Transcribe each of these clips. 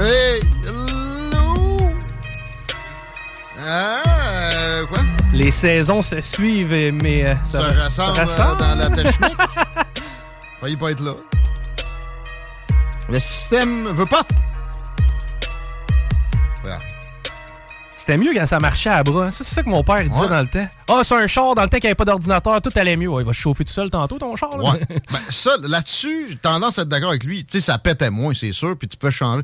Hey, hello! Ah, euh, quoi? Les saisons se suivent, mais euh, Ça, ça, rassemble ça euh, rassemble. dans la technique. Failli pas être là. Le système veut pas. Voilà. C'était mieux quand ça marchait à bras. C'est ça que mon père disait Ouais. dans le temps. Ah, c'est un char dans le temps qu'il n'y avait pas d'ordinateur, tout allait mieux. Ouais, il va se chauffer tout seul tantôt, ton char. là. Ouais. ben, ça, là-dessus, tendance à être d'accord avec lui. Tu sais, ça pétait moins, c'est sûr, puis tu peux changer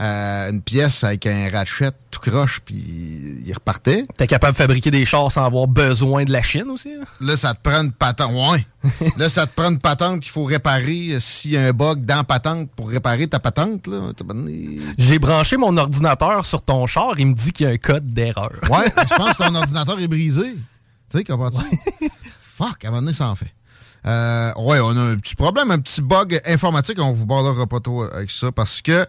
euh, une pièce avec un ratchet tout croche, puis il repartait. T'es capable de fabriquer des chars sans avoir besoin de la Chine aussi. hein? Là, ça te prend une patente. Ouais. là, ça te prend une patente qu'il faut réparer euh, s'il y a un bug dans la patente pour réparer ta patente. Là. J'ai branché mon ordinateur sur ton char, il me dit qu'il y a un code d'erreur. Ouais, je pense que ton ordinateur est brisé. Tu sais, comprends-tu? Fuck, à un moment donné, ça en fait. Euh, ouais, on a un petit problème, un petit bug informatique. On vous bordera pas trop avec ça parce que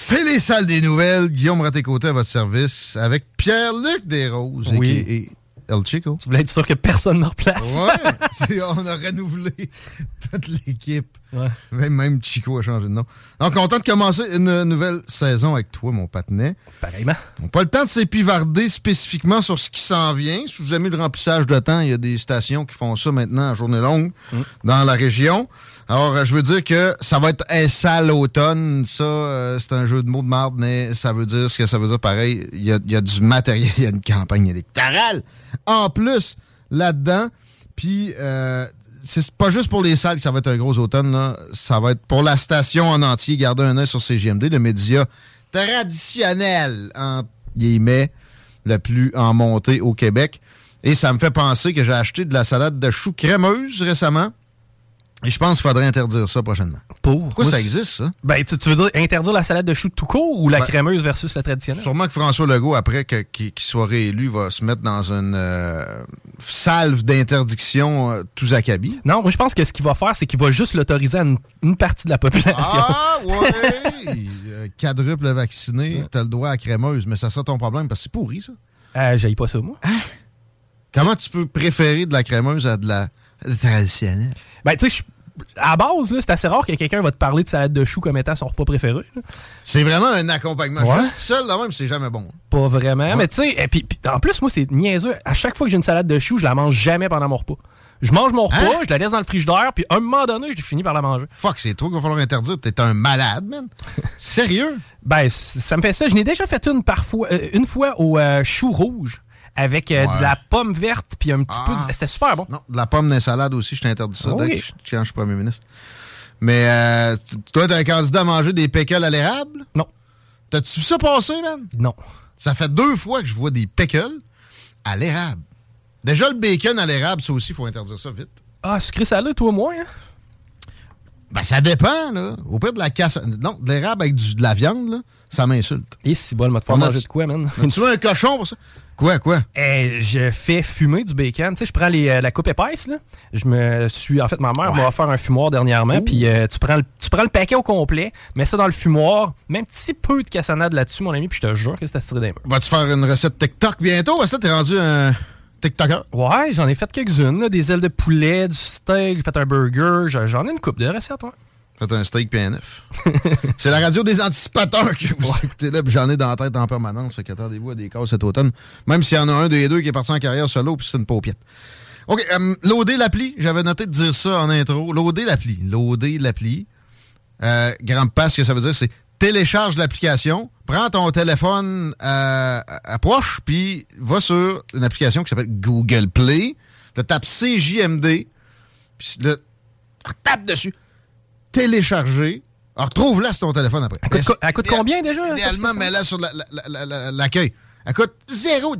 c'est les salles des nouvelles. Guillaume Raté-Côté à votre service avec Pierre-Luc Desroses Oui. et El Chico. Tu voulais être sûr que personne ne replace. Ouais, on a renouvelé toute l'équipe. Ouais. Même, même Chico a changé de nom. Donc, content de commencer une nouvelle saison avec toi, mon patinet. Pareillement. On n'a pas le temps de s'épivarder spécifiquement sur ce qui s'en vient. Si vous aimez le remplissage de temps, il y a des stations qui font ça maintenant à journée longue dans la région. Alors, euh, je veux dire que ça va être un sale automne. Ça, euh, c'est un jeu de mots de marde, mais ça veut dire ce que ça veut dire pareil. Il y a, il y a du matériel, il y a une campagne électorale en plus là-dedans. Puis, euh, c'est pas juste pour les salles que ça va être un gros automne. Là. Ça va être pour la station en entier. Gardez un œil sur CGMD, le média traditionnel, en guillemets, le plus en montée au Québec. Et ça me fait penser que j'ai acheté de la salade de choux crémeuse récemment. Et je pense qu'il faudrait interdire ça prochainement. Pour? Pourquoi Moi, ça existe, ça? Ben, tu, tu veux dire interdire la salade de choux tout court ou la Ben, crémeuse versus la traditionnelle? Sûrement que François Legault, après qu'il soit réélu, va se mettre dans une euh, salve d'interdiction euh, tous acabit. Non, moi je pense que ce qu'il va faire, c'est qu'il va juste l'autoriser à une, une partie de la population. Ah, ouais! Euh, Quadruple vacciné, t'as le droit à crémeuse, mais ça sera ton problème parce que c'est pourri, ça. Ah, j'aille pas ça, moi. Comment tu peux préférer de la crémeuse à de la traditionnelle? Ben, tu sais, à la base, c'est assez rare que quelqu'un va te parler de salade de choux comme étant son repas préféré. C'est vraiment un accompagnement. Ouais. Juste seul, là même, c'est jamais bon. Pas vraiment. Ouais. Mais tu sais, et puis, puis, en plus, moi, c'est niaiseux. À chaque fois que j'ai une salade de choux, je la mange jamais pendant mon repas. Je mange mon repas, Hein? je la laisse dans le frigidaire, puis à un moment donné, je finis par la manger. Fuck, c'est toi qu'il va falloir interdire. T'es un malade, man. Sérieux? Ben, ça me fait ça. Je n'ai déjà fait une parfois, euh, une fois au euh, chou rouge avec euh, Ouais. de la pomme verte puis un petit peu. Ah. de- C'était super bon. Non, de la pomme dans les salades aussi, je t'interdis ça Ah dès que je, quand je suis premier ministre. Mais euh, toi, t'es un candidat à manger des péquelles à l'érable? Non. T'as-tu vu ça passer, man? Non. Ça fait deux fois que je vois des péquelles à l'érable. Déjà, le bacon à l'érable, ça aussi, il faut interdire ça vite. Ah, sucré salé, toi, moi. Hein? Ben, ça dépend, là. Au pire de la casse. Non, de l'érable avec du- de la viande, là, ça m'insulte. Et si bon, m'a te faire manger de quoi, man? Tu veux un cochon pour ça? Quoi, quoi? Eh, je fais fumer du bacon. Tu sais, je prends les, euh, la coupe épaisse, là. Je me suis. En fait, ma mère m'a offert un fumoir dernièrement. Puis euh, tu, prends le, tu prends le paquet au complet, mets ça dans le fumoir, mets un petit peu de cassonade là-dessus, mon ami, puis je te jure que c'est tiré des mains. Vas-tu faire une recette TikTok bientôt? Ça, t'es rendu un TikToker? Ouais, j'en ai fait quelques-unes, là, des ailes de poulet, du steak, j'ai fait un burger. J'en j'en ai une coupe de recettes, ouais. Faites un steak PNF. c'est la radio des anticipateurs que vous écoutez là, puis j'en ai dans la tête en permanence. Fait qu'attendez-vous à des cas cet automne. Même s'il y en a un des deux qui est parti en carrière solo, puis c'est une paupiette. OK, euh, loader l'appli. J'avais noté de dire ça en intro. Loader l'appli. Loader l'appli. Euh, grand passe, ce que ça veut dire, c'est télécharge l'application, prends ton téléphone euh, approche, puis va sur une application qui s'appelle Google Play. Là, tape CJMD, puis là, tape dessus télécharger. Alors, retrouve-la sur ton téléphone après. Elle coûte, elle combien déjà? Idéalement, mets-la sur la- la- la- la- l'accueil. Elle coûte 0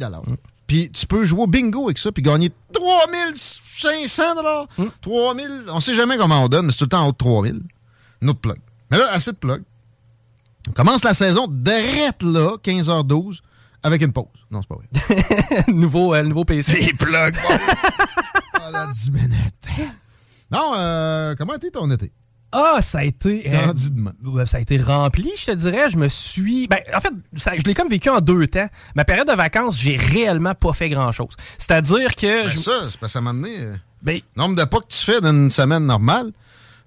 Puis tu peux jouer au bingo avec ça, puis gagner 3500 dollars. 3000, on sait jamais comment on donne, mais c'est tout le temps en haut de 3000. Notre plug. Mais là, assez de plug. On commence la saison direct là, 15h12, avec une pause. Non, c'est pas vrai. nouveau, euh, nouveau PC. Des plugs. Pendant 10 minutes. Non, euh, comment était ton été? Ah, ça a été. euh, Candidement. ça a été rempli, je te dirais. Je me suis. Ben, en fait, ça- je l'ai comme vécu en deux temps. Ma période de vacances, j'ai réellement pas fait grand-chose. C'est-à-dire que. Ben je- ça, c'est parce que ça m'a donné. euh, ben, nombre de pas que tu fais d'une semaine normale,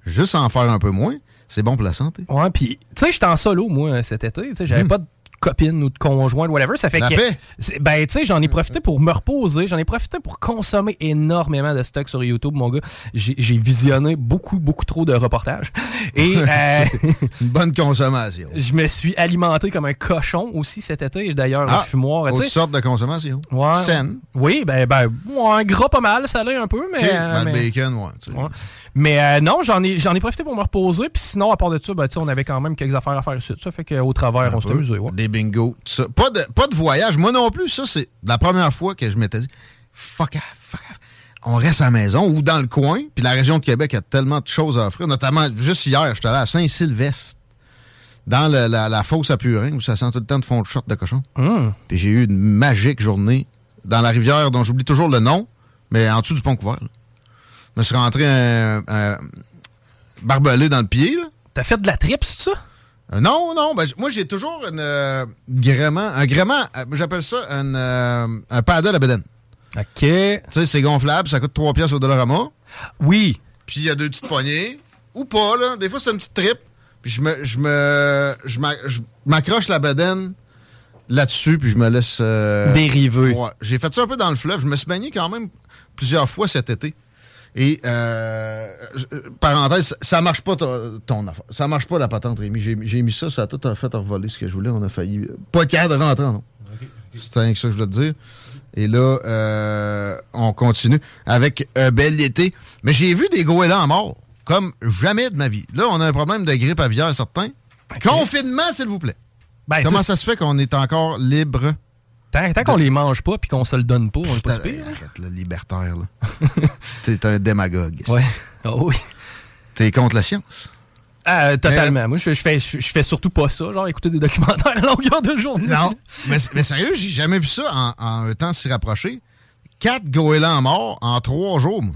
juste en faire un peu moins, c'est bon pour la santé. ouais, puis, tu sais, j'étais en solo, moi, cet été. Tu sais, j'avais pas de copine ou de conjoint, whatever. Ça fait. La que. Ben, tu sais, j'en ai profité pour me reposer. J'en ai profité pour consommer énormément de stock sur YouTube, mon gars. J'ai visionné beaucoup, beaucoup trop de reportages. Et. euh, Une bonne consommation. Je me suis alimenté comme un cochon aussi cet été, d'ailleurs, Ah, fumoir. Autre sais. sorte de consommation. Ouais. Saine. Oui, ben, ben, ouais, gras pas mal, ça l'est un peu, mais. Euh, ben, mais, le bacon, ouais. tu sais. ouais. Mais, euh, non, j'en ai, j'en ai profité pour me reposer, puis sinon, à part de ça, ben, tu sais, on avait quand même quelques affaires à faire ici. Ça fait qu'au travers, Un on s'est amusé. Ouais. Des bingos, tout ça. Pas de, pas de voyage. Moi non plus, ça, c'est la première fois que je m'étais dit, fuck off, fuck off. On reste à la maison ou dans le coin, puis la région de Québec a tellement de choses à offrir. Notamment, juste hier, j'étais allé à Saint-Sylvestre, dans le- la, la fosse à Purin, où ça sent tout le temps de fond de short de cochon. Hum. Puis j'ai eu une magique journée dans la rivière dont j'oublie toujours le nom, mais en dessous du pont couvert. là. Je me suis rentré un, un barbelé dans le pied. T'as fait de la tripe, c'est ça? Euh, non, non. ben, moi, j'ai toujours une, euh, gréement, un gréement. euh, J'appelle ça un, euh, un paddle à bedaine. OK. Tu sais, c'est gonflable, ça coûte 3 pièces au Dollarama. Oui. Puis il y a deux petites poignées. Ou pas, là. Des fois, c'est une petite trip. Puis je me, je me, je m'a- je m'accroche la bedaine là-dessus, puis je me laisse... euh, Dériver. Ouais. J'ai fait ça un peu dans le fleuve. Je me suis baigné quand même plusieurs fois cet été. Et, euh, euh, parenthèse, ça marche pas ton, ton affaire. Ça marche pas la patente, Rémi. J'ai mis ça, ça a tout fait revoler ce que je voulais. On a failli. euh, Pas de rentrer, non. C'est rien que ça que je voulais te dire. Et là, euh, on continue avec un bel été. Mais j'ai vu des goélands morts, comme jamais de ma vie. Là, on a un problème de grippe aviaire certain. Confinement, s'il vous plaît. Ben, Comment ça se fait qu'on est encore libre? Tant, tant qu'on les mange pas puis qu'on se le donne pas, on est pas Arrête, super. le libertaire, là. T'es un démagogue. Ouais. Ah oui. T'es contre la science? Ah, totalement. Moi, je, je fais, je, je fais surtout pas ça, genre écouter des documentaires à longueur de journée. Non. mais, mais sérieux, j'ai jamais vu ça en, en un temps si rapproché. Quatre goélands morts en trois jours, moi.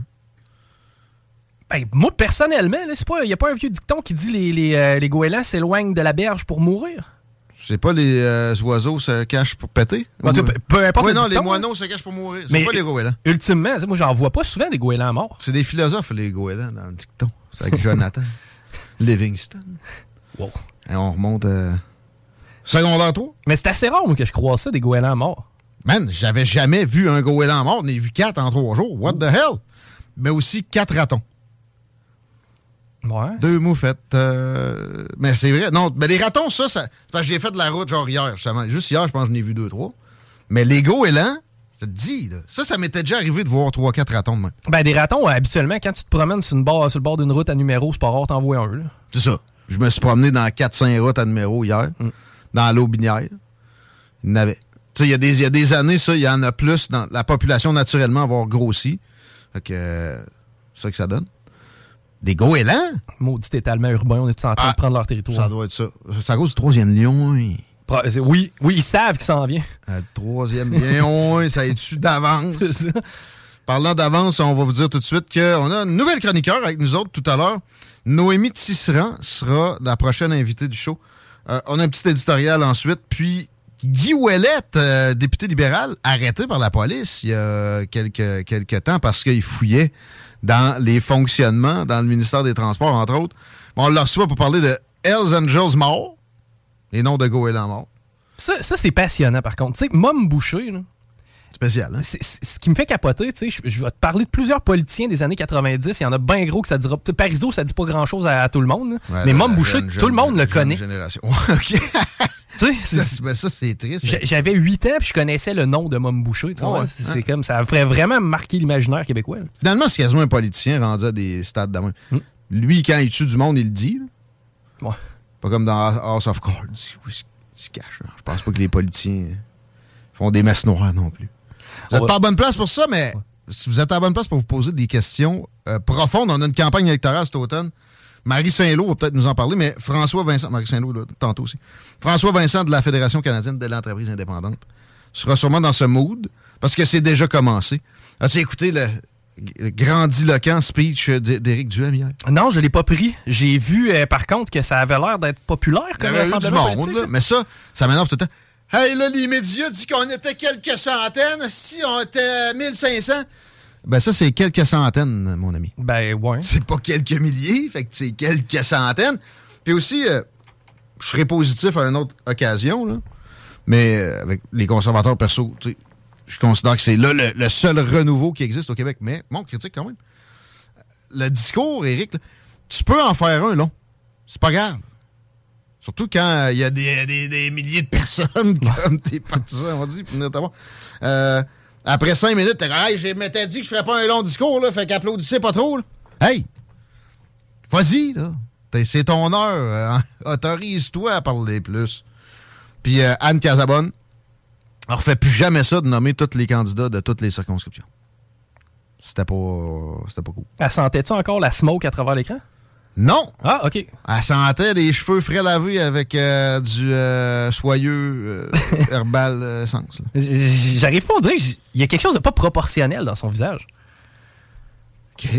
Ben, moi, personnellement, il n'y a pas un vieux dicton qui dit les, les, euh, les goélands s'éloignent de la berge pour mourir? C'est pas les euh, oiseaux se cachent pour péter? Cas, peu- importe Oui, non, les moineaux se cachent pour mourir. C'est Mais- pas les goélands. Ultimement, moi, j'en vois pas souvent des goélands morts. C'est des philosophes, les goélands, dans le dicton. C'est avec Jonathan Livingston. Wow. Et on remonte euh, secondaire 3. Mais c'est assez rare, moi, que je crois ça, des goélands morts. Man, j'avais jamais vu un goéland mort. J'en ai vu quatre en trois jours. What the hell? Mais aussi quatre ratons. Ouais. Deux moufettes. euh, Mais c'est vrai. Non, mais les ratons, ça, ça. Parce que j'ai fait de la route genre hier, justement. Juste hier, je pense que j'en ai vu deux, trois. Mais les goélands, je te dis, là, ça, ça m'était déjà arrivé de voir trois, quatre ratons de même. Ben, des ratons, euh, habituellement, quand tu te promènes sur, une barre, sur le bord d'une route à numéro, c'est pas rare t'en vois un. Là. C'est ça. Je me suis promené dans 4-5 routes à numéro hier, dans l'eau binière. Il y en avait. Tu sais, il y, a des- il y a des années, ça, il y en a plus dans la population naturellement avoir grossi. Fait que, euh, c'est ça que ça donne. Des goélands? Maudit étalement urbain, on est tous en train Ah, de prendre leur territoire. Ça doit être ça. C'est à cause du troisième lion. oui. C'est- Oui, oui, ils savent qu'il s'en vient. Euh, Le troisième lion, ça est dessus d'avance. Parlant d'avance, on va vous dire tout de suite qu'on a une nouvelle chroniqueur avec nous autres tout à l'heure. Noémie Tisserand sera la prochaine invitée du show. Euh, on a un petit éditorial ensuite. Puis Guy Ouellette, euh, député libéral, arrêté par la police il y a quelques, quelques temps parce qu'il fouillait dans les fonctionnements dans le ministère des Transports, entre autres. Bon, on le reçoit pour parler de Hells Angels morts et non de Goéland mort. Ça, ça, c'est passionnant, par contre. Tu sais, Mom Boucher, là, Spécial, hein? ce qui me fait capoter, tu sais, je, je vais te parler de plusieurs politiciens des années 90. Il y en a bien gros que ça dira. Parizeau, ça dit pas grand-chose à, à tout le monde. Ouais, mais la- Mom la Boucher, jeune- tout le jeune- monde le jeune connaît. génération. Tu sais, c'est- ça, ben, ça, c'est triste. j'a- J'avais 8 ans puis je connaissais le nom de Mom Boucher. tu Ah vois. ouais, c'est hein? c'est comme ça ferait vraiment marquer l'imaginaire québécois. là. Finalement, c'est quasiment un politicien rendu à des stades de même. Hmm. Lui, quand il tue du monde, il le dit. Ouais. Pas comme dans House of Cards. Il se- cache. Je pense pas que les politiciens font des messes noires non plus. Vous On êtes va- pas à bonne place pour ça, mais si vous êtes à la bonne place pour vous poser des questions euh, profondes, on a une campagne électorale cet automne. Marie Saint-Lô va peut-être nous en parler, mais François Vincent, Marie Saint-Lô, tantôt aussi. François Vincent de la Fédération canadienne de l'entreprise indépendante sera sûrement dans ce mood, parce que c'est déjà commencé. As-tu écouté le grandiloquent speech d'É- d'Éric Duhem hier? Non, je l'ai pas pris. J'ai vu, euh, par contre, que ça avait l'air d'être populaire Il y comme du monde, là. mais ça, ça m'énerve tout le temps. Hey, là, les médias disent qu'on était quelques centaines. Si on était 1500. Ben, ça, c'est quelques centaines, mon ami. Ben, ouais. C'est pas quelques milliers, fait que c'est quelques centaines. Puis aussi, euh, je serais positif à une autre occasion, là. Mais euh, avec les conservateurs perso, je considère que c'est là le, le seul renouveau qui existe au Québec. Mais bon, critique quand même. Le discours, Éric, là, tu peux en faire un long. C'est pas grave. Surtout quand euh, il y a des, des- des milliers de personnes comme tes partisans, on dit, pour venir t'avoir. Euh, après cinq minutes, t'es hey, je m'étais dit que je ferais pas un long discours, là, fait qu'applaudissez pas trop, là. Hey! Vas-y, là. C'est ton heure. euh, Autorise-toi à parler plus. Puis euh, Anne Casabonne, on refait plus jamais ça de nommer tous les candidats de toutes les circonscriptions. C'était pas, c'était pas cool. Elle sentait-tu encore la smoke à travers l'écran? Non! Ah, OK. Elle sentait les cheveux frais lavés avec euh, du euh, soyeux euh, herbal. J- J'arrive pas à dire qu'il y a quelque chose de pas proportionnel dans son visage. OK.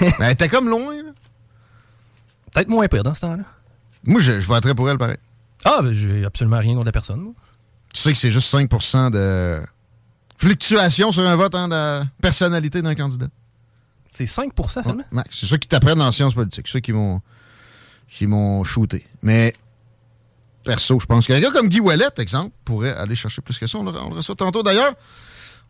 Mais elle était comme loin. Peut-être moins pire dans ce temps-là. Moi, je, je voterais pour elle pareil. Ah, ben, j'ai absolument rien contre la personne. moi. Tu sais que c'est juste 5% de fluctuation sur un vote en la personnalité d'un candidat. C'est 5% seulement? Ouais, Max, c'est ça qui t'apprennent en sciences politiques. C'est ça qui m'ont qui m'ont shooté. Mais perso, je pense qu'un gars comme Guy Ouellette, exemple, pourrait aller chercher plus que ça. On le, on reçoit tantôt. D'ailleurs,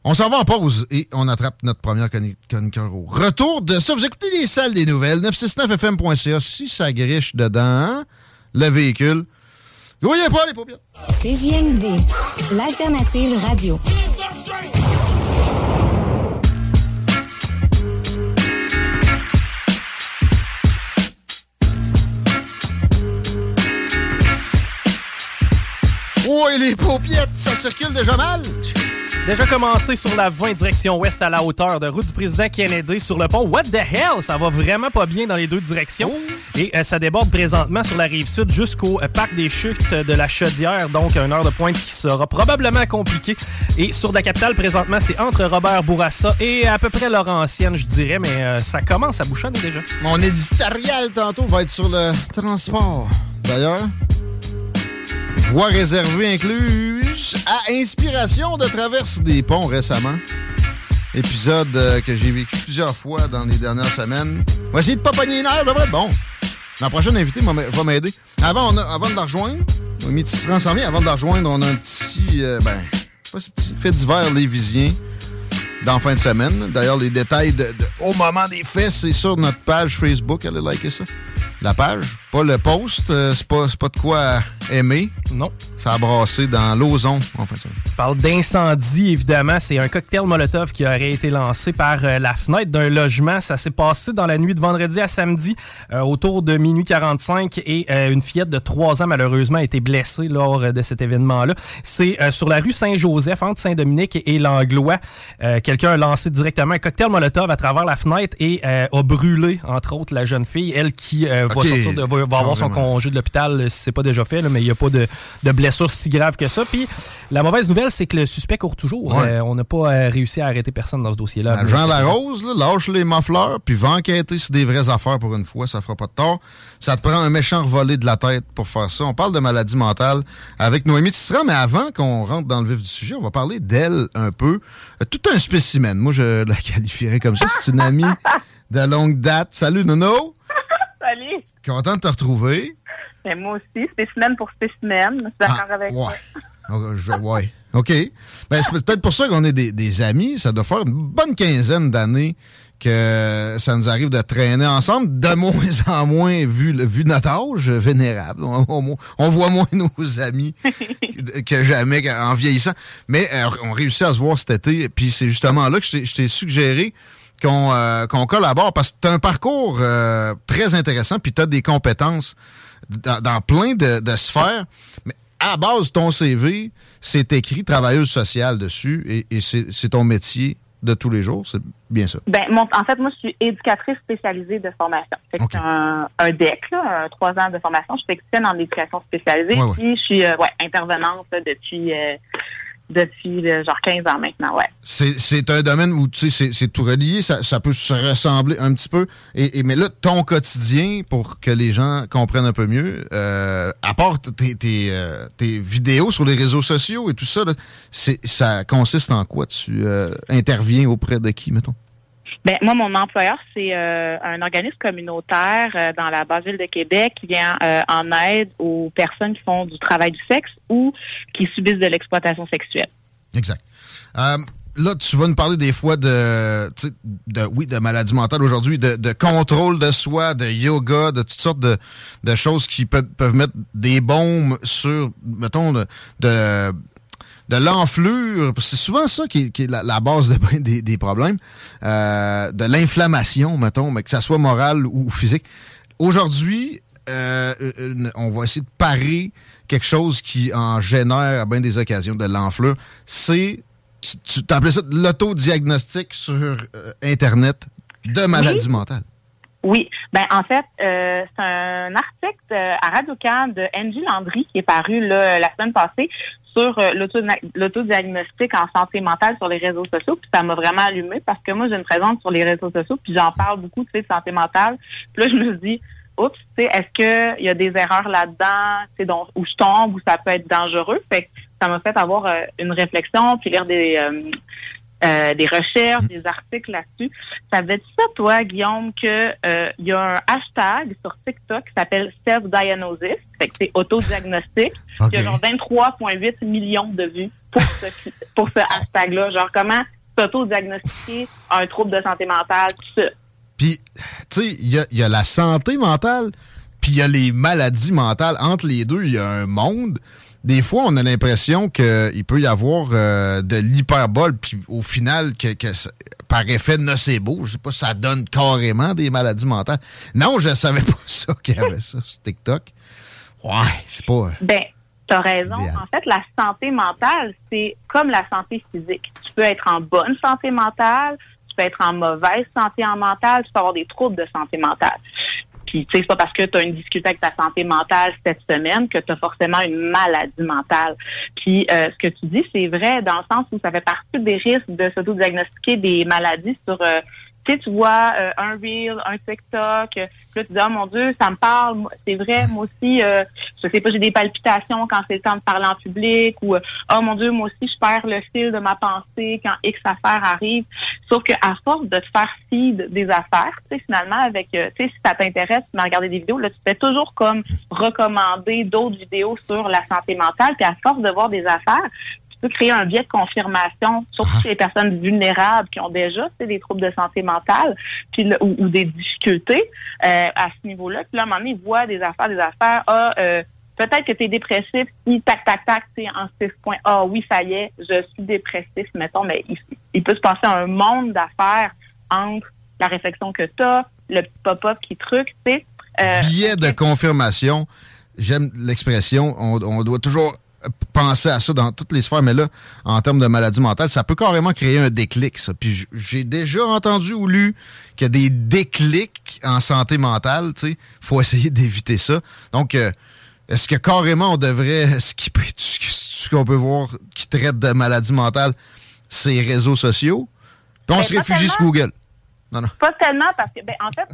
on s'en va en pause et on attrape notre première chroni- chroniqueur au retour de ça. Vous écoutez les salles des nouvelles, 969fm.ca. Si ça griche dedans, le véhicule, grouillez pas les paupières. CJMD, l'alternative radio. Oui, les paupiètes, ça circule déjà mal. Déjà commencé sur la 20 direction ouest à la hauteur de route du président Kennedy sur le pont. What the hell? Ça va vraiment pas bien dans les deux directions. Et euh, ça déborde présentement sur la rive sud jusqu'au euh, parc des chutes de la Chaudière. Donc, une heure de pointe qui sera probablement compliquée. Et sur la capitale, présentement, c'est entre Robert Bourassa et à peu près Laurentienne, je dirais. Mais euh, ça commence à bouchonner déjà. Mon éditorial tantôt va être sur le transport. D'ailleurs, voie réservée incluse à inspiration de traverse des ponts récemment. Épisode euh, que j'ai vécu plusieurs fois dans les dernières semaines. On va essayer de pas pogner bon. Ma prochaine invitée va m'aider. Avant, on a- avant de la rejoindre, Tisserand s'en vient. Avant de la rejoindre, on a un petit, euh, ben, pas si petit, fait divers lévisien dans la fin de semaine. D'ailleurs, les détails au moment des faits, c'est sur notre page Facebook. Allez liker ça. La page. Pas le post, euh, c'est pas, c'est pas de quoi aimer. Non. Ça a brassé dans l'ozon, en fait. On parle d'incendie, évidemment. C'est un cocktail Molotov qui aurait été lancé par euh, la fenêtre d'un logement. Ça s'est passé dans la nuit de vendredi à samedi, euh, autour de minuit 45. Et euh, une fillette de 3 ans, malheureusement, a été blessée lors de cet événement-là. C'est euh, sur la rue Saint-Joseph, entre Saint-Dominique et, et Langlois. Euh, Quelqu'un a lancé directement un cocktail Molotov à travers la fenêtre et euh, a brûlé, entre autres, la jeune fille. Elle qui euh, va, sortir de- va, va avoir son congé de l'hôpital euh, si c'est pas déjà fait, là, mais il n'y a pas de, de blessure si grave que ça. Puis la mauvaise nouvelle, c'est que le suspect court toujours. Ouais. Euh, on n'a pas euh, réussi à arrêter personne dans ce dossier-là. Jean Larose, là, lâche les muffleurs, puis va enquêter sur des vraies affaires pour une fois, ça fera pas de tort. Ça te prend un méchant revolé de la tête pour faire ça. On parle de maladie mentale avec Noémie Tisserand, mais avant qu'on rentre dans le vif du sujet, on va parler d'elle un peu. Tout un spécimen. Moi, je la qualifierais comme ça. C'est une amie de longue date. Salut, Nono. Salut. Content de te retrouver. Mais moi aussi, spécimen pour spécimen. Je suis d'accord Ah, avec ouais. toi. Ouais. OK. Ben, c'est peut-être pour ça qu'on est des, des amis. Ça doit faire une bonne quinzaine d'années que ça nous arrive de traîner ensemble, de moins en moins vu, le- vu notre âge vénérable. On, on- on voit moins nos amis que jamais en vieillissant. Mais euh, on réussit à se voir cet été. Puis c'est justement là que je t'ai suggéré qu'on euh, qu'on collabore parce que tu as un parcours euh, très intéressant puis tu as des compétences dans, dans plein de, de sphères. Mais à base, ton CV, c'est écrit travailleuse sociale dessus et, et c'est ton métier de tous les jours. C'est bien ça? Ben, mon- en fait, moi, je suis éducatrice spécialisée de formation. C'est un, un DEC, là, un trois ans de formation. Je suis technicienne en éducation spécialisée. Ouais, ouais. Puis, je suis euh, ouais, intervenante là, depuis, depuis euh, genre 15 ans maintenant. Ouais. C'est un domaine où, tu sais, c'est- tout relié, ça, ça peut se ressembler un petit peu. Et, et- mais là, ton quotidien, pour que les gens comprennent un peu mieux, euh, à part tes, tes, euh, tes vidéos sur les réseaux sociaux et tout ça, là, ça consiste en quoi? Tu euh, interviens auprès de qui, mettons? Ben, moi, mon employeur, c'est euh, un organisme communautaire euh, dans la basse ville de Québec qui vient euh, en aide aux personnes qui font du travail du sexe ou qui subissent de l'exploitation sexuelle. Exact. Là, tu vas nous parler des fois de, de oui, de maladie mentale aujourd'hui, de, contrôle de soi, de yoga, de toutes sortes de, de choses qui peuvent, peuvent mettre des bombes sur, mettons, de, de, de l'enflure. C'est souvent ça qui est, qui est la, la base de des, des problèmes. Euh, de l'inflammation, mettons, mais que ça soit morale ou physique. Aujourd'hui, euh, une- on va essayer de parer quelque chose qui en génère à bien des occasions de l'enflure. C'est, tu, tu t'appelais ça l'autodiagnostic sur euh, Internet de maladie mentale. Oui, ben en fait, euh, c'est un article euh, à Radio-Can de Angie Landry qui est paru là, la semaine passée sur euh, l'auto- l'autodiagnostic en santé mentale sur les réseaux sociaux. Puis ça m'a vraiment allumé parce que moi, j'ai une présence sur les réseaux sociaux, puis j'en parle beaucoup, tu sais, de santé mentale. Puis là, je me dis, oups, tu sais, est-ce qu'il y a des erreurs là-dedans, tu sais, où je tombe, où ça peut être dangereux? Fait que ça m'a fait avoir euh, une réflexion, puis lire des... euh, euh, des recherches, des articles là-dessus. Savais-tu ça, toi, Guillaume, que euh, il y a un hashtag sur TikTok qui s'appelle self-diagnosis, fait que c'est autodiagnostic. OK. Il y a genre 23,8 millions de vues pour ce, pour ce hashtag-là. Genre comment s'auto-diagnostiquer un trouble de santé mentale, tout ça. Puis, tu sais, il y a, il y a la santé mentale, puis il y a les maladies mentales. Entre les deux, il y a un monde. Des fois, on a l'impression qu'il peut y avoir euh, de l'hyperbole, puis au final, que, par effet nocebo, je sais pas, ça donne carrément des maladies mentales. Non, je savais pas ça qu'il y avait ça sur TikTok. Ouais, c'est pas... euh, Ben, t'as raison. Idéal. En fait, la santé mentale, c'est comme la santé physique. Tu peux être en bonne santé mentale, tu peux être en mauvaise santé en mentale, tu peux avoir des troubles de santé mentale. Puis, tu sais, c'est pas parce que tu as une difficulté avec ta santé mentale cette semaine que tu as forcément une maladie mentale. Puis, euh, ce que tu dis, c'est vrai dans le sens où ça fait partie des risques de s'auto-diagnostiquer des maladies sur... euh, tu sais, tu vois euh, un reel, un TikTok, euh, là tu dis oh mon Dieu, ça me parle, c'est vrai, moi aussi, euh, je sais pas, j'ai des palpitations quand c'est le temps de parler en public, ou oh mon Dieu, moi aussi je perds le fil de ma pensée quand X affaire arrive. Sauf que à force de te faire feed des affaires, tu sais, finalement, avec, euh, tu sais, si ça t'intéresse, tu m'as regardé des vidéos, là, tu fais toujours comme recommander d'autres vidéos sur la santé mentale, puis à force de voir des affaires, peut créer un biais de confirmation, surtout chez les personnes vulnérables qui ont déjà des troubles de santé mentale puis ou, ou des difficultés euh, à ce niveau-là. Puis là, à un moment donné, ils voient des affaires, des affaires. Ah, euh, peut-être que tu es dépressif, si tac, tac, tac, tu en 6 points. Ah oui, ça y est, je suis dépressif, mettons, mais il, il peut se passer un monde d'affaires entre la réflexion que tu as, le petit pop-up qui truc, tu sais. Euh, Billet de confirmation. J'aime l'expression. On, on doit toujours penser à ça dans toutes les sphères, mais là, en termes de maladie mentale, ça peut carrément créer un déclic, ça. Puis j'ai déjà entendu ou lu qu'il y a des déclics en santé mentale, tu sais. faut essayer d'éviter ça. Donc, euh, est-ce que carrément on devrait skipper tout ce qu'on peut voir qui traite de maladie mentale, ces réseaux sociaux? Puis on Ben, se réfugie sur. Google. Non, non. Pas tellement parce que, ben, en fait,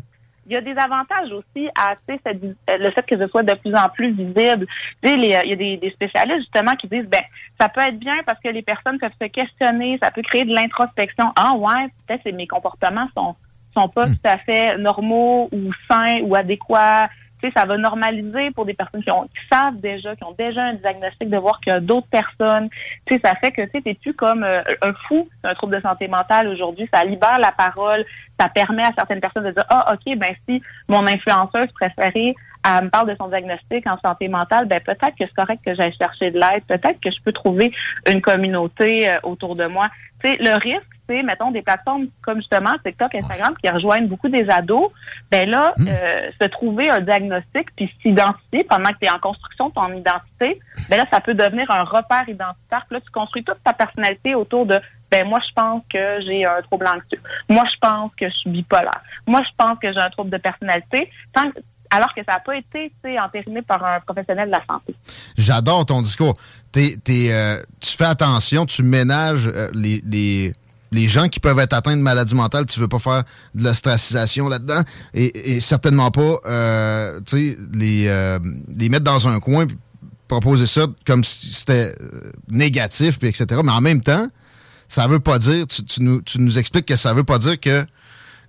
il y a des avantages aussi à cette euh, le fait que ce soit de plus en plus visible. Tu sais, les, euh, il y a des, des spécialistes justement qui disent, ben, ça peut être bien parce que les personnes peuvent se questionner, ça peut créer de l'introspection. Ah ouais, peut-être que mes comportements sont sont pas tout à fait normaux ou sains ou adéquats. Tu sais, ça va normaliser pour des personnes qui, ont, qui savent déjà, qui ont déjà un diagnostic, de voir qu'il y a d'autres personnes. Tu sais, ça fait que tu t'es plus comme euh, un fou, un trouble de santé mentale aujourd'hui? Ça libère la parole, ça permet à certaines personnes de dire ah ok ben si mon influenceuse préférée me parle de son diagnostic en santé mentale, ben peut-être que c'est correct que j'aille chercher de l'aide, peut-être que je peux trouver une communauté euh, autour de moi. Tu sais, le risque, c'est mettons des plateformes comme justement TikTok, Instagram qui rejoignent beaucoup des ados. Ben là, euh, se trouver un diagnostic puis s'identifier pendant que tu es en construction de ton identité, ben là ça peut devenir un repère identitaire. Puis là tu construis toute ta personnalité autour de ben moi je pense que j'ai un trouble anxieux. Moi je pense que je suis bipolaire. Moi je pense que j'ai un trouble de personnalité. Tant que- alors que ça n'a pas été tu sais, entériné par un professionnel de la santé. J'adore ton discours. Euh, tu fais attention, tu ménages euh, les, les, les gens qui peuvent être atteints de maladie mentale. Tu veux pas faire de l'ostracisation là-dedans et, certainement pas euh, les, euh, les mettre dans un coin proposer ça comme si c'était euh, négatif, puis etc. Mais en même temps, ça veut pas dire, tu, nous, tu nous expliques que ça veut pas dire que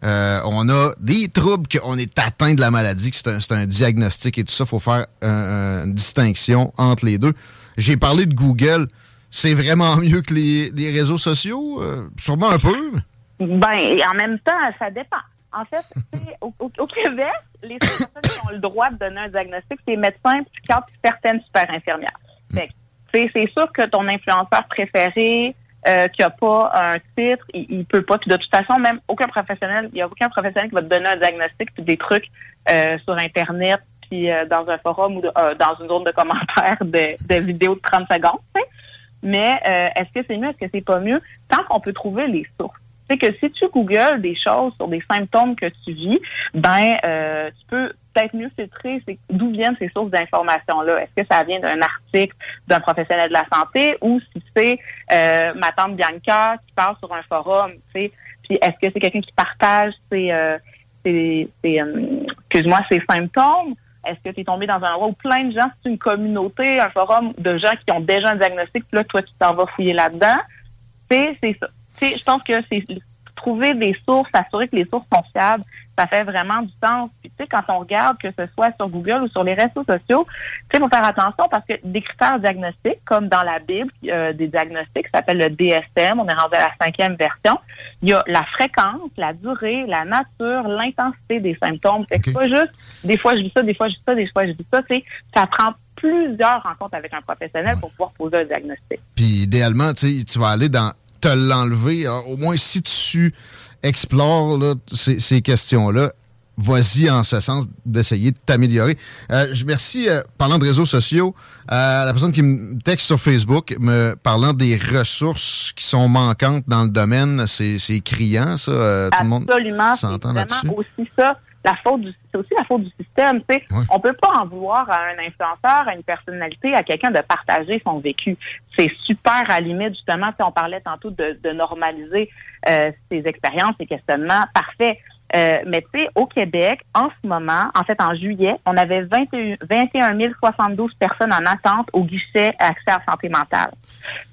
euh, on a des troubles, qu'on est atteint de la maladie, que c'est un, diagnostic et tout ça. Il faut faire un- un- une distinction entre les deux. J'ai parlé de Google. C'est vraiment mieux que les, réseaux sociaux? Euh, sûrement un peu. Ben, en même temps, ça dépend. En fait, au, au- Québec, les seules personnes qui ont le droit de donner un diagnostic, c'est les médecins, puis certaines super infirmières. C'est sûr que ton influenceur préféré, euh, qui a pas un titre, il, il peut pas. Puis de toute façon, même aucun professionnel, il y a aucun professionnel qui va te donner un diagnostic puis des trucs euh, sur Internet, puis euh, dans un forum ou dans une zone de commentaires de, vidéos de 30 secondes. Mais euh, est-ce que c'est mieux, est-ce que c'est pas mieux? Tant qu'on peut trouver les sources. C'est que si tu googles des choses sur des symptômes que tu vis, ben euh, tu peux peut-être mieux filtrer d'où viennent ces sources d'informations-là. Est-ce que ça vient d'un article d'un professionnel de la santé ou si c'est euh, ma tante Bianca qui parle sur un forum, tu sais. Puis est-ce que c'est quelqu'un qui partage ses, euh, euh, excuse-moi, ses symptômes? Est-ce que tu es tombé dans un endroit où plein de gens, c'est une communauté, un forum de gens qui ont déjà un diagnostic, puis là, toi, tu t'en vas fouiller là-dedans? C'est ça. Je pense que c'est trouver des sources, s'assurer que les sources sont fiables, ça fait vraiment du sens. Puis, tu sais, quand on regarde, que ce soit sur Google ou sur les réseaux sociaux, tu sais, il faut faire attention parce que des critères diagnostiques, comme dans la Bible, euh, des diagnostics, ça s'appelle le DSM, on est rendu à la cinquième version. Il y a la fréquence, la durée, la nature, l'intensité des symptômes. C'est pas juste, des fois je vis ça, des fois je vis ça, des fois je vis ça. Sais, ça prend plusieurs rencontres avec un professionnel pour pouvoir poser un diagnostic. Puis idéalement, tu sais, tu vas aller dans te l'enlever. Alors, Au moins, si tu explores là, ces, ces questions-là, vas-y en ce sens d'essayer de t'améliorer. Euh, je remercie, euh, parlant de réseaux sociaux, à la personne qui me texte sur Facebook, me parlant des ressources qui sont manquantes dans le domaine. C'est criant, ça. euh, tout le monde s'entend là-dessus? aussi ça. La faute du, c'est aussi la faute du système. Tu sais, on peut pas en vouloir à un influenceur, à une personnalité, à quelqu'un de partager son vécu. C'est super à la limite justement. Tu sais, on parlait tantôt de, de normaliser euh, ses expériences, ses questionnements. Parfait. Euh, mais tu sais, au Québec, en ce moment, en fait, en juillet, on avait 21, 21 072 personnes en attente au guichet accès à la santé mentale.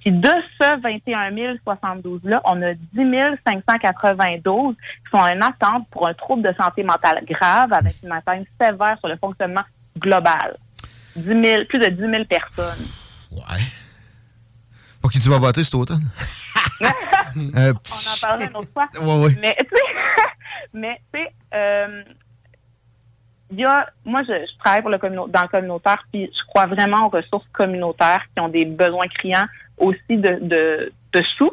Puis de ce 21 072-là, on a 10 592 qui sont en attente pour un trouble de santé mentale grave avec une atteinte sévère sur le fonctionnement global. 10 000, plus de 10 000 personnes. Ouais. Pour qui tu vas voter cet automne? On en parlera une autre fois. Ouais, ouais. Mais, tu sais, mais, tu sais, euh, il y a, moi, je, je travaille pour le dans le communautaire, puis je crois vraiment aux ressources communautaires qui ont des besoins criants aussi de, de, sous,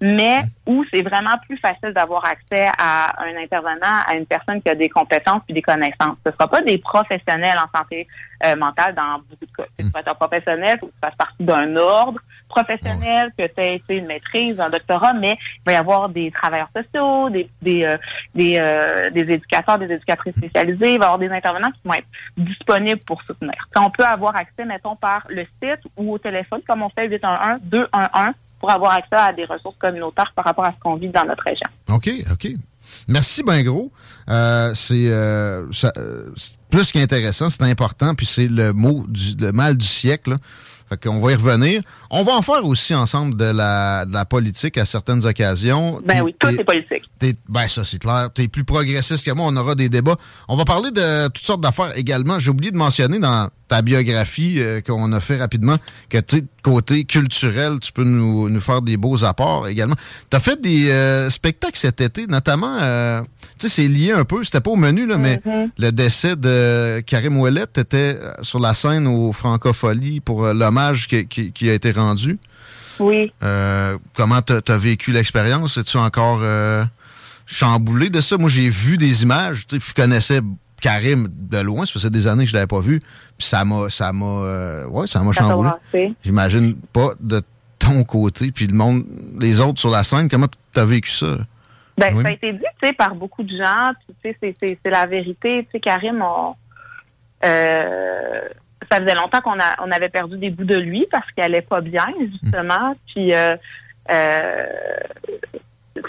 mais où c'est vraiment plus facile d'avoir accès à un intervenant, à une personne qui a des compétences puis des connaissances. Ce ne sera pas des professionnels en santé euh, mentale dans beaucoup de cas. Tu vas être un professionnel, tu fasses partie d'un ordre professionnel, que tu aies une maîtrise, un doctorat, mais il va y avoir des travailleurs sociaux, des euh, euh, des éducateurs, des éducatrices spécialisées, il va y avoir des intervenants qui vont être disponibles pour soutenir. On peut avoir accès, mettons, par le site ou au téléphone, comme on fait 811 211 pour avoir accès à des ressources communautaires par rapport à ce qu'on vit dans notre région. OK, OK. Merci ben gros. Euh, c'est euh, euh, plus qu'intéressant, c'est important, puis c'est le mot, du, le mal du siècle. Fait qu'on va y revenir. On va en faire aussi ensemble de la, de la politique à certaines occasions. Ben oui, tout est politique. Ben ça, c'est clair. Tu es plus progressiste que moi. On aura des débats. On va parler de toutes sortes d'affaires également. J'ai oublié de mentionner dans ta biographie euh, qu'on a fait rapidement que, tu côté culturel, tu peux nous, nous faire des beaux apports également. Tu as fait des euh, spectacles cet été, notamment, euh, tu sais, c'est lié un peu. C'était pas au menu, là, mais Mm-hmm. le décès de Karim Ouellet était sur la scène au Francophonie pour euh, qui, qui- qui a été rendu. Oui. Euh, comment t'as as vécu l'expérience? Es-tu encore euh, chamboulé de ça? Moi, j'ai vu des images. tu Je connaissais Karim de loin. Ça faisait des années que je l'avais pas vu. Puis ça m'a ça m'a euh, ouais, ça m'a chamboulé. J'imagine pas de ton côté. Puis le monde, les autres sur la scène, comment t'as vécu ça? Ben, Oui. ça a été dit, tu sais, par beaucoup de gens. Tu c'est- la vérité. Tu sais, Karim, on, euh, ça faisait longtemps qu'on a, on avait perdu des bouts de lui parce qu'il allait pas bien, justement. Puis, euh, euh,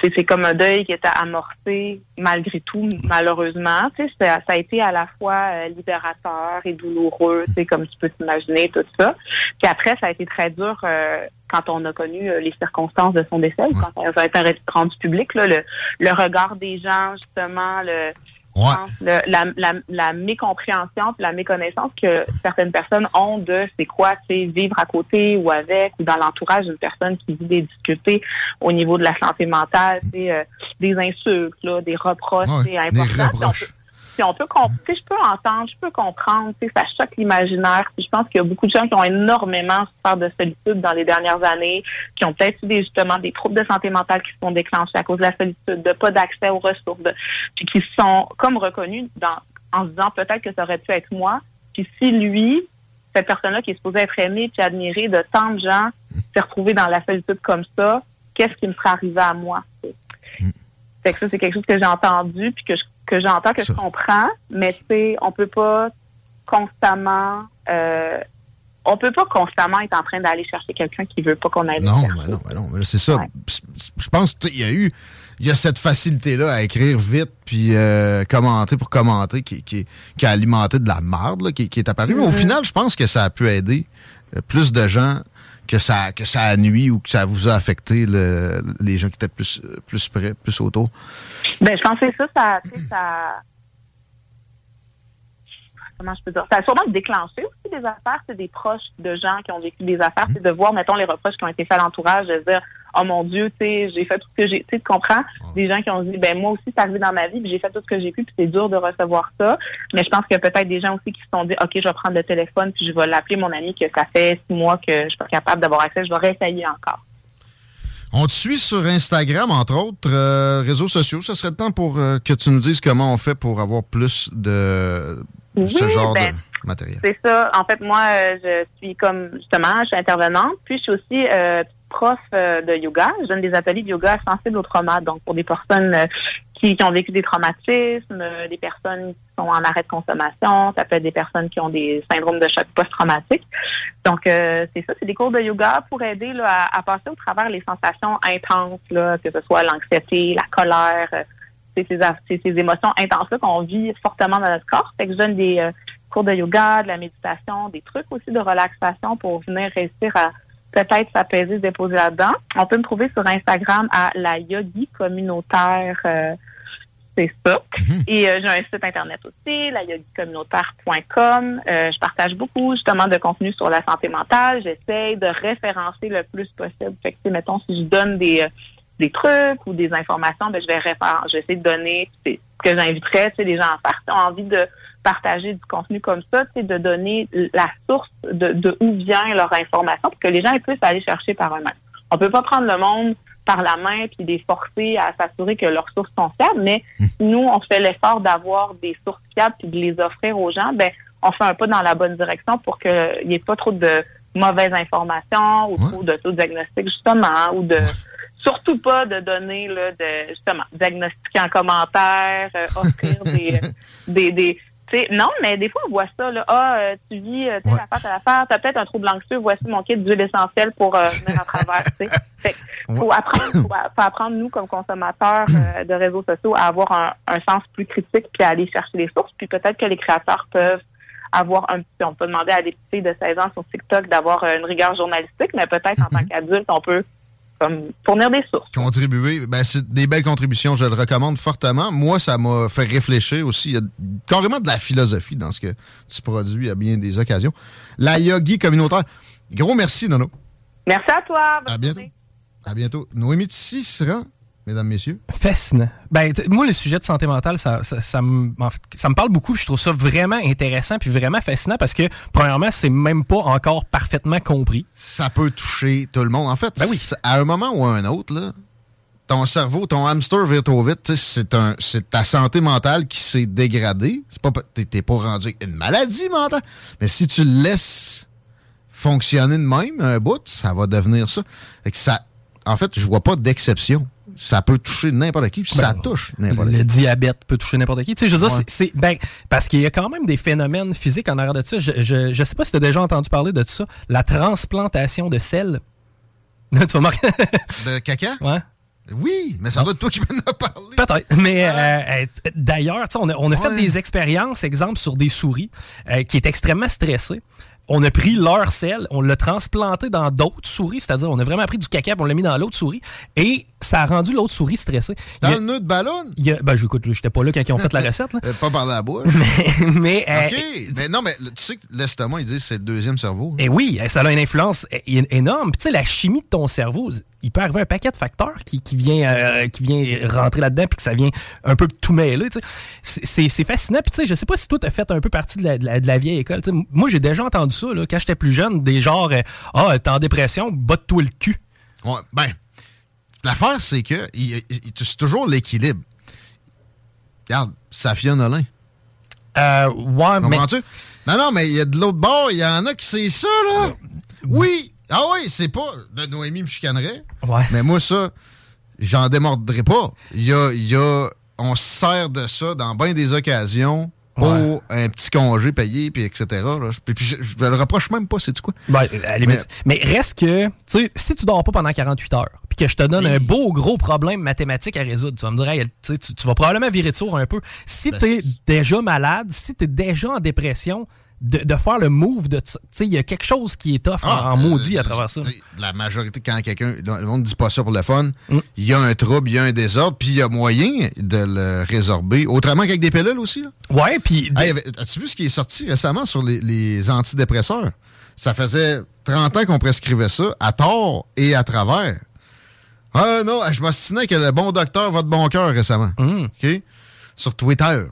c'est c'est comme un deuil qui était amorcé malgré tout, malheureusement. Tu sais, ça, ça a été à la fois euh, libérateur et douloureux, tu sais, comme tu peux t'imaginer, tout ça. Puis après, ça a été très dur euh, quand on a connu euh, les circonstances de son décès, quand ça a été rendu public, là, le, le regard des gens, justement, le, pense, le- la, la, la mécompréhension la méconnaissance que certaines personnes ont de c'est quoi, tu sais, vivre à côté ou avec ou dans l'entourage d'une personne qui vit des difficultés au niveau de la santé mentale, sais, euh, des insultes, là, des reproches, Ouais, c'est important. Puis on peut- je peux entendre, je peux comprendre, ça choque l'imaginaire. Je pense qu'il y a beaucoup de gens qui ont énormément souffert de solitude dans les dernières années, qui ont peut-être eu des, justement des troubles de santé mentale qui se sont déclenchés à cause de la solitude, de pas d'accès aux ressources, puis qui sont comme reconnus dans, en se disant peut-être que ça aurait pu être moi. Puis si lui, cette personne-là qui est supposée être aimée puis admirée de tant de gens, s'est retrouvée dans la solitude comme ça, qu'est-ce qui me serait arrivé à moi? Fait que ça, c'est quelque chose que j'ai entendu puis que je- que j'entends, que je comprends, mais tu sais, on peut pas constamment euh, on peut pas constamment être en train d'aller chercher quelqu'un qui veut pas qu'on aille le Non, chercher. mais non, mais non, c'est ça. Je pense qu'il y a eu il y a cette facilité-là à écrire vite puis euh, commenter pour commenter qui, qui, qui a alimenté de la marde là, qui, qui est apparue. Mais au Mhm. final, je pense que ça a pu aider euh, plus de gens que ça, que ça a nuit ou que ça vous a affecté le- les gens qui étaient plus, plus près, plus autour? Ben, je pense que ça, ça. Comment je peux dire? Ça a sûrement déclenché aussi des affaires. C'est des proches de gens qui ont vécu des affaires. C'est de voir, mettons, les reproches qui ont été faits à l'entourage, de dire, oh mon Dieu, tu sais, j'ai fait tout ce que j'ai. Tu sais, tu comprends? Des gens qui ont dit, ben, moi aussi, c'est arrivé dans ma vie, puis j'ai fait tout ce que j'ai pu, puis c'est dur de recevoir ça. Mais je pense a peut-être des gens aussi qui se sont dit, OK, je vais prendre le téléphone, puis je vais l'appeler mon ami que ça fait six mois que je suis pas capable d'avoir accès. Je vais réessayer encore. On te suit sur Instagram, entre autres, euh, réseaux sociaux. Ça serait le temps pour euh, que tu nous dises comment on fait pour avoir plus de ce genre ben, de matériel. C'est ça. En fait, moi, euh, je suis comme justement, je suis intervenante, puis je suis aussi euh, prof euh, de yoga. Je donne des ateliers de yoga sensibles au trauma, donc pour des personnes euh, qui, ont vécu des traumatismes, euh, des personnes qui sont en arrêt de consommation, ça peut être des personnes qui ont des syndromes de choc post-traumatique. Donc, euh, c'est ça, c'est des cours de yoga pour aider là, à, passer au travers les sensations intenses, là, que ce soit l'anxiété, la colère, c'est ces, émotions intenses-là qu'on vit fortement dans notre corps. Fait que je donne des cours de yoga, de la méditation, des trucs aussi de relaxation pour venir réussir à peut-être s'apaiser, se déposer là-dedans. On peut me trouver sur Instagram à la yogi communautaire. euh, C'est ça. Et euh, j'ai un site internet aussi, la yogicommunautaire.com. Euh, je partage beaucoup justement de contenu sur la santé mentale. J'essaie de référencer le plus possible. Fait que, tu sais, mettons, si je donne des, euh, des trucs ou des informations, ben, je vais référencer. Je vais essayer de donner ce que j'inviterais, tu sais, les gens à faire. Ont envie de partager du contenu comme ça, sais, de donner la source de, de où vient leur information pour que les gens puissent aller chercher par eux-mêmes. On peut pas prendre le monde par la main puis les forcer à s'assurer que leurs sources sont fiables, mais si nous, on fait l'effort d'avoir des sources fiables puis de les offrir aux gens, ben on fait un pas dans la bonne direction pour qu'il n'y ait pas trop de mauvaises informations ou trop d'autodiagnostic, justement, ou de surtout pas de donner là, de justement diagnostiquer en commentaire, euh, offrir des, des, des tu sais, non, mais des fois, on voit ça, là. Ah, euh, tu vis, euh, telle affaire, telle affaire, t'as peut-être un trouble anxieux, voici mon kit d'huile essentielle pour euh, venir à travers. Fait que faut apprendre, faut, faut apprendre, nous, comme consommateurs euh, de réseaux sociaux, à avoir un, un sens plus critique puis à aller chercher les sources. Puis peut-être que les créateurs peuvent avoir un petit, on peut demander à des petits de 16 ans sur TikTok d'avoir euh, une rigueur journalistique, mais peut-être en tant qu'adulte, on peut comme fournir des sources. Contribuer, ben, c'est des belles contributions, je le recommande fortement. Moi, ça m'a fait réfléchir aussi. Il y a carrément de la philosophie dans ce que tu produis à bien des occasions. La yogi communautaire. Gros merci, Nono. Merci à toi. À bientôt. journée. À bientôt. Noémie Tissi mesdames, messieurs. Fascinant. Ben, moi, le sujet de santé mentale, ça, ça, ça me, en fait, ça me parle beaucoup. Je trouve ça vraiment intéressant puis vraiment fascinant parce que, premièrement, c'est même pas encore parfaitement compris. Ça peut toucher tout le monde. En fait, Ben oui. à un moment ou à un autre, là, ton cerveau, ton hamster vire trop vite. C'est un, c'est ta santé mentale qui s'est dégradée. C'est pas, t'es, pas rendu une maladie mentale. Mais si tu laisses fonctionner de même un bout, ça va devenir ça. Que ça en fait, je vois pas d'exception. Ça peut toucher n'importe qui, puis ça touche n'importe qui. Le diabète peut toucher n'importe qui. Tu sais, je veux dire, Ouais. c'est, ben, parce qu'il y a quand même des phénomènes physiques en arrière de ça. Je, je, je sais pas si tu as déjà entendu parler de ça. La transplantation de sel. tu vas marquer. De caca? Ouais. Oui, mais ça doit être toi qui m'en as parlé. Peut-être. Mais euh, euh, d'ailleurs, on a, on a fait des expériences, exemple, sur des souris euh, qui est extrêmement stressées. On a pris leur sel, on l'a transplanté dans d'autres souris, c'est-à-dire on a vraiment pris du caca, on l'a mis dans l'autre souris, et ça a rendu l'autre souris stressée. Dans Il y a- le nœud de ballon? il a- ben, j'écoute, j'étais pas là quand ils ont fait la recette. Là. Euh, Pas par la bouche. mais euh, OK. Mais non, mais tu sais que l'estomac, ils disent que c'est le deuxième cerveau. Et oui, ça a une influence énorme. Puis, Tu sais, la chimie de ton cerveau, il peut arriver un paquet de facteurs qui, qui vient, euh, qui vient rentrer là-dedans puis que ça vient un peu tout mêler. C'est- fascinant. Puis, tu sais, je sais pas si toi, tu as fait un peu partie de la, de la- de la vieille école. Moi, j'ai déjà entendu ça là, quand j'étais plus jeune, des genres euh, Ah, t'es en dépression, botte-toi le cul. Ouais, ben, l'affaire, c'est que c'est toujours l'équilibre. Regarde, Safia Nolin. Euh, ouais, mais. Comprends-tu? Non, non, mais il y a de l'autre bord, il y en a qui c'est ça, là. Oui. Ah oui, c'est pas. de Noémie me chicanerait. Ouais. Mais moi, ça, j'en démordrai pas. Il y a, y a. On se sert de ça dans bien des occasions pour Ouais. un petit congé payé, puis etc. là. Puis, puis je, je le reproche même pas, c'est quoi? Ben, limite. mais, reste que, tu sais, si tu dors pas pendant 48 heures, puis que je te donne un beau gros problème mathématique à résoudre, tu vas me dire, hey, tu, tu, vas probablement virer de sourd un peu. Si Ben, tu es déjà malade, si tu es déjà en dépression, de, de faire le move de. Tu sais, il y a quelque chose qui est tough en, Ah, en maudit euh, à travers ça. La majorité, quand quelqu'un. Le monde ne dit pas ça pour le fun. Mm. Il y a un trouble, il y a un désordre, puis il y a moyen de le résorber. Autrement qu'avec des pilules aussi. Là. Ouais, puis. Hey, As-tu vu ce qui est sorti récemment sur les, les antidépresseurs? Ça faisait 30 ans qu'on prescrivait ça, à tort et à travers. Ah non, je m'ostinais que le bon docteur va de bon cœur récemment. Mm. OK? Sur Twitter.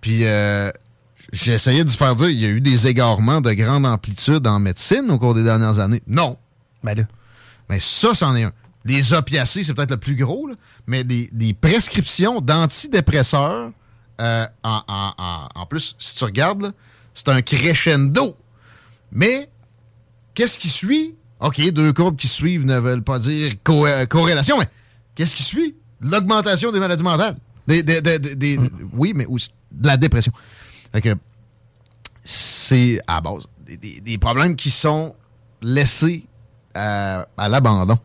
Puis euh, j'ai essayé de faire dire il y a eu des égarements de grande amplitude en médecine au cours des dernières années. Non. Ben là. Mais ça, c'en est un. Les opiacés, c'est peut-être le plus gros, là, mais des, des prescriptions d'antidépresseurs, euh, en, en- en- en plus, si tu regardes, c'est un crescendo. Mais, qu'est-ce qui suit? OK, deux courbes qui suivent ne veulent pas dire co- euh, corrélation, mais qu'est-ce qui suit? L'augmentation des maladies mentales. Des, des- des- des- des- Oui, mais aussi de la dépression. Fait que c'est à base des, des- problèmes qui sont laissés à, à l'abandon,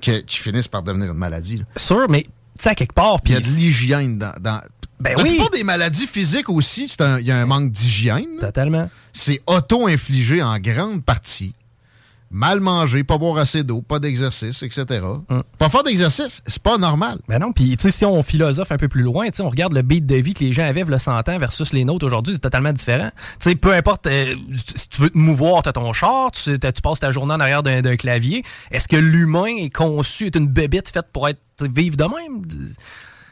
que- qui finissent par devenir une maladie. là. Sûr, mais, tu sais, quelque part. Puis il y a de l'hygiène dans. dans Ben la oui. plupart des maladies physiques aussi, il y a un manque d'hygiène. Totalement. C'est auto-infligé en grande partie. Mal manger, pas boire assez d'eau, pas d'exercice, etc. Mm. Pas faire d'exercice, c'est pas normal. Ben non, puis si on philosophe un peu plus loin, on regarde le beat de vie que les gens avaient le 100 ans versus les nôtres aujourd'hui, c'est totalement différent. Peu importe, euh, si tu veux te mouvoir, tu as ton char, tu, passes ta journée en arrière d'un clavier. Est-ce que l'humain est conçu, est une bébite faite pour être vivre de même?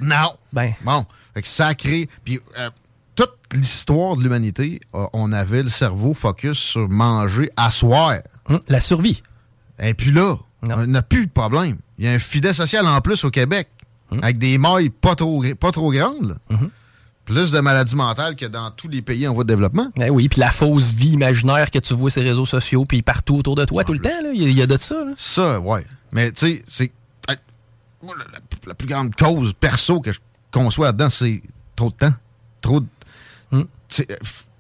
Non. Ben, Bon, fait que ça crée. Puis euh, toute l'histoire de l'humanité, euh, on avait le cerveau focus sur manger, asseoir. Hum, la survie. Et puis là, Non. on n'a plus de problème. Il y a un filet social en plus au Québec, avec des mailles pas trop, pas trop grandes. là. Plus de maladies mentales que dans tous les pays en voie de développement. Ben oui, puis la fausse vie imaginaire que tu vois sur les réseaux sociaux, puis partout autour de toi tout le temps, là, il y, a- il y a de ça. là. Ça, ouais. Mais tu sais, c'est. la, la- la plus grande cause perso que je conçois là-dedans, c'est trop de temps. Trop de.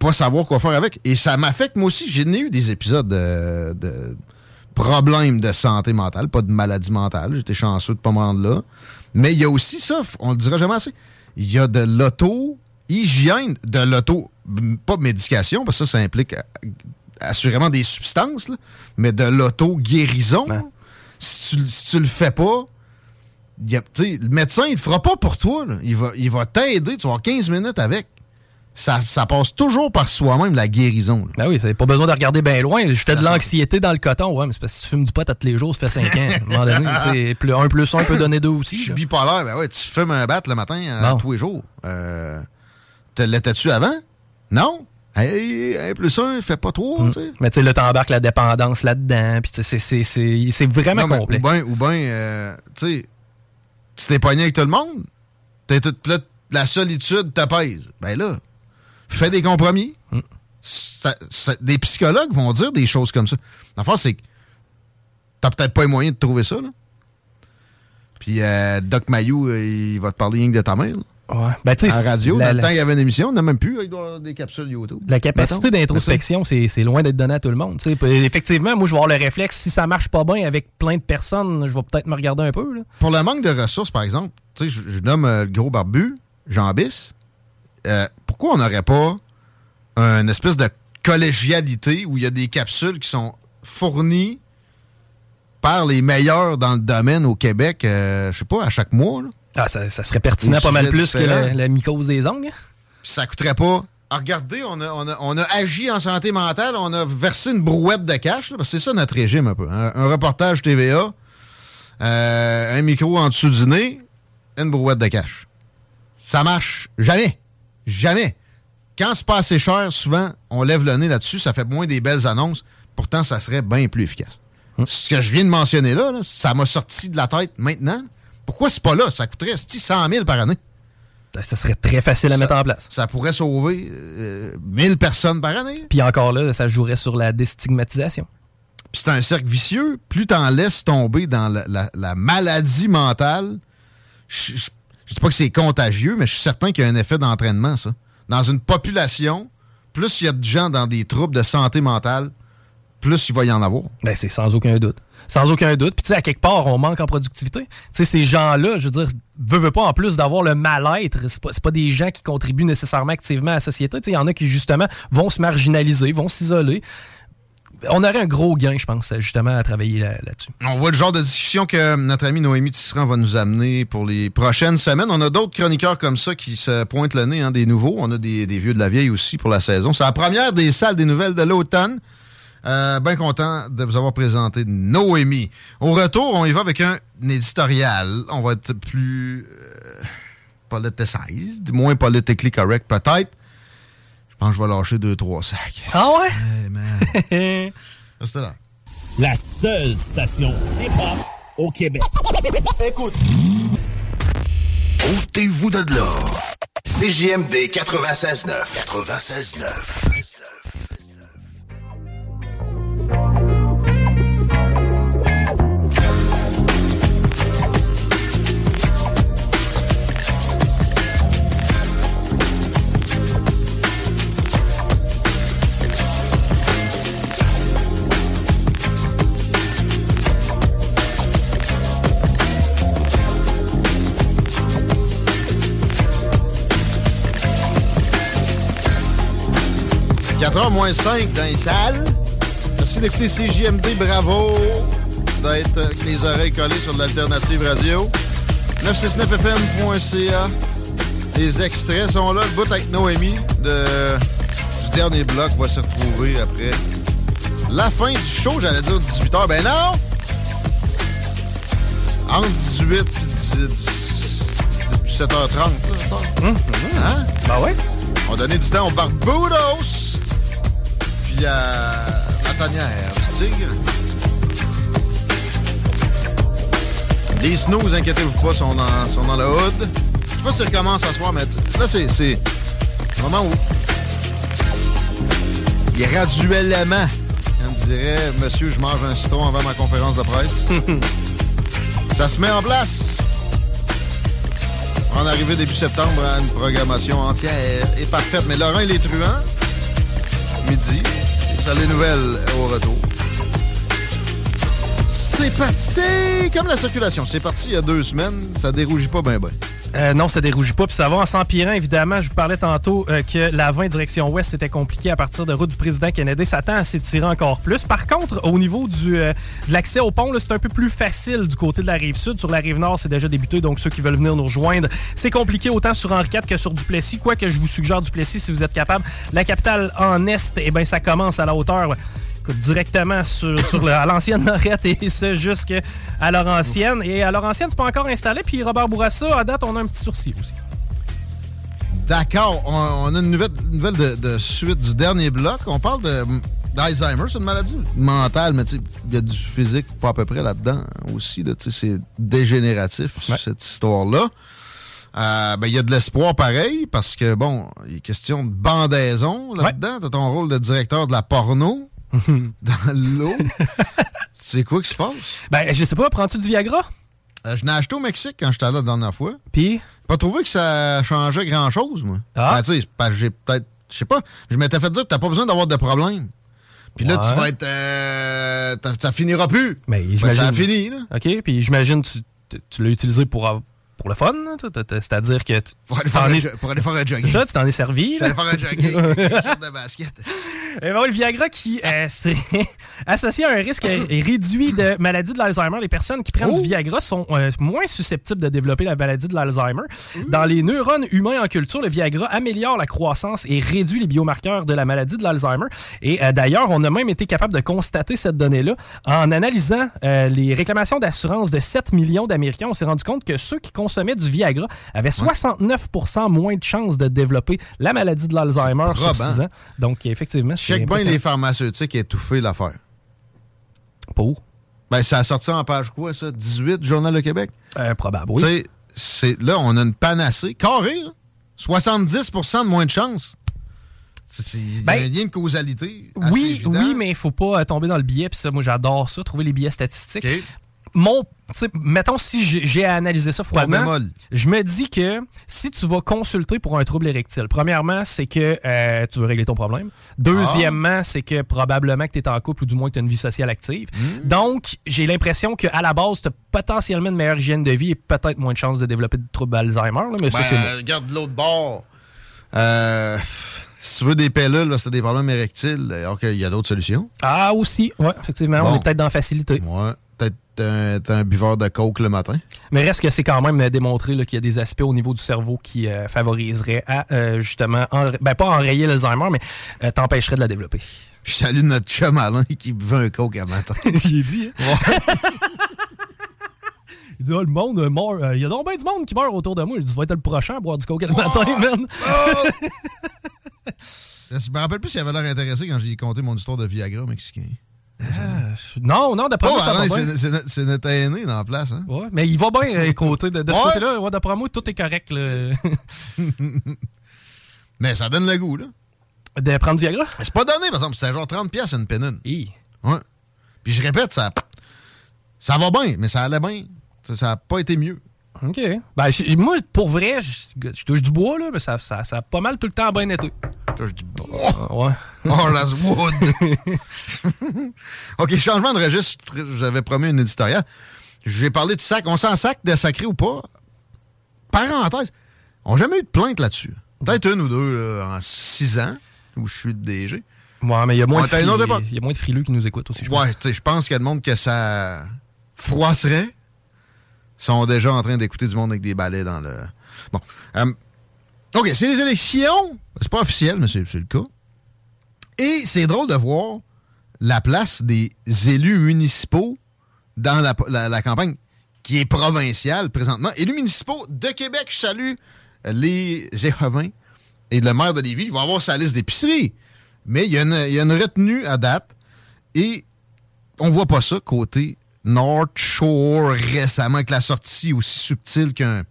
Pas savoir quoi faire avec. Et ça m'affecte, moi aussi. J'ai eu des épisodes de, de problèmes de santé mentale, pas de maladie mentale. J'étais chanceux de pas me rendre là. Mais il y a aussi ça, on le dira jamais assez. Il y a de l'auto-hygiène, de l'auto. Pas médication, parce que ça, ça implique assurément des substances, là, mais de l'auto-guérison. Si, tu, si tu le fais pas, il y a- le médecin, il le fera pas pour toi. là. Il va, il va t'aider. Tu vas avoir 15 minutes avec. Ça, ça passe toujours par soi-même, la guérison. là. Ben oui, c'est pas besoin de regarder bien loin. Je fais de l'anxiété dans le coton. Ouais, mais c'est parce que si tu fumes du pot à tous les jours, ça fait 5 ans. À un moment donné, plus- un plus un peut donner deux aussi. Je suis bipolaire. Ben ouais, tu fumes un bat le matin euh, tous les jours. Euh, te l'étais-tu avant? Non? Hey, un plus un, fait pas trop. Mm. Mais tu sais, là, t'embarques la dépendance là-dedans. Puis c'est- vraiment Non, mais complet. Ou bien, ben, euh, tu sais, tu t'es pogné avec tout le monde, t'es tout, là, la solitude te pèse. Ben là, fais des compromis. Mm. Ça- ça- des psychologues vont dire des choses comme ça. L'affaire, c'est que t'as peut-être pas les moyens de trouver ça, là. Puis euh, Doc Mayou, euh, il va te parler rien que de ta mère. là. Ouais. Ben, la radio, la- dans le temps, il y avait une émission, on n'a même plus, il doit avoir des capsules YouTube. La capacité d'introspection, c'est loin d'être donné à tout le monde. Effectivement, moi, je vais avoir le réflexe, si ça marche pas bien avec plein de personnes, je vais peut-être me regarder un peu. là. Pour le manque de ressources, par exemple, tu sais, je, je nomme euh, le gros barbu, Jean Bis. Euh, pourquoi on n'aurait pas une espèce de collégialité où il y a des capsules qui sont fournies par les meilleurs dans le domaine au Québec, euh, je sais pas, à chaque mois, là? Ah, ça, ça serait pertinent pas mal plus que la, la mycose des ongles. hein. Ça coûterait pas. Ah, regardez, on a, on, a, on a agi en santé mentale, on a versé une brouette de cash, là, parce que c'est ça notre régime un peu. Un, un reportage TVA, euh, un micro en dessous du nez, une brouette de cash. Ça marche jamais. Jamais. Quand c'est pas assez cher, souvent, on lève le nez là-dessus, ça fait moins des belles annonces. Pourtant, ça serait bien plus efficace. Ce que je viens de mentionner là, là, ça m'a sorti de la tête maintenant. Pourquoi c'est pas là? Ça coûterait 100 000 par année? Ça, ça serait très facile à Ça- mettre en place. Ça pourrait sauver euh, 1000 personnes par année. Puis encore là, ça jouerait sur la déstigmatisation. Puis c'est un cercle vicieux. Plus t'en laisses tomber dans la, la- la maladie mentale, je je- je dis pas que c'est contagieux, mais je suis certain qu'il y a un effet d'entraînement, ça. Dans une population, plus il y a de gens dans des troubles de santé mentale, plus il va y en avoir. Ben, c'est sans aucun doute. Sans aucun doute. Puis, tu sais, à quelque part, on manque en productivité. Tu sais, ces gens-là, je veux dire, veut, veut pas, en plus d'avoir le mal-être, c'est pas, pas des gens qui contribuent nécessairement activement à la société. Tu sais, il y en a qui, justement, vont se marginaliser, vont s'isoler. On aurait un gros gain, je pense, justement, à travailler là- là-dessus. On voit le genre de discussion que notre ami Noémie Tisserand va nous amener pour les prochaines semaines. On a d'autres chroniqueurs comme ça qui se pointent le nez, hein, des nouveaux. On a des, vieux de la vieille aussi pour la saison. C'est la première des salles des nouvelles de l'automne. Euh, Bien content de vous avoir présenté Noémie. Au retour, on y va avec un éditorial. On va être plus euh, politicized, moins politically correct peut-être. Je pense que je vais lâcher deux, trois sacs. Ah ouais? Hey, man. Restez là. La seule station hip-hop au Québec. Écoute. Ôtez-vous de là. CJMD 96.9. 96.9. h moins 5 dans les salles. Merci d'écouter CJMD. Bravo d'être avec les oreilles collées sur l'alternative radio. 969fm.ca. Les extraits sont là. Le bout avec Noémie de, du dernier bloc va se retrouver après la fin du show. J'allais dire 18h. Ben non! Entre 18 et 17h30. Hum, Hein? Ben ouais? On va donner du temps au Barbudos. Puis à la tanière du tigre. Les snooze, inquiétez-vous pas, sont dans, sont dans le hood. Je sais pas si ça recommence à soir, mais là, c'est le moment où graduellement, on dirait, monsieur, je mange un citron avant ma conférence de presse. ça se met en place. On est arrivé début septembre à une programmation entière et parfaite. Mais Laurent et les truands, midi, les nouvelles au retour. C'est parti! Comme la circulation, c'est parti il y a deux semaines, ça dérougit pas bien ben. Euh, non, ça dérougit pas, puis ça va en s'empirant, évidemment. Je vous parlais tantôt euh, que la 20 direction ouest, c'était compliqué à partir de route du président Kennedy. Ça tend à s'étirer encore plus. Par contre, au niveau du, euh, de l'accès au pont, c'est un peu plus facile du côté de la rive sud. Sur la rive nord, c'est déjà débuté, donc ceux qui veulent venir nous rejoindre, c'est compliqué autant sur Henri IV que sur Duplessis. Quoique je vous suggère Duplessis si vous êtes capable. La capitale en est, eh ben, ça commence à la hauteur. Directement sur, sur le- à l'ancienne Lorette et ce jusqu'à Laurentienne. Et à Laurentienne, c'est pas encore installé. Puis Robert Bourassa, à date, on a un petit sourcil aussi. D'accord, on, on a une nouvelle, une nouvelle de, de suite du dernier bloc. On parle de d'Alzheimer, c'est une maladie mentale, mais tu il y a du physique pas à peu près là-dedans aussi. là, tu c'est dégénératif, cette histoire-là. Euh, ben, il y a de l'espoir pareil, parce que, bon, il est question de bandaison là-dedans. T'as ton rôle de directeur de la porno dans l'eau? c'est quoi qui se passe? Ben, je sais pas, prends-tu du Viagra? Euh, je l'ai acheté au Mexique quand j'étais là la dernière fois. Puis? Pas trouvé que ça changeait grand-chose, moi. Ah. Ben, tu sais, j'ai peut-être... Je sais pas, je m'étais fait dire que t'as pas besoin d'avoir de problème. Puis là, tu vas être... euh, ça finira plus. Mais Ben, ça a fini, là. OK, puis j'imagine tu, tu- l'as utilisé pour, pour le fun, c'est-à-dire que tu, Pour aller faire un es- jo- pour aller faire un jogging. C'est ça, tu t'en es servi. J'allais faire un jogging de basket. Eh ben, le Viagra qui euh, serait associé à un risque réduit de maladie de l'Alzheimer. Les personnes qui prennent Oh! du Viagra sont euh, moins susceptibles de développer la maladie de l'Alzheimer. Dans les neurones humains en culture, le Viagra améliore la croissance et réduit les biomarqueurs de la maladie de l'Alzheimer. Et euh, d'ailleurs, on a même été capable de constater cette donnée-là en analysant euh, les réclamations d'assurance de 7 millions d'Américains. On s'est rendu compte que ceux qui consommaient du Viagra avaient 69 moins de chances de développer la maladie de l'Alzheimer sur probant. 6 ans. Donc, effectivement, Check bien les pharmaceutiques étouffer l'affaire. Pour? Ben, ça a sorti en page quoi, ça? 18, Journal de Québec? Euh, probable, oui. Tu sais, c'est- là, on a une panacée. Carré, là. 70% de moins de chances. Il y a Ben, un lien de causalité. assez Oui, évident. oui, mais il faut pas tomber dans le biais. Puis ça, moi, j'adore ça, trouver les biais statistiques. Mon, tu sais, mettons si j'ai à analyser ça froidement, je me dis que si tu vas consulter pour un trouble érectile, premièrement, c'est que euh, tu veux régler ton problème. Deuxièmement, c'est que probablement que tu es en couple ou du moins que tu as une vie sociale active. Hmm. Donc, j'ai l'impression qu'à la base, tu as potentiellement une meilleure hygiène de vie et peut-être moins de chances de développer de troubles Alzheimer. là, mais ça, Ben, c'est moi. regarde de l'autre bord. Euh, si tu veux des pilules, là, c'est des problèmes érectiles. Alors qu'il y a d'autres solutions. Ah, aussi. Ouais, effectivement. On est peut-être dans la facilité. Ouais. Peut-être un, un buveur de coke le matin? Mais reste que c'est quand même démontré qu'il y a des aspects au niveau du cerveau qui euh, favoriseraient à euh, justement, ben pas enrayer l'Alzheimer, mais euh, t'empêcherait de la développer. Je salue notre chum Alain qui buvait un coke à matin. J'y ai dit. hein? Il dit, ah, le monde meurt. euh, Il y a donc bien du monde qui meurt autour de moi. Je dis, vas être le prochain à boire du coke le matin, man. Je me rappelle plus s'il avait l'air intéressé quand j'ai conté mon histoire de Viagra mexicain. Non, non, d'après Oh, moi, ça Alain, va bien. c'est notre- aîné dans la place. Hein? Ouais, mais il va bien, euh, côté de, de ce côté-là. Ouais, d'après moi, tout est correct. là. Mais ça donne le goût, là. de prendre du Viagra? C'est pas donné, par exemple. C'était genre 30$ piastres une. Hi. Ouais. Puis je répète, ça, ça va bien, mais ça allait bien. Ça- Ça n'a pas été mieux. OK. Ben, moi, pour vrai, je, je touche du bois, là, mais ça, ça, ça a pas mal tout le temps bien été. Touche du bois. Ouais. Oh, las wood. OK, changement de registre. J'avais promis une éditoriale. J'ai parlé de sac. On s'en sac de sacré ou pas? Parenthèse. On n'a jamais eu de plainte là-dessus. Peut-être une ou deux là, en six ans où je suis DG. Ouais, mais il y a moins, de frileux, qui nous écoutent aussi. je. Ouais, tu sais, je pense qu'il y a de monde que ça froisserait. Sont déjà en train d'écouter du monde avec des balais dans le. Bon. Euh, OK, c'est les élections. C'est pas officiel, mais c'est le cas. Et c'est drôle de voir la place des élus municipaux dans la, campagne qui est provinciale présentement. Élus municipaux de Québec, je salue les Jéhovins et le maire de Lévis. Ils vont avoir sa liste d'épicerie. Mais il y, a une- il y a une retenue à date et on voit pas ça côté North Shore récemment, avec la sortie aussi subtile qu'un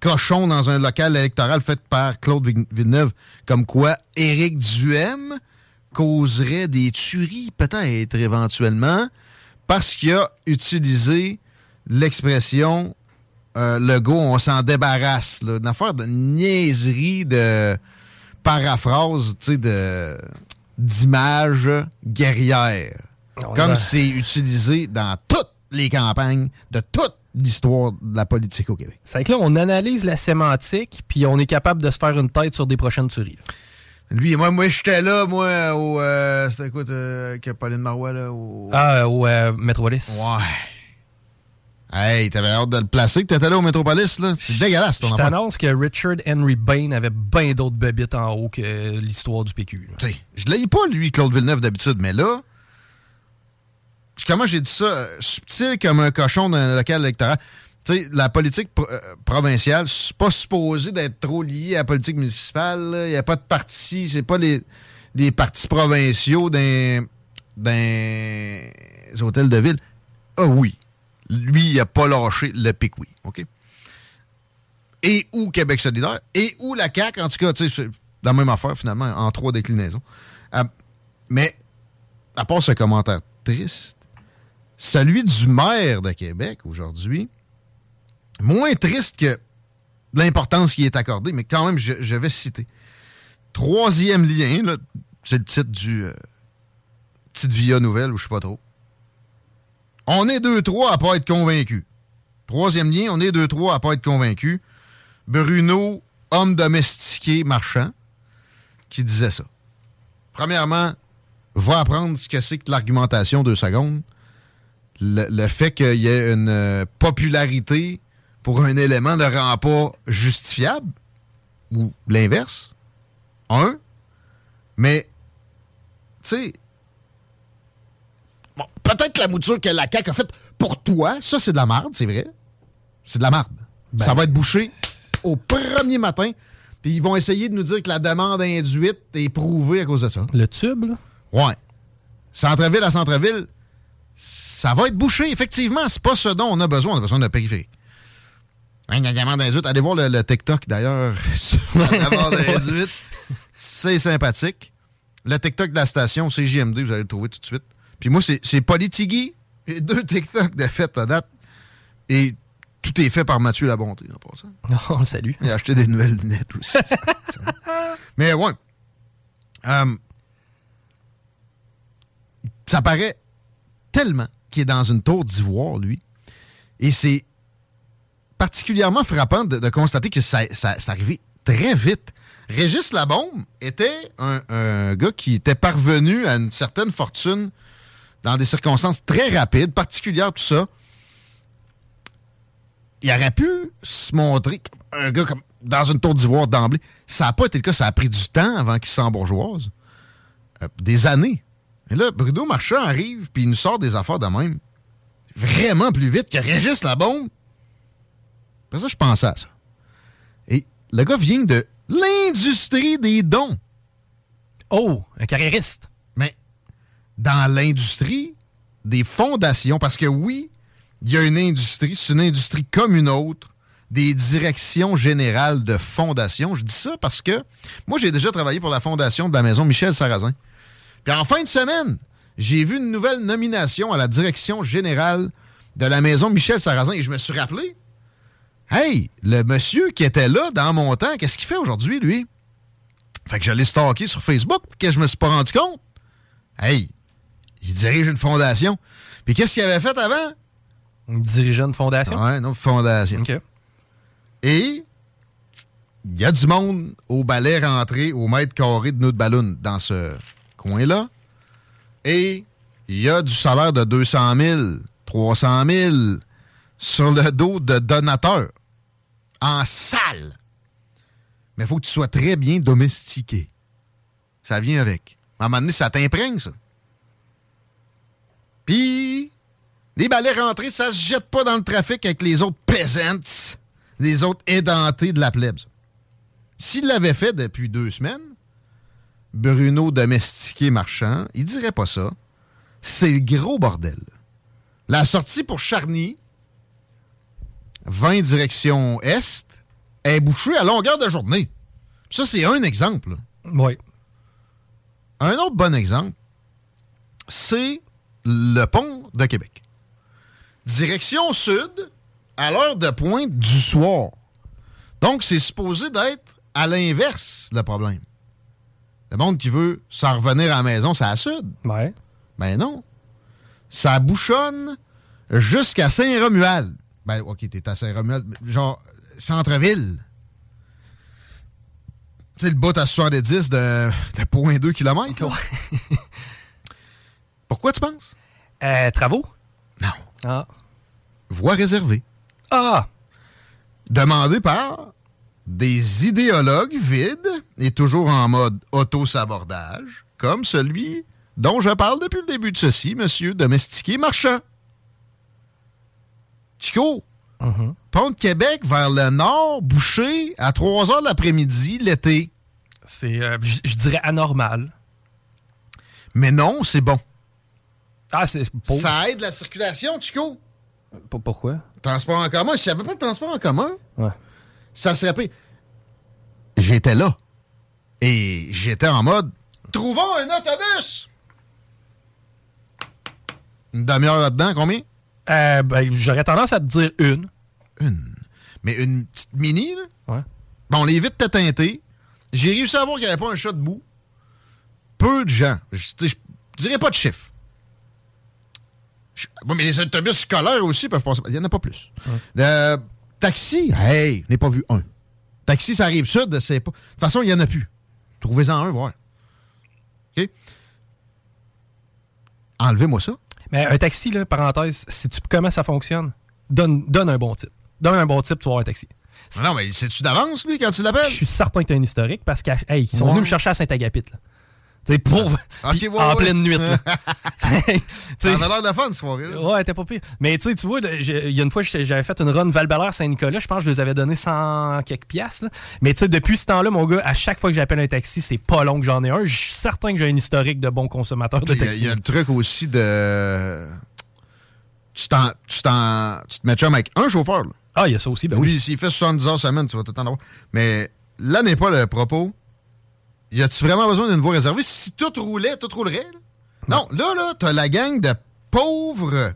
cochon dans un local électoral fait par Claude Vil- Villeneuve, comme quoi Éric Duhem causerait des tueries, peut-être éventuellement, parce qu'il a utilisé l'expression euh, le go, on s'en débarrasse. Là, affaire de niaiserie, de paraphrase, tu sais, de d'images Comme c'est utilisé dans toutes les campagnes de toute l'histoire de la politique au Québec. C'est que là, on analyse la sémantique, puis on est capable de se faire une tête sur des prochaines tueries. Lui, moi, moi j'étais là, moi, au. euh, C'était quoi, euh, que Pauline Marois, là? Au... Ah, au euh, Metropolis. Ouais. Hey, t'avais hâte de le placer, que t'étais là au Métropolis, là. C'est dégueulasse, ton Je t'annonce que Richard Henry Bain avait bien d'autres bébites en haut que euh, l'histoire du PQ. là. Tu sais, je l'ai pas, lui, Claude Villeneuve, d'habitude, mais là, comment j'ai dit ça? euh, Subtil comme un cochon d'un local électoral. La politique pro- euh, provinciale, c'est pas supposé d'être trop lié à la politique municipale. Il n'y a pas de parti, c'est pas les, partis provinciaux d'un hôtels de ville. Ah oui, lui, il a pas lâché le pic, oui, OK? Et ou Québec solidaire, et ou la CAQ, en tout cas, c'est la même affaire, finalement, en trois déclinaisons. Euh, mais, à part ce commentaire triste, celui du maire de Québec aujourd'hui, moins triste que l'importance qui est accordée, mais quand même, je, vais citer. Troisième lien, c'est le titre du euh, Petite Via Nouvelle, ou je sais pas trop. On est deux-trois à pas être convaincus. Troisième lien, on est deux-trois à pas être convaincus. Bruno, homme domestiqué marchand, qui disait ça. Premièrement, va apprendre ce que c'est que l'argumentation deux secondes. Le, le fait qu'il y ait une euh, popularité pour un élément ne rend pas justifiable, ou l'inverse? Un? Mais, tu sais, bon, peut-être que la mouture que la CAQ a faite pour toi, ça, c'est de la marde, c'est vrai. C'est de la marde. ça va être bouché au premier matin. Puis ils vont essayer de nous dire que la demande induite est prouvée à cause de ça. Le tube, là? Ouais. Centre-ville à centre-ville, ça va être bouché, effectivement. C'est pas ce dont on a besoin. On a besoin d'un périphérique. Hein, la demande induite. Allez voir le, le TikTok, d'ailleurs, sur la. C'est sympathique. Le TikTok de la station, c'est JMD, vous allez le trouver tout de suite. Puis moi, c'est Politigui. Et deux TikTok de fête à date. Et tout est fait par Mathieu Labonté, en passant. On le salue. Il a acheté des nouvelles lunettes aussi. Mais ouais. Euh, ça paraît tellement qu'il est dans une tour d'ivoire, lui. Et c'est particulièrement frappant de, constater que ça, ça- c'est arrivé très vite. Régis Labombe était un, gars qui était parvenu à une certaine fortune dans des circonstances très rapides, particulières, tout ça. Il aurait pu se montrer un gars comme dans une tour d'ivoire d'emblée. Ça n'a pas été le cas. Ça a pris du temps avant qu'il s'embourgeoise. Euh, des années. Et là, Bruno Marchand arrive, puis il nous sort des affaires de même. Vraiment plus vite que Régis Labombe. Après ça, je pensais à ça. Et le gars vient de l'industrie des dons. Oh, un carriériste. Mais dans l'industrie des fondations, parce que oui, il y a une industrie, c'est une industrie comme une autre, des directions générales de fondations. Je dis ça parce que moi, j'ai déjà travaillé pour la fondation de la maison Michel Sarrazin. Puis en fin de semaine, j'ai vu une nouvelle nomination à la direction générale de la maison Michel Sarrazin et je me suis rappelé, hey, le monsieur qui était là dans mon temps, qu'est-ce qu'il fait aujourd'hui, lui? Fait que je l'ai stalké sur Facebook, que je me suis pas rendu compte. Hey, il dirige une fondation. Puis qu'est-ce qu'il avait fait avant? Dirigeant de fondation? Ouais, une autre fondation. OK. Et il y a du monde au balai rentré au mètre carré de notre ballon dans ce coins-là. Et il y a du salaire de 200 000, 300 000 sur le dos de donateurs en salle. Mais il faut que tu sois très bien domestiqué. Ça vient avec. À un moment donné, ça t'imprègne, ça. Puis, les balais rentrés, ça se jette pas dans le trafic avec les autres peasants, les autres édentés de la plèbe. S'il l'avait fait depuis deux semaines, Bruno domestiqué marchand, il dirait pas ça. C'est le gros bordel. La sortie pour Charny, 20 direction Est, est bouchée à longueur de journée. Ça, c'est un exemple. Oui. Un autre bon exemple, c'est le pont de Québec. Direction sud, à l'heure de pointe du soir. Donc, c'est supposé d'être à l'inverse, le problème. Le monde qui veut s'en revenir à la maison, c'est à sud. Ouais. Ben non. Ça bouchonne jusqu'à Saint-Romuald. Ben, OK, t'es à Saint-Romuald, genre centre-ville. Tu sais, le bout à 70 de, de 0.2 km. Pourquoi tu penses? Euh, travaux? Non. Ah. Voie réservée. Ah! Demandé par des idéologues vides et toujours en mode auto-sabordage, comme celui dont je parle depuis le début de ceci, monsieur domestiqué marchand. Chico, pont de Québec vers le nord, bouché à 3 heures de l'après-midi l'été. C'est, euh, je je dirais, anormal. Mais non, c'est bon. Ah, c'est pauvre. Ça aide la circulation, Chico. P- Pourquoi? Transport en commun, n'y avait pas de transport en commun, Ouais. Ça serait pire. J'étais là. Et j'étais en mode Trouvons un autobus! Une demi-heure là-dedans, combien? Euh, ben, j'aurais tendance à te dire une. Une. Mais une petite mini, là? Ouais. Bon, les vitres étaient teintées. J'ai réussi à voir qu'il n'y avait pas un chat debout. Peu de gens. Je dirais pas de chiffre. Ouais, mais les autobus scolaires aussi peuvent passer. Il n'y en a pas plus. Le taxi, hey, je n'ai pas vu un. Taxi, ça arrive sud, c'est pas. De toute façon, il n'y en a plus. Trouvez-en un, voir. OK? Enlevez-moi ça. Mais un taxi, là, parenthèse, si tu comment ça fonctionne, donne, donne un bon type. Donne un bon type, tu vas avoir un taxi. Non, mais c'est-tu d'avance, lui, quand tu l'appelles? Je suis certain que tu as un historique parce qu'ils hey, sont Ouais. venus me chercher à Saint-Agapit. Là. Tu sais, pour. Ouais, en ouais. pleine nuit. là. Ça avait l'air de fun, cette soirée-là. Ouais, t'es pas pire. Mais tu sais, tu vois, il y a une fois, j'avais fait une run val Saint-Nicolas. Je pense que je les avais donné 100 quelques piastres. là. Mais tu sais, depuis ce temps-là, mon gars, à chaque fois que j'appelle un taxi, c'est pas long que j'en ai un. Je suis certain que j'ai un historique de bons consommateurs de Il y, a, taxi. il y a le truc aussi de. Tu, t'en, tu, t'en, tu te mets chum avec un chauffeur. Là. Ah, il y a ça aussi, ben oui. Lui, s'il fait 70 heures semaine, tu vas tout le temps. Mais là n'est pas le propos. Y a-tu vraiment besoin d'une voie réservée? Si tout roulait, tout roulerait. là? Non, là, là, t'as la gang de pauvres.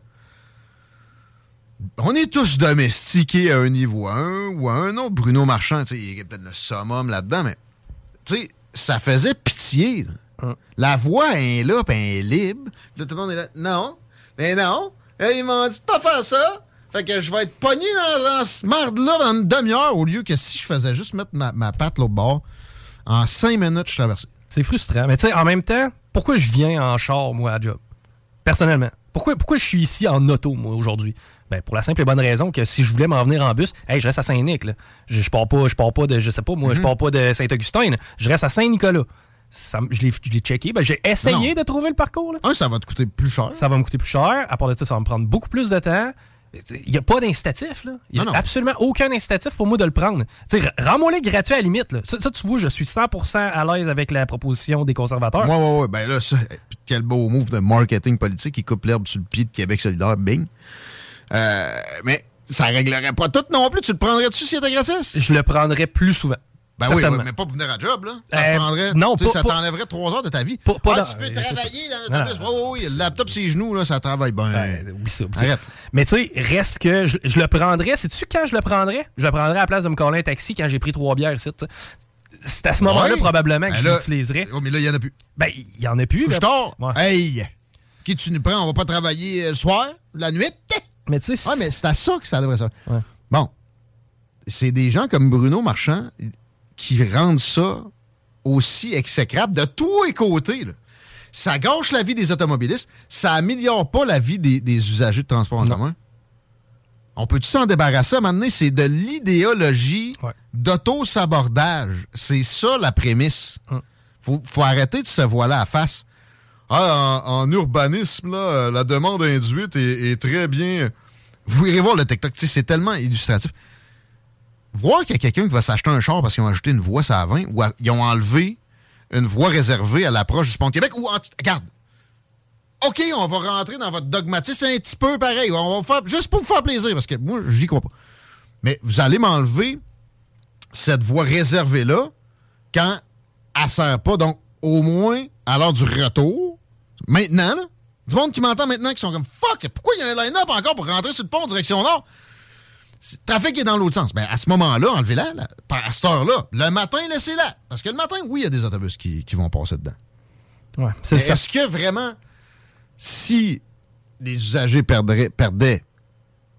On est tous domestiqués à un niveau, à un ou à un autre. Bruno Marchand, tu sais, il y a peut-être le summum là-dedans, mais tu sais, ça faisait pitié. là. La voix est là, puis elle est libre. Là, tout le monde est là. Non, mais non. Eh, ils m'ont dit de pas faire ça. Fait que je vais être pogné dans, dans ce marde-là dans une demi-heure au lieu que si je faisais juste mettre ma, ma patte l'autre bord. En cinq minutes, je traversais. C'est frustrant. Mais tu sais, en même temps, pourquoi je viens en char, moi, à job? Personnellement. Pourquoi, pourquoi je suis ici en auto, moi, aujourd'hui? Ben, pour la simple et bonne raison que si je voulais m'en venir en bus, hey, je reste à Saint-Nic. Je, je pars pas, je pars pas de, je sais pas, moi, je Mhm. pars pas de Saint-Augustin. Je reste à Saint-Nicolas. Ça je l'ai je l'ai checké. Ben, j'ai essayé Non. de trouver le parcours, là. Un, ça va te coûter plus cher. Ça va me coûter plus cher. À part de ça, ça va me prendre beaucoup plus de temps. Il n'y a pas d'incitatif, là. Il n'y a Non, non. absolument aucun incitatif pour moi de le prendre. Tu sais, rends-moi-les gratuit à la limite, là. Ça, ça, tu vois, je suis 100% à l'aise avec la proposition des conservateurs. Ouais, ouais, ouais. Ben là, ça, quel beau move de marketing politique qui coupe l'herbe sur le pied de Québec solidaire. Bing. Euh, mais ça réglerait pas tout non plus. Tu le prendrais-tu si c'était gratis? Je le prendrais plus souvent. Ben oui, mais pas pour venir à job, là. Ça Euh, prendrait. non, pas- ça t'enlèverait trois heures de ta vie. Pas- pas ah, dans- tu peux travailler dans l'autobus. Non, Oui, oui, oui. Le laptop sur les genoux, là, ça travaille bien. Oui, ça, oui, ça. Arrête. Mais tu sais, reste que je, je le prendrais. Sais-tu quand je le prendrais? Je le prendrais à la place de me coller un taxi quand j'ai pris trois bières ici. C'est à ce moment-là, probablement, que Ben je l'utiliserais. Oh, mais là, il y en a plus. Ben, il y en a plus. Je. Ouais. Hey! Qui tu nous prends? On va pas travailler euh, le soir, la nuit? Mais tu sais, Ouais, mais c'est à ça que ça devrait ça. Ouais. Bon. C'est des gens comme Bruno Marchand qui rendent ça aussi exécrable de tous les côtés. là. Ça gâche la vie des automobilistes. Ça améliore pas la vie des, des usagers de transport en commun. On peut-tu s'en débarrasser à un moment donné? C'est de l'idéologie d'auto-sabordage. C'est ça la prémisse. Faut, faut arrêter de se voiler à face. Ah, en, en urbanisme, là, euh, la demande induite est, est très bien. Vous irez voir le TikTok. C'est tellement illustratif. Voir qu'il y a quelqu'un qui va s'acheter un char parce qu'ils ont ajouté une voie à 20 ou ils ont enlevé une voie réservée à l'approche du pont de Québec ou en- regarde. OK, on va rentrer dans votre dogmatisme un petit peu pareil. On va faire juste pour vous faire plaisir parce que moi, j'y crois pas. Mais vous allez m'enlever cette voie réservée-là quand elle sert pas. Donc, au moins, à l'heure du retour, maintenant, là, du monde qui m'entend maintenant qui sont comme fuck, pourquoi il y a un line-up encore pour rentrer sur le pont en direction nord? Le trafic est dans l'autre sens. Ben, à ce moment-là, enlevez-la, là, à cette heure-là. Le matin, laissez-la. Parce que le matin, oui, il y a des autobus qui, qui vont passer dedans. Ouais, c'est ça. Est-ce que vraiment, si les usagers perdraient- perdaient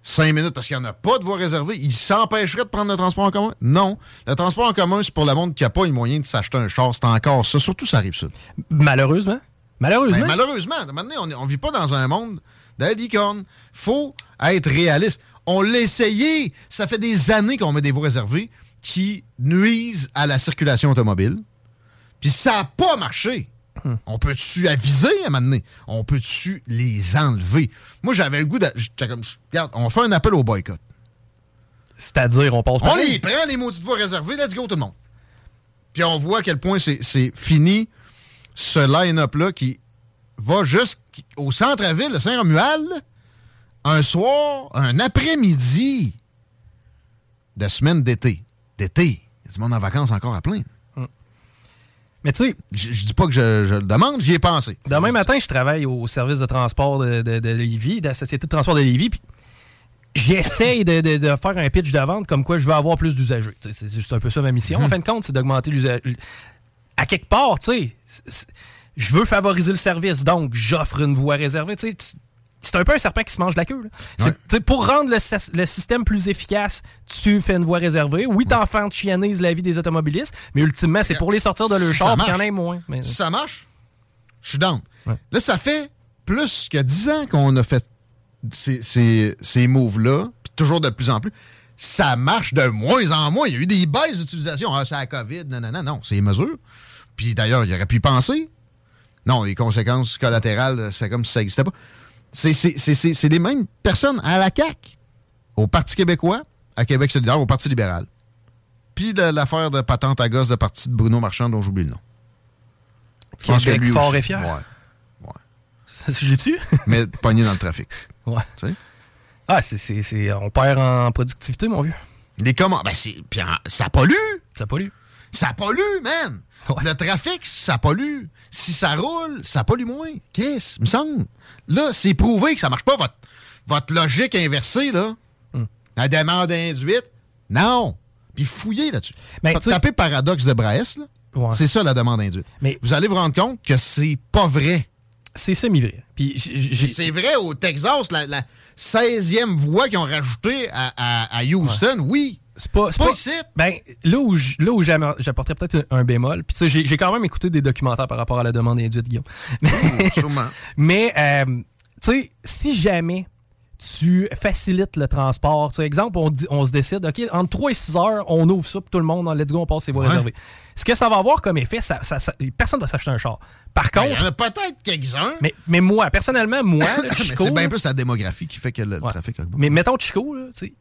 cinq minutes parce qu'il n'y en a pas de voie réservée, ils s'empêcheraient de prendre le transport en commun? Non. Le transport en commun, c'est pour le monde qui n'a pas les moyens de s'acheter un char. C'est encore ça. Surtout, ça arrive ça. Malheureusement. Malheureusement. Ben, malheureusement, maintenant, on ne vit pas dans un monde de licorne. faut être réaliste. On l'a essayé. Ça fait des années qu'on met des voies réservées qui nuisent à la circulation automobile. Puis ça n'a pas marché. On peut-tu aviser à un moment donné? On peut-tu les enlever? Moi, j'avais le goût de... comme, Regarde, on fait un appel au boycott. C'est-à-dire, on passe On les prend, les maudites voies réservées. Let's go, tout le monde. Puis on voit à quel point c'est c'est fini, ce line-up-là qui va jusqu'au centre-ville Saint-Romuald, un soir, un après-midi de semaine d'été. D'été. Il y a du monde en vacances encore à plein. Mais tu sais. Je dis pas que je, je le demande, j'y ai pensé. Demain matin, je travaille au service de transport de, de, de Lévis, de la Société de transport de Lévis, puis j'essaye de, de- de faire un pitch de vente comme quoi je veux avoir plus d'usagers. C'est juste un peu ça ma mission. En fin de compte, c'est d'augmenter l'usage. À quelque part, tu sais, je veux favoriser le service, donc j'offre une voie réservée. Tu sais, c'est un peu un serpent qui se mange la queue. là. Pour rendre le, sy- le système plus efficace, tu fais une voie réservée. Oui, t'enfants chianises la vie des automobilistes, mais ultimement, c'est pour les sortir de leur Ça char qu'il y en ait moins. Mais- Si ça marche, je suis down. Là, ça fait plus que 10 ans qu'on a fait ces, ces, ces moves-là, puis toujours de plus en plus. Ça marche de moins en moins. Il y a eu des baisses d'utilisation. Ah, c'est la COVID, non, non, non, non, c'est les mesures. Puis d'ailleurs, il aurait pu y penser. Non, les conséquences collatérales, c'est comme si ça n'existait pas. C'est- les mêmes personnes à la CAQ, au Parti québécois, à Québec solidaire, au Parti libéral. Puis de l'affaire de patente à gosse de parti de Bruno Marchand, dont j'oublie le nom. Je pense que Québec lui fort aussi. et fier. Ouais. Je l'ai-tu? Mais pogné dans le trafic. Ouais. Tu sais? Ah, c'est, on perd en productivité, mon vieux. Les commandes. Ben, c'est. Ça pollue. Ça pollue. Ça pollue, man. Le trafic, ça pollue. Si ça roule, ça pollue moins. Qu'est-ce, me semble? Là, c'est prouvé que ça marche pas, votre, votre logique inversée, là. Hmm. La demande induite. Non. Puis fouillez là-dessus. Mais, Tapez paradoxe de Braès, là. Ouais. C'est ça, la demande induite. Mais- Vous allez vous rendre compte que c'est pas vrai. C'est semi-vrai. Puis C'est vrai au Texas, la, la 16e voie qu'ils ont rajoutée à, à- à Houston, oui. C'est pas, Pas pas- ici. Ben, là où, là où j'apporterais peut-être un, bémol, puis tu sais, j'ai, quand même écouté des documentaires par rapport à la demande induite, Guillaume. Sûrement. Mais, euh, tu sais, si jamais tu facilites le transport, tu sais, exemple, on, dit- on se décide, OK, entre 3 et 6 heures, on ouvre ça, puis tout le monde, let's go, on passe ses voies Ouais. réservées. Ce que ça va avoir comme effet, ça, ça- ça- personne ne va s'acheter un char. Par Ben, Il contre, peut-être quelques-uns. mais, mais moi, personnellement, moi, c'est bien plus la démographie qui fait que le, le trafic augmente. mais mettons Chico, là, tu sais,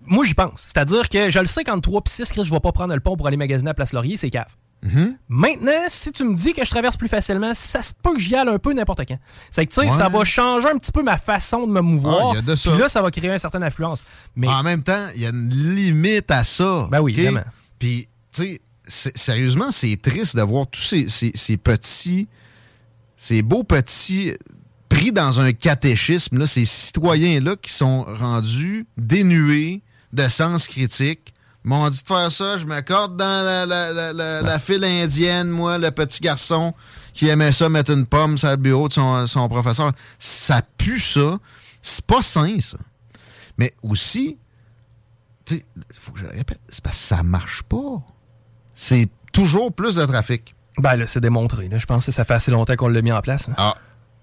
moi j'y pense. C'est-à-dire que je le sais qu'entre 3 et 6, Chris, je vais pas prendre le pont pour aller magasiner à Place Laurier, c'est cave. Mhm. Maintenant, si tu me dis que je traverse plus facilement, ça se peut que j'y aille un peu n'importe quand. C'est que, tu sais, Ouais. ça va changer un petit peu ma façon de me mouvoir. Ah, il y a de ça. Puis là, ça va créer une certaine influence. Mais En même temps, il y a une limite à ça. Ben oui, OK? évidemment. Puis, tu sais, sérieusement, c'est triste de voir tous ces, ces- ces petits, ces beaux petits pris dans un catéchisme, là, ces citoyens-là qui sont rendus dénués de sens critique. M'ont dit de faire ça, je m'accorde dans la, la, la, la- la file indienne, moi, le petit garçon qui aimait ça mettre une pomme sur le bureau de son, son professeur. Ça pue ça. C'est pas sain, ça. Mais aussi, tu sais, faut que je le répète, c'est parce que ça marche pas. C'est toujours plus de trafic. Ben là, c'est démontré. là. Je pense que ça fait assez longtemps qu'on l'a mis en place. là. Ah,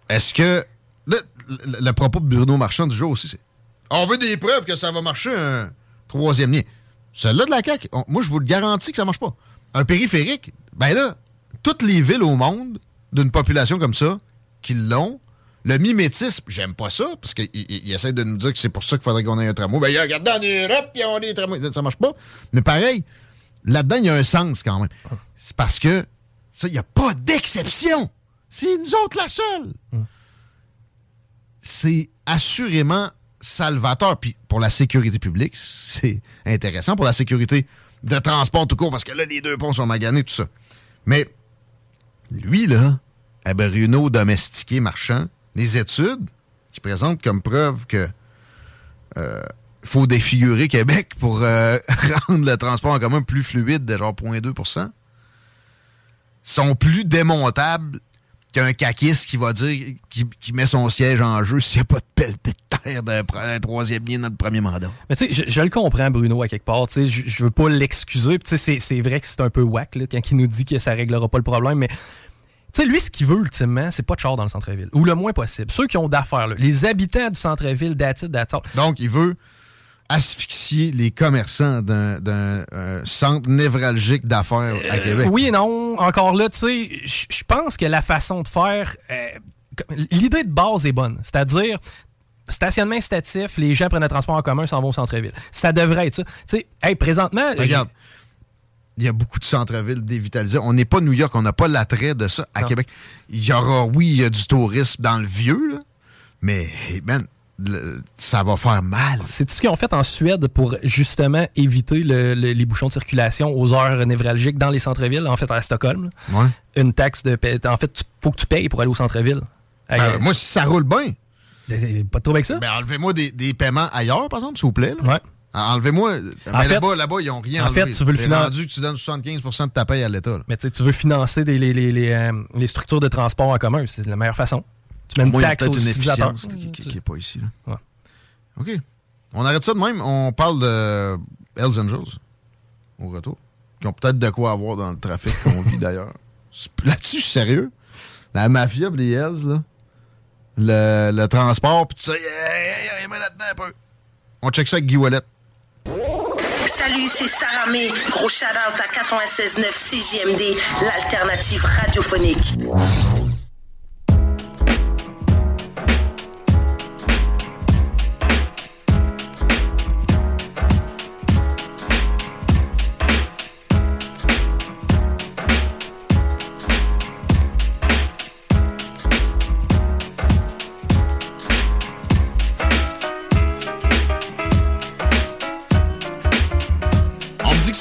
est-ce que. le, le propos de Bruno Marchand du jour aussi, c'est. On veut des preuves que ça va marcher un troisième lien. Celle-là de la CAQ, moi, je vous le garantis que ça marche pas. Un périphérique, ben là, toutes les villes au monde d'une population comme ça, qui l'ont, le mimétisme, j'aime pas ça, parce qu'il il- il essaie de nous dire que c'est pour ça qu'il faudrait qu'on ait un tramway. Ben, regardez en Europe, puis on a des tramways. Ça marche pas. Mais pareil, là-dedans, il y a un sens quand même. C'est parce que, ça, il n'y a pas d'exception. C'est nous autres la seule. C'est assurément salvateur. Puis pour la sécurité publique, c'est intéressant. Pour la sécurité de transport tout court, parce que là, les deux ponts sont maganés, tout ça. Mais lui, là, à Bruno domestiqué marchand, les études qui présentent comme preuve que euh, faut défigurer Québec pour euh, rendre le transport en commun plus fluide de genre 0,2% sont plus démontables qu'un caquiste qui va dire qui, qui met son siège en jeu s'il n'y a pas de pelleté de terre d'un troisième lien dans le premier mandat. Mais tu sais, je, je le comprends, Bruno, à quelque part. Tu sais, je, je veux pas l'excuser. Tu sais, c'est- c'est vrai que c'est un peu whack là, quand il nous dit que ça réglera pas le problème. Mais tu sais, lui, ce qu'il veut ultimement, c'est pas de char dans le centre-ville. Ou le moins possible. Ceux qui ont d'affaires, là, les habitants du centre-ville, d'attitude, d'attitude. Donc, il veut asphyxier les commerçants d'un euh, centre névralgique d'affaires à Québec. Oui et non. Encore là, tu sais, je pense que la façon de faire. euh, L'idée de base est bonne. C'est-à-dire. Stationnement incitatif, les gens prennent le transport en commun, s'en vont au centre-ville. Ça devrait être ça. Tu sais, hey, présentement. Regarde, il y a beaucoup de centres-villes dévitalisés. On n'est pas New York, on n'a pas l'attrait de ça à Non. Québec. Il y aura, oui, il y a du tourisme dans le vieux, là, mais man, le- ça va faire mal. C'est tout ce qu'ils ont fait en Suède pour justement éviter le- le- les bouchons de circulation aux heures névralgiques dans les centres-villes, en fait à Stockholm. là? Ouais. Une taxe de paie- En fait, il faut que tu payes pour aller au centre-ville. Ben, moi, si ça roule bien, euh, pas de trouble avec ça. ben, enlevez-moi des, des paiements ailleurs, par exemple, s'il vous plaît. là. Ouais. Enlevez-moi. En Mais fait- là-bas, là-bas, ils n'ont rien en enlevé. fait, tu veux le C'est finan- rendu que tu donnes 75% de ta paye à l'État. là. Mais tu veux financer des- les, les- les, euh, les structures de transport en commun, c'est la meilleure façon. Tu mets une taxe aux peut-être une utilisateurs. efficience qui n'est pas ici. là. Ouais. OK. On arrête ça de même. On parle de Hells Angels au retour. Qui ont peut-être de quoi avoir dans le trafic qu'on vit d'ailleurs. Là-dessus, je suis sérieux. La mafia, les Hells, là. Le, le transport, puis tout ça, il y a- il y a main là-dedans un peu. On check ça avec Guy Wallet. Salut, c'est Sarah May. Gros shout-out à 96.9 CJMD, l'alternative radiophonique.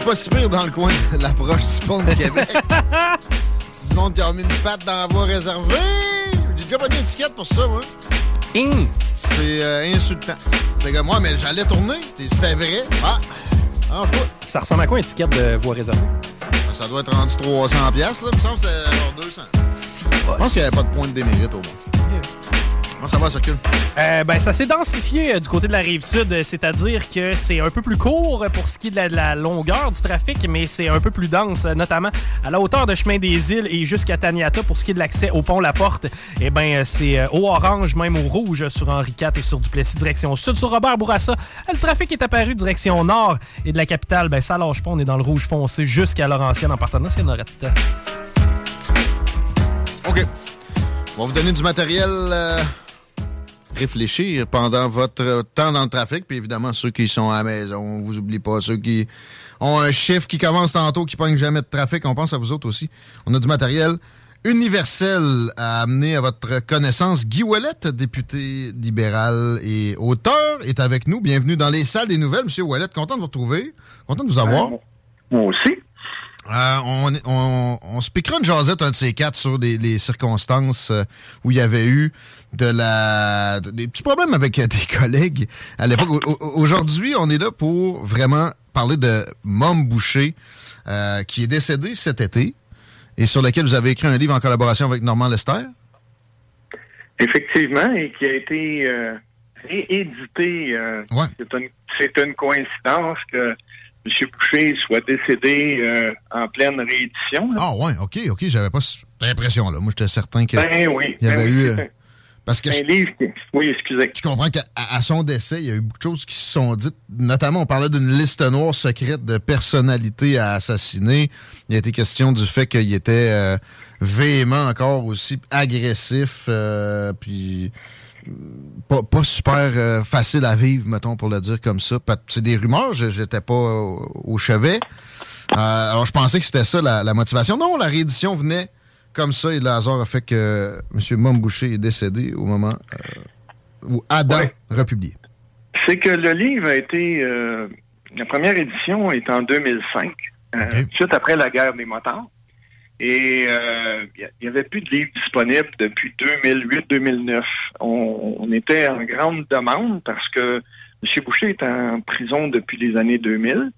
Pas si pire dans le coin de l'approche du pont de Québec. C'est monde qui a mis une patte dans la voie réservée. J'ai déjà pas d'étiquette pour ça, moi. C'est euh, insultant. Fait que moi, mais j'allais tourner. C'était vrai. Ah, arrange pas. Ça ressemble à quoi une étiquette de voie réservée? Ça doit être rendu 300 pièces là. Il me semble que c'est genre 200. Je pense qu'il n'y avait pas de point de démérite au moins. Comment ça va, circule? Euh, ben, ça s'est densifié euh, du côté de la rive sud, euh, c'est-à-dire que c'est un peu plus court pour ce qui est de la, de la longueur du trafic, mais c'est un peu plus dense, notamment à la hauteur de Chemin des Îles et jusqu'à Taniata pour ce qui est de l'accès au pont La Porte. Eh ben, c'est au orange, même au rouge sur Henri IV et sur Duplessis, direction sud. Sur Robert Bourassa, le trafic est apparu direction nord et de la capitale, ben, ça lâche pas, on est dans le rouge foncé jusqu'à Laurentienne en partant de Norette. OK. On va vous donner du matériel euh, réfléchir pendant votre temps dans le trafic. Puis évidemment, ceux qui sont à la maison, on vous oublie pas. Ceux qui ont un chiffre qui commence tantôt, qui pogne jamais de trafic, on pense à vous autres aussi. On a du matériel universel à amener à votre connaissance. Guy Ouellette, député libéral et auteur, est avec nous. Bienvenue dans les salles des nouvelles. Monsieur Ouellette, content de vous retrouver. Content de vous avoir. Moi aussi. Euh, on, on, on se piquera une jasette, un de ces quatre, sur les circonstances euh, où il y avait eu de la de- des petits problèmes avec euh, des collègues à l'époque. Au- au- Aujourd'hui, on est là pour vraiment parler de Mom Boucher, euh, qui est décédé cet été et sur lequel vous avez écrit un livre en collaboration avec Normand Lester. Effectivement, et qui a été euh, réédité. euh, C'est une, c'est une coïncidence que M. Boucher soit décédé euh, en pleine réédition. là. Ah ouais, OK, OK, j'avais pas cette impression-là. Moi, j'étais certain que Ben oui, il y avait ben oui, eu... parce que je, un livre qui- Oui, excusez. je comprends qu'à à son décès, il y a eu beaucoup de choses qui se sont dites. Notamment, on parlait d'une liste noire secrète de personnalités à assassiner. Il a été question du fait qu'il était euh, véhément encore aussi agressif, euh, puis euh, pas, pas super euh, facile à vivre, mettons, pour le dire comme ça. C'est des rumeurs, je- j'étais pas au, au chevet. Alors, je pensais que c'était ça la, la motivation. Non, la réédition venait comme ça et le hasard a fait que M. Momboucher est décédé au moment euh, où Adam republié. C'est que le livre a été... euh, la première édition est en 2005, euh, suite après la guerre des motards. Et euh, il n'y avait plus de livres disponibles depuis 2008-2009. On, on était en grande demande parce que M. Boucher est en prison depuis les années 2000.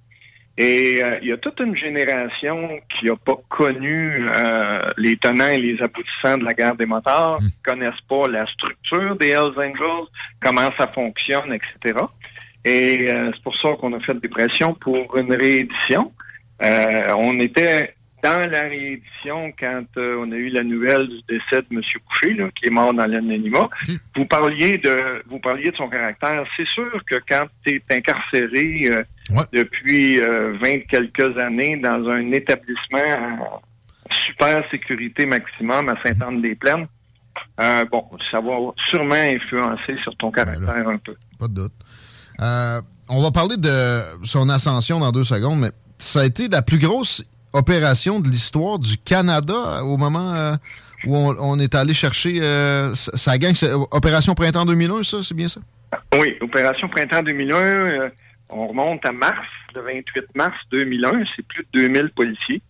Et euh, il y a toute une génération qui n'a pas connu euh, les tenants et les aboutissants de la guerre des motards, qui connaissent pas la structure des Hells Angels, comment ça fonctionne, etc. Et euh, c'est pour ça qu'on a fait des pressions pour une réédition. Euh, on était dans la réédition quand euh, on a eu la nouvelle du décès de M. Boucher, là, qui est mort dans l'anonymat. Vous parliez de vous parliez de son caractère. C'est sûr que quand tu es incarcéré euh, depuis euh, 20 quelques années dans un établissement en super sécurité maximum à Sainte-Anne-des-Plaines, euh, bon, ça va sûrement influencer sur ton caractère un peu. Pas de doute. On va parler de son ascension dans deux secondes, mais ça a été la plus grosse opération de l'histoire du Canada au moment euh, où on, est allé chercher euh, sa gang. C'est Opération Printemps 2001, ça, c'est bien ça? Oui, Opération Printemps 2001, euh, on remonte à mars, le 28 mars 2001, c'est plus de 2000 policiers.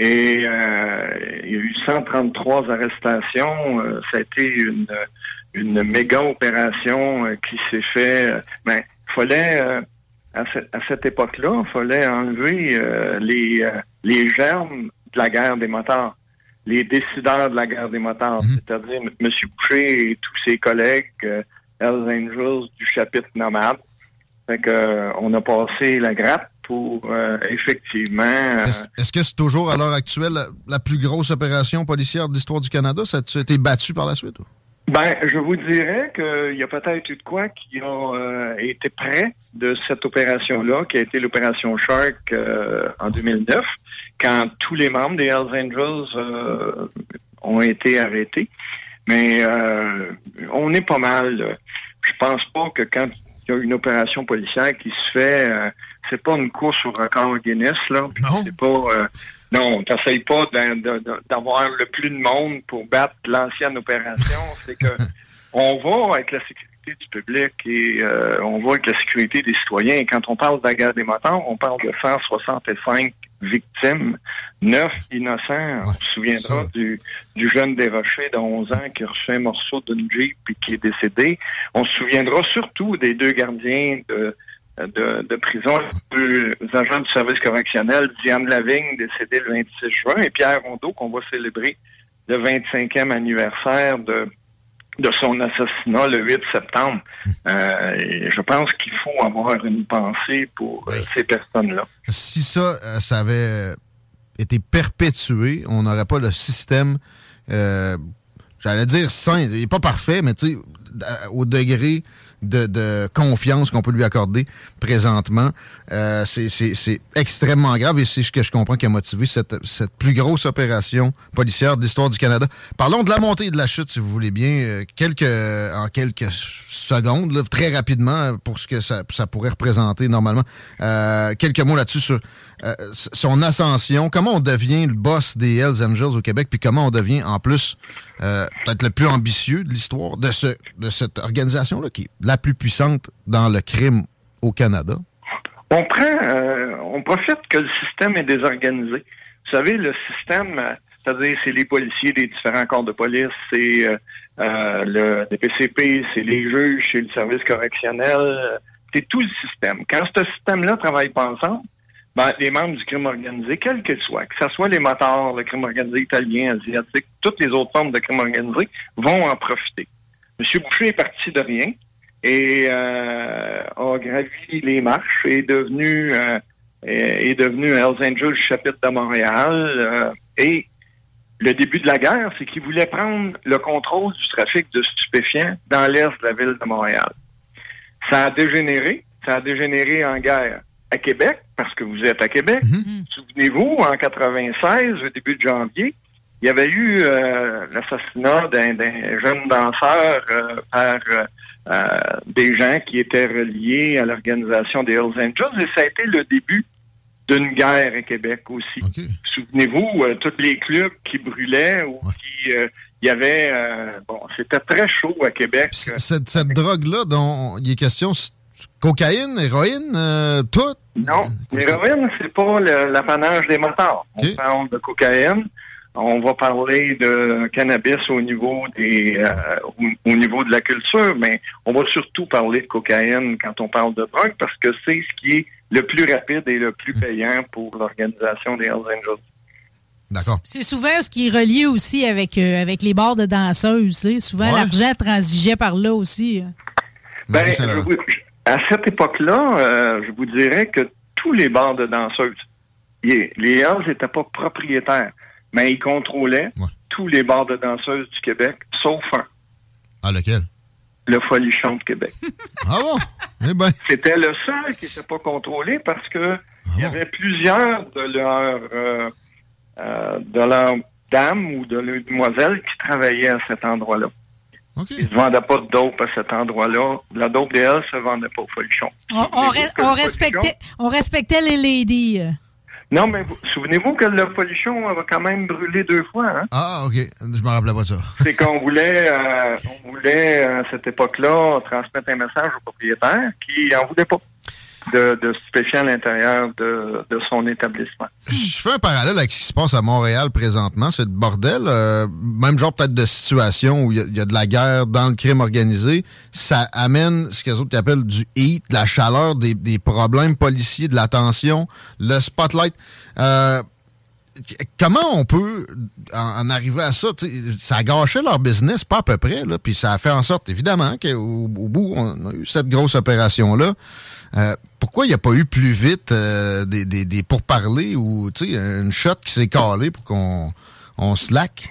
Et euh, il y a eu 133 arrestations. Euh, ça a été une, méga opération euh, qui s'est fait. euh, ben, fallait, euh, à, ce- à cette époque-là, il fallait enlever euh, les, euh, les germes de la guerre des motards, les décideurs de la guerre des motards, c'est-à-dire M. Boucher et tous ses collègues, euh, Hells Angels du chapitre nomade. Fait que, euh, on a passé la grappe pour effectivement. Est-ce que c'est toujours à l'heure actuelle la, la plus grosse opération policière de l'histoire du Canada? Ça a été battu par la suite? ou? Ben, je vous dirais qu'il y a peut-être eu de quoi qui a euh, été près de cette opération-là, qui a été l'opération Shark euh, en 2009, quand tous les membres des Hells Angels euh, ont été arrêtés. Mais euh, on est pas mal. euh, Je pense pas que quand il y a une opération policière qui se fait, euh, c'est pas une course au record Guinness là. C'est pas. Non, t'essayes pas d'avoir le plus de monde pour battre l'ancienne opération. C'est que on va avec la sécurité du public et euh, on va avec la sécurité des citoyens. Et quand on parle de la guerre des motards, on parle de 165 victimes, 9 innocents. on se souviendra du, du jeune Desrochers de 11 ans qui a reçu un morceau d'une Jeep et qui est décédé. On se souviendra surtout des deux gardiens de, de, de prison, deux agents du service correctionnel, Diane Lavigne, décédée le 26 juin, et Pierre Rondeau, qu'on va célébrer le 25e anniversaire de, de son assassinat le 8 septembre. Euh, et je pense qu'il faut avoir une pensée pour euh, ces personnes-là. Si ça, euh, ça avait été perpétué, on n'aurait pas le système, euh, j'allais dire sain, il n'est pas parfait, mais au degré de, confiance qu'on peut lui accorder présentement, euh, c'est- extrêmement grave et c'est ce que je comprends qui a motivé cette, cette plus grosse opération policière de l'histoire du Canada. Parlons de la montée et de la chute, si vous voulez bien, euh, quelques, en quelques secondes, très rapidement, euh, pour ce que ça, ça pourrait représenter normalement. Euh, quelques mots là-dessus sur euh, son ascension, comment on devient le boss des Hells Angels au Québec, puis comment on devient en plus euh, peut-être le plus ambitieux de l'histoire de, ce, de cette organisation-là, qui est la plus puissante dans le crime au Canada? On prend, euh, on profite que le système est désorganisé. Vous savez, le système, c'est-à-dire c'est les policiers des différents corps de police, c'est le DPCP, c'est les juges, c'est le service correctionnel, c'est tout le système. Quand ce système-là travaille pas ensemble, ben, les membres du crime organisé, quel qu'il soit, que ce soit les motards, le crime organisé italien, asiatique, toutes les autres formes de crime organisé, vont en profiter. M. Boucher est parti de rien et euh, a gravi les marches et est devenu euh, est, devenu Hells Angels chapitre de Montréal. euh, et le début de la guerre, c'est qu'ils voulaient prendre le contrôle du trafic de stupéfiants dans l'est de la ville de Montréal. Ça a dégénéré. Ça a dégénéré en guerre à Québec, parce que vous êtes à Québec. Souvenez-vous, en 96, au début de janvier, il y avait eu euh, l'assassinat d'un jeune danseur euh, par euh, euh, des gens qui étaient reliés à l'organisation des Hells Angels, et ça a été le début d'une guerre à Québec aussi. Souvenez-vous, euh, tous les clubs qui brûlaient ou qui... euh, il y avait... euh, bon, c'était très chaud à Québec. Cette, cette drogue-là dont il est question, cocaïne, héroïne, euh, tout? Non, l'héroïne, c'est pas le- l'apanage des motards. On parle de cocaïne. On va parler de cannabis au niveau des euh, au, au niveau de la culture, mais on va surtout parler de cocaïne quand on parle de drogue parce que c'est ce qui est le plus rapide et le plus payant pour l'organisation des Hells Angels. D'accord. C'est souvent ce qui est relié aussi avec, euh, avec les bars de danseuses. tu sais. Souvent, Ouais. l'argent transigeait par là aussi. Ben, je vous- à cette époque-là, euh, je vous dirais que tous les bars de danseuses, y- les Hells n'étaient pas propriétaires, mais ils contrôlaient tous les bars de danseuses du Québec, sauf un. Ah, lequel? Le Folichon de Québec. ah bon? Eh ben. C'était le seul qui n'était pas contrôlé parce que il y avait plusieurs de leurs euh, euh, de leurs dames ou de leurs demoiselles qui travaillaient à cet endroit-là. Ils ne vendaient pas de dope à cet endroit-là. La dope des Hells ne se vendait pas au Folichon. On, respectait, on respectait les ladies. euh. Non, mais vous- souvenez-vous que le Folichon a quand même brûlé deux fois. Hein? Ah, OK. Je me rappelais pas ça. C'est qu'on voulait, euh, on voulait à cette époque-là transmettre un message au propriétaire qui en voulait pas de, de à l'intérieur de, son établissement. Je fais un parallèle avec ce qui se passe à Montréal présentement. C'est le bordel. euh, même genre peut-être de situation où il y a- de la guerre dans le crime organisé. Ça amène ce qu'ils appellent du heat, de la chaleur, des, problèmes policiers, de la tension, le spotlight. Euh, comment on peut en, arriver à ça? Ça a gâché leur business, pas à peu près. Là, puis ça a fait en sorte, évidemment, qu'au au bout, on a eu cette grosse opération-là. Euh, pourquoi il n'y a pas eu plus vite euh, des, des, pourparlers ou une shot qui s'est calée pour qu'on on slack?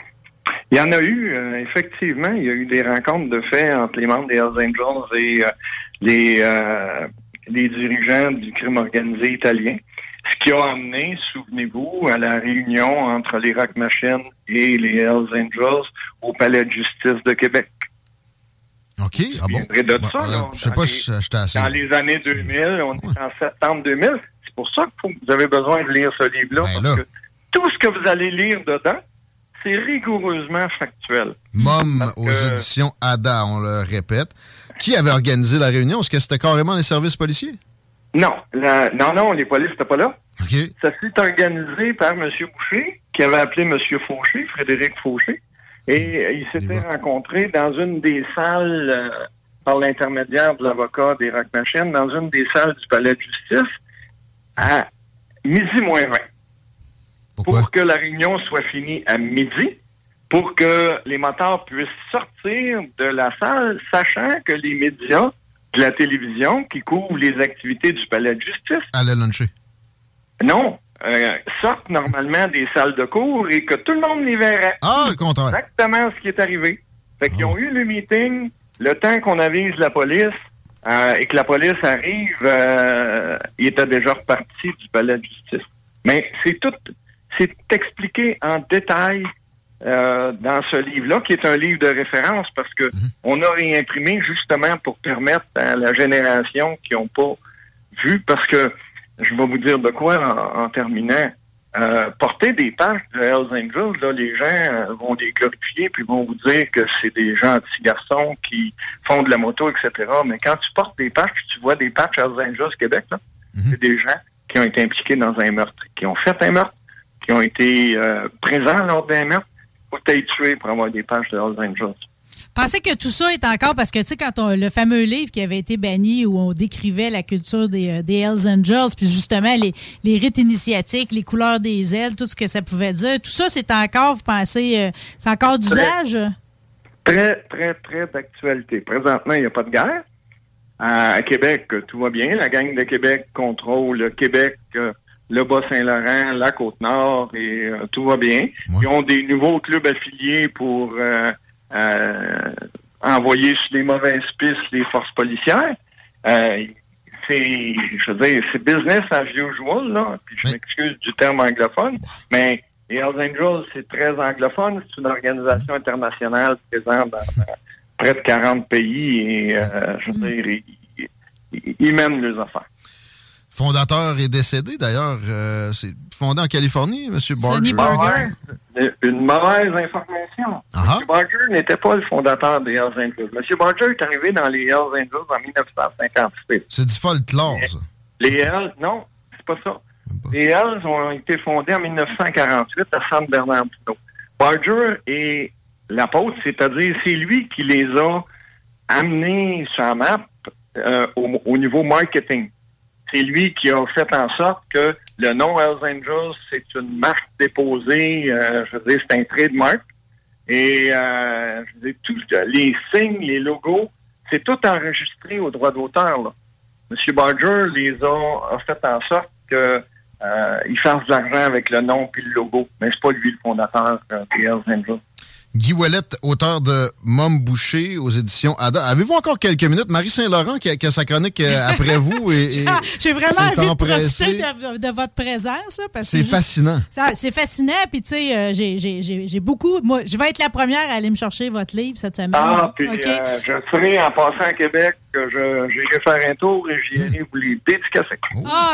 Il y en a eu, euh, effectivement, il y a eu des rencontres de fait entre les membres des Hells Angels et les, euh, les dirigeants du crime organisé italien. Ce qui a amené, souvenez-vous, à la réunion entre les Rock Machines et les Hells Angels au Palais de justice de Québec. OK, ah bon? De ça, Euh, là, je sais pas les- si j'étais assez. Dans les années 2000, on est en septembre 2000. C'est pour ça que vous avez besoin de lire ce livre-là. Ben parce que tout ce que vous allez lire dedans, c'est rigoureusement factuel. Mom aux que- éditions ADA, on le répète. Qui avait organisé la réunion? Est-ce que c'était carrément les services policiers? Non, la- non, non, les polices n'étaient pas là. OK. Ça s'est organisé par M. Boucher, qui avait appelé M. Fauché, Frédéric Fauché, et ils s'étaient rencontrés dans une des salles, euh, par l'intermédiaire de l'avocat des Rock Machines, dans une des salles du palais de justice, à midi moins 20. Pour que la réunion soit finie à midi, pour que les motards puissent sortir de la salle, sachant que les médias de la télévision qui couvrent les activités du palais de justice Allez luncher. non, euh, sortent normalement des salles de cours et que tout le monde les verrait. Ah, le contraire. Exactement ce qui est arrivé. Fait qu'ils ont eu le meeting, le temps qu'on avise la police euh, et que la police arrive, euh, il était déjà reparti du palais de justice. Mais c'est tout, c'est expliqué en détail euh, dans ce livre-là, qui est un livre de référence parce que on a réimprimé justement pour permettre à la génération qui n'ont pas vu, parce que je vais vous dire de quoi en, en terminant. Euh, porter des pages de Hells Angels, là, les gens euh, vont les glorifier puis vont vous dire que c'est des gentils garçons qui font de la moto, etc. Mais quand tu portes des patchs, tu vois des patchs Hells Angels Québec, là, c'est des gens qui ont été impliqués dans un meurtre, qui ont fait un meurtre, qui ont été euh, présents lors d'un meurtre. Faut être tué pour avoir des pages de Hells Angels. Pensez que tout ça est encore parce que, tu sais, quand on- le fameux livre qui avait été banni où on décrivait la culture des, euh, des Hells Angels, puis justement les, les rites initiatiques, les couleurs des ailes, tout ce que ça pouvait dire, tout ça, c'est encore, vous pensez, euh, c'est encore d'usage? Très, très, très d'actualité. Présentement, il n'y a pas de guerre. À, à Québec, euh, tout va bien. La gang de Québec contrôle le Québec, euh, le Bas-Saint-Laurent, la Côte-Nord, et euh, tout va bien. Ils ont des nouveaux clubs affiliés pour euh, euh, envoyer sur les mauvaises pistes les forces policières. Euh, c'est, je veux dire, c'est business as usual, là. Puis je m'excuse du terme anglophone, mais les Hells Angels, c'est très anglophone. C'est une organisation internationale présente dans, dans près de 40 pays et, euh, je veux dire, ils, ils- ils mènent leurs affaires. Fondateur est décédé, d'ailleurs. euh, c'est fondé en Californie, M. Sonny Barger. Une- mauvaise information. Ah M. Barger n'était pas le fondateur des Hells Angels. M. Barger est arrivé dans les Hells Angels en 1956. C'est du folklore, ça. Les Hells, non, c'est pas ça. Les Hells ont été fondés en 1948 à San Bernardino. Barger est l'apôtre, c'est-à-dire c'est lui qui les a amenés sur la map euh, au, au niveau marketing. C'est lui qui a fait en sorte que le nom Hells Angels, c'est une marque déposée, euh, je veux dire, c'est un trademark. Et euh, je veux dire, les signes, les logos, c'est tout enregistré au droit d'auteur. M. Barger les a, fait en sorte que euh, fasse de l'argent avec le nom puis le logo. Mais c'est pas lui le fondateur euh, des Hells Angels. Guy Ouellette, auteur de Mom Boucher aux éditions Ada. Avez-vous encore quelques minutes? Marie Saint-Laurent qui a, qui a sa chronique euh, après vous. Et, et J'ai vraiment envie de profiter de, de votre présence. là, parce que C'est fascinant. C'est fascinant. Puis, tu sais, euh, j'ai- beaucoup. Moi, je vais être la première à aller me chercher votre livre cette semaine. Ah, puis euh, je serai en passant à Québec, j'irai faire un tour et j'irai vous les dédicacer. Ah,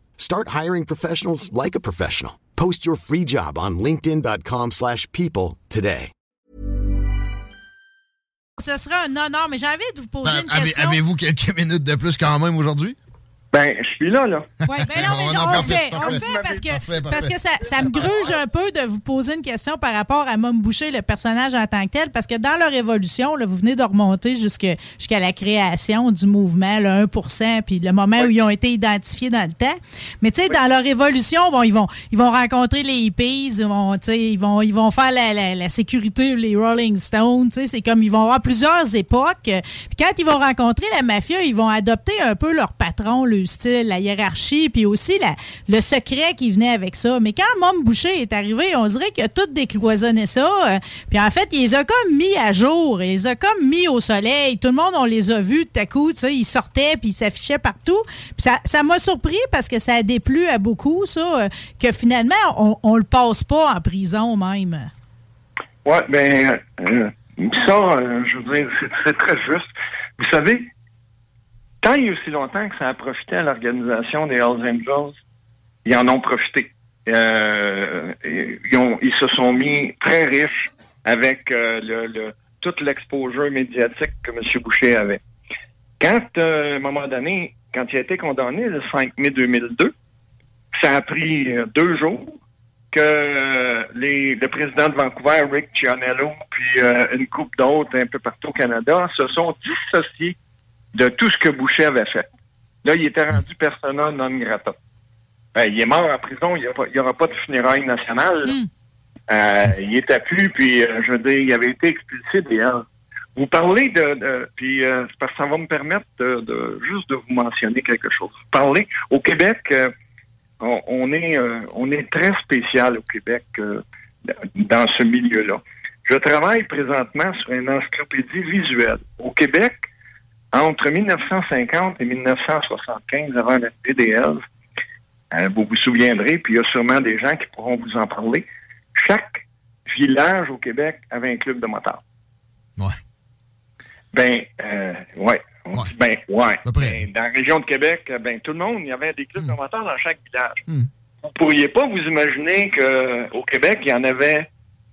Start hiring professionals like a professional. Post your free job on linkedin.com/people slash people today. ce sera un honneur, mais j'ai envie de vous poser Ben, une avez- question. Avez-vous quelques minutes de plus quand même aujourd'hui? Ben, je suis là, là. Ouais, ben non, mais on, parfait, le fait, on le fait parce que, Parfait, parce que ça, ça me gruge un peu de vous poser une question par rapport à Mom Boucher, le personnage en tant que tel, parce que dans leur évolution, là, vous venez de remonter jusque- jusqu'à la création du mouvement, le 1% puis le moment où ils ont été identifiés dans le temps. Mais tu sais, dans leur évolution, bon, ils vont, ils vont rencontrer les hippies, ils vont, tu sais, ils vont, ils vont faire la, la- la sécurité, les Rolling Stones, tu sais, c'est comme ils vont avoir plusieurs époques. Puis quand ils vont rencontrer la mafia, ils vont adopter un peu leur patron, le style, la hiérarchie, puis aussi le secret qui venait avec ça. Mais quand Mom Boucher est arrivé, on dirait qu'il a tout décloisonné ça. euh, puis en fait, il les a comme mis à jour, il les a comme mis au soleil. Tout le monde, on les a vus tout à coup, ils sortaient, puis ils s'affichaient partout. Puis ça m'a surpris parce que ça a déplu à beaucoup, ça, euh, que finalement, on, on le passe pas en prison même. Oui, ben, euh, ça, je veux dire, c'est très juste. Vous savez, tant a aussi longtemps que ça a profité à l'organisation des Hells Angels, ils en ont profité. Euh, et ils, se sont mis très riches avec euh, l'exposure médiatique que M. Boucher avait. Quand, euh, à un moment donné, quand il a été condamné le 5 mai 2002, ça a pris euh, deux jours que les, le président de Vancouver, Rick Gianello, puis une couple d'autres un peu partout au Canada, se sont dissociés de tout ce que Boucher avait fait. Là, il était rendu persona non grata. Ben, il est mort en prison, il n'y aura pas de funérailles nationales. Euh, il était plus, puis euh, je veux dire, il avait été expulsé des. Vous parlez de, de- puis euh, parce que ça va me permettre de, de- juste de vous mentionner quelque chose. Vous parlez au Québec, euh, on, on est euh, on est très spécial au Québec euh, dans ce milieu-là. Je travaille présentement sur une encyclopédie visuelle. Au Québec, entre 1950 et 1975, avant la PDL, euh, vous vous souviendrez, puis il y a sûrement des gens qui pourront vous en parler. Chaque village au Québec avait un club de motards. Ouais. Ben, euh, ouais. On dit Ben, ouais. Ben, dans la région de Québec, euh, ben, tout le monde, il y avait des clubs de motards dans chaque village. Vous pourriez pas vous imaginer qu'au Québec, il y en avait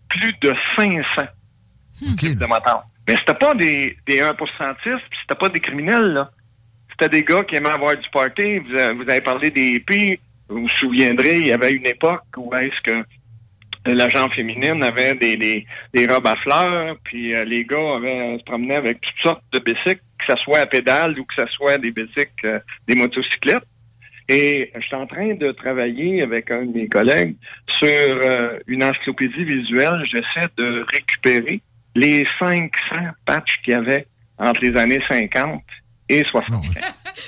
plus de 500 clubs de motards. Mais c'était pas des, des 1% puis c'était pas des criminels, là. C'était des gars qui aimaient avoir du party. Vous, avez- vous avez parlé des hippies. Vous vous souviendrez, il y avait une époque où est-ce que la gente féminine avait des, des, des robes à fleurs, puis euh, les gars avaient, se promenaient avec toutes sortes de bicycles, que ce soit à pédale ou que ce soit des bicycles, euh, des motocyclettes. Et je suis en train de travailler avec un de mes collègues sur euh, une encyclopédie visuelle. J'essaie de récupérer les 500 patchs qu'il y avait entre les années 50 et 60.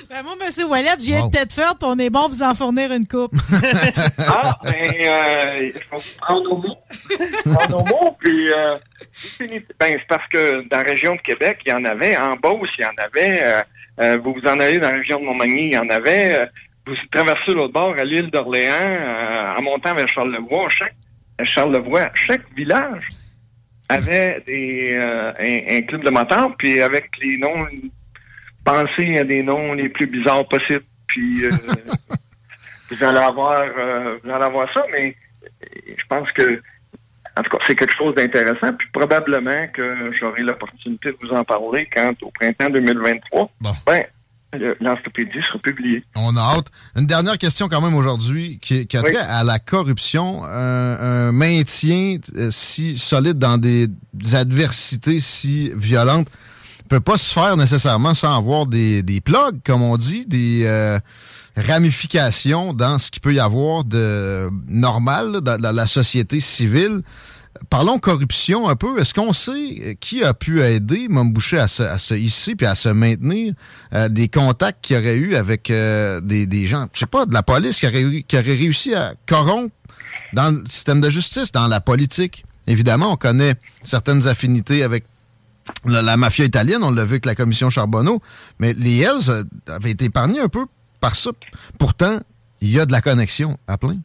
Ben, moi, M. Wallet, viens de tête forte, on est bon vous en fournir une coupe. Ah, ben, euh, je vais prendre au mot. prendre au mot, puis euh, ben, c'est parce que dans la région de Québec, il y en avait. En Beauce, il y en avait. euh, euh, vous vous en allez dans la région de Montmagny, il y en avait. euh, vous traversez l'autre bord à l'île d'Orléans, euh, en montant vers Charlevoix. Chaque, Charlevoix, chaque village avait des, euh, un, un club de motards, puis avec les noms, pensez à des noms les plus bizarres possibles, puis euh, vous allez avoir, euh, vous allez avoir ça, mais je pense que, en tout cas, c'est quelque chose d'intéressant, puis probablement que j'aurai l'opportunité de vous en parler quand, au printemps 2023, ben, l'encyclopédie sera publiée. On a hâte. Une dernière question quand même aujourd'hui qui, qui a trait à la corruption. Un, un maintien euh, si solide dans des, des adversités si violentes peut pas se faire nécessairement sans avoir des, des plugs, comme on dit, des euh, ramifications dans ce qu'il peut y avoir de normal là, dans la, la société civile. Parlons corruption un peu. Est-ce qu'on sait euh, qui a pu aider Mme Boucher à se, à se hisser puis à se maintenir euh, des contacts qu'il aurait eu avec euh, des, gens, je sais pas, de la police qui aurait, réussi à corrompre dans le système de justice, dans la politique? Évidemment, on connaît certaines affinités avec la, mafia italienne, on l'a vu avec la commission Charbonneau, mais les Hells avaient été épargnés un peu par ça. Pourtant, il y a de la connexion à plein.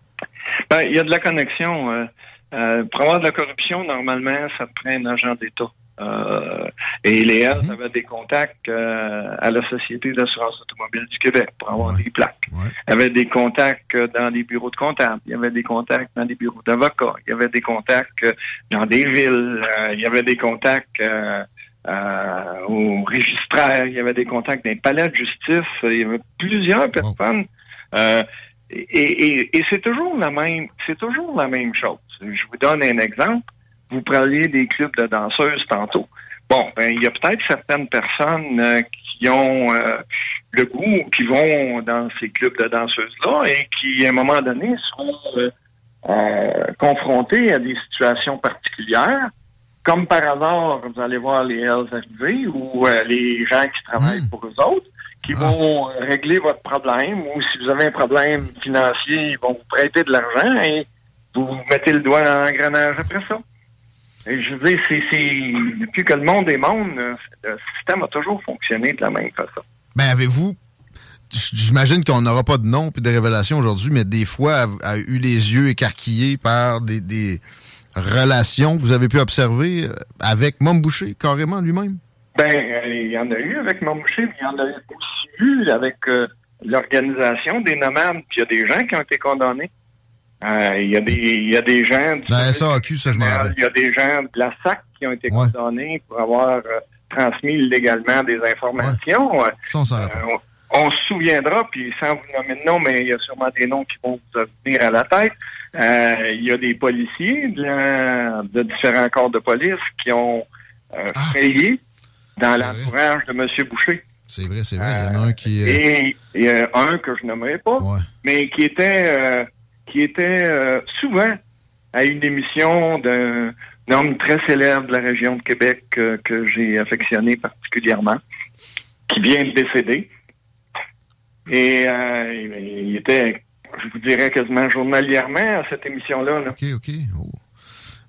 Ben, il y a de la connexion. Euh, pour avoir de la corruption, normalement, ça te prend un agent d'État. Euh, et les Hells avaient des contacts euh, à la Société d'assurance automobile du Québec pour avoir des plaques. Il y avait des contacts dans les bureaux de comptables. Il y avait des contacts dans les bureaux d'avocats. Il y avait des contacts dans des villes. Il y avait des contacts au registraire. Il y avait des contacts dans les palais de justice. Il y avait plusieurs personnes. Et, et- et c'est toujours la même, c'est toujours la même chose. Je vous donne un exemple. Vous parliez des clubs de danseuses tantôt. Bon, ben il y a peut-être certaines personnes euh, qui ont euh, le goût, qui vont dans ces clubs de danseuses-là et qui, à un moment donné, sont euh, confrontés à des situations particulières. Comme par hasard, vous allez voir les Hells arriver ou les gens qui travaillent pour eux autres qui vont euh, régler votre problème ou si vous avez un problème financier, ils vont vous prêter de l'argent et vous vous mettez le doigt dans l'engrenage après ça? Et je veux dire, c'est, depuis que le monde est monde, le système a toujours fonctionné de la même façon. Ben, avez-vous. J'imagine qu'on n'aura pas de nom puis de révélation aujourd'hui, mais des fois, a, a eu les yeux écarquillés par des, des relations que vous avez pu observer euh, avec Mom Boucher, carrément lui-même? Ben, euh, il y en a eu avec Mamouché, mais il y en a aussi eu avec euh, l'organisation des nomades, puis il y a des gens qui ont été condamnés. Euh, Il y, a des- il y a des gens du Ben, ça, AQ, ça, je m'en rappelle. Il y a des gens de la SAC qui ont été condamnés pour avoir euh, transmis illégalement des informations. Euh, Ça, on s'en rappelle. on, on se souviendra, puis sans vous nommer de nom, mais il y a sûrement des noms qui vont vous venir à la tête. Euh, il y a des policiers de, la- de différents corps de police qui ont euh, Ah. frayé dans l'entourage de M. Boucher. C'est vrai, c'est vrai. Il y en a un qui. euh, Et il y a un que je nommerai pas, mais qui était qui était euh, souvent à une émission d'un homme très célèbre de la région de Québec euh, que j'ai affectionné particulièrement, qui vient de décéder. Et euh, il il était, je vous dirais, quasiment journalièrement à cette émission-là. là. OK, OK. Oh.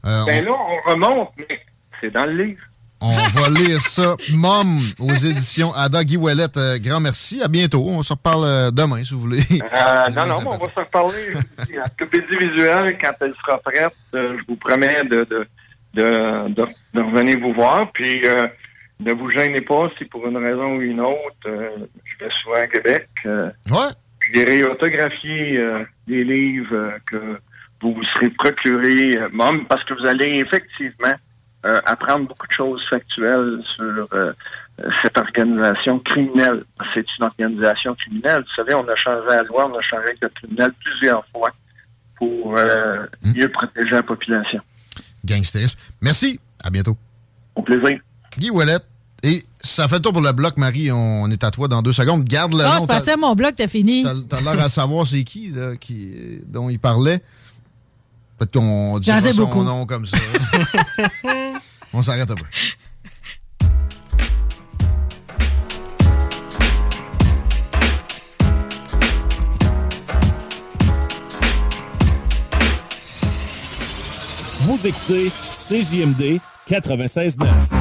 Ben on- là, on remonte, mais c'est dans le livre. On va lire ça. Mom, aux éditions Ada Guy. Euh, grand merci. À bientôt. On se reparle euh, demain, si vous voulez. Euh, non, non, mais on va se reparler. La copédie visuelle, quand elle sera prête, euh, je vous promets de, de, de, de- de revenir vous voir. Puis, ne vous gênez pas si pour une raison ou une autre, je vais souvent à Québec. ouais. J'irai autographier euh, des livres que vous vous serez procurés, Mom, parce que vous allez effectivement euh, apprendre beaucoup de choses factuelles sur euh, cette organisation criminelle. C'est une organisation criminelle. Vous savez, on a changé la loi, on a changé le criminel plusieurs fois pour euh, mieux protéger la population. Gangsterisme. Merci. À bientôt. Au plaisir. Guy Ouellet. Et ça fait le tour pour le bloc, Marie. On est à toi dans deux secondes. Garde le Ah, nom. je pensais à mon bloc, t'as fini. T'as l'air à savoir c'est qui, là, qui dont il parlait. Peut-être qu'on dit J'en sais son beaucoup. nom comme ça. On s'arrête un peu. Vous écoutez CJMD 96.9. «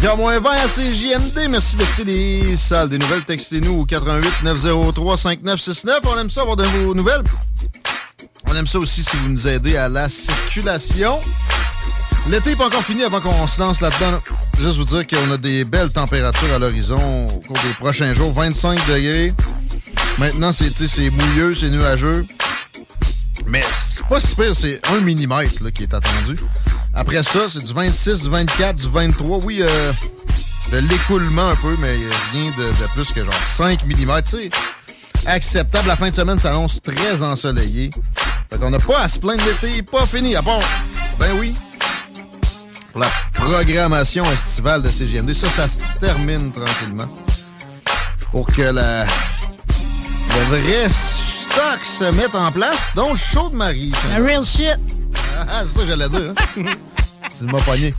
5h moins 20 à CJMD. Merci d'écouter les salles des nouvelles. Textez-nous au 88 903 5969. On aime ça avoir de vos nouvelles. On aime ça aussi si vous nous aidez à la circulation. L'été n'est pas encore fini avant qu'on se lance là-dedans. là. Juste vous dire qu'on a des belles températures à l'horizon au cours des prochains jours. 25 degrés. Maintenant, c'est mouilleux, c'est nuageux. Mais c'est pas si pire, c'est 1 mm qui est attendu. Après ça, c'est du 26, du 24, du 23. Oui, euh, de l'écoulement un peu, mais rien de, plus que genre 5 mm. Tu acceptable. La fin de semaine s'annonce très ensoleillée. Fait qu'on n'a pas à se plaindre l'été, pas fini. À part, ben oui, pour la programmation estivale de CGMD. Ça, ça se termine tranquillement. Pour que la, le vrai stock se mette en place, dont le show de Marie. Real shit. Ah, c'est ça que j'allais dire. Tu m'as pogné.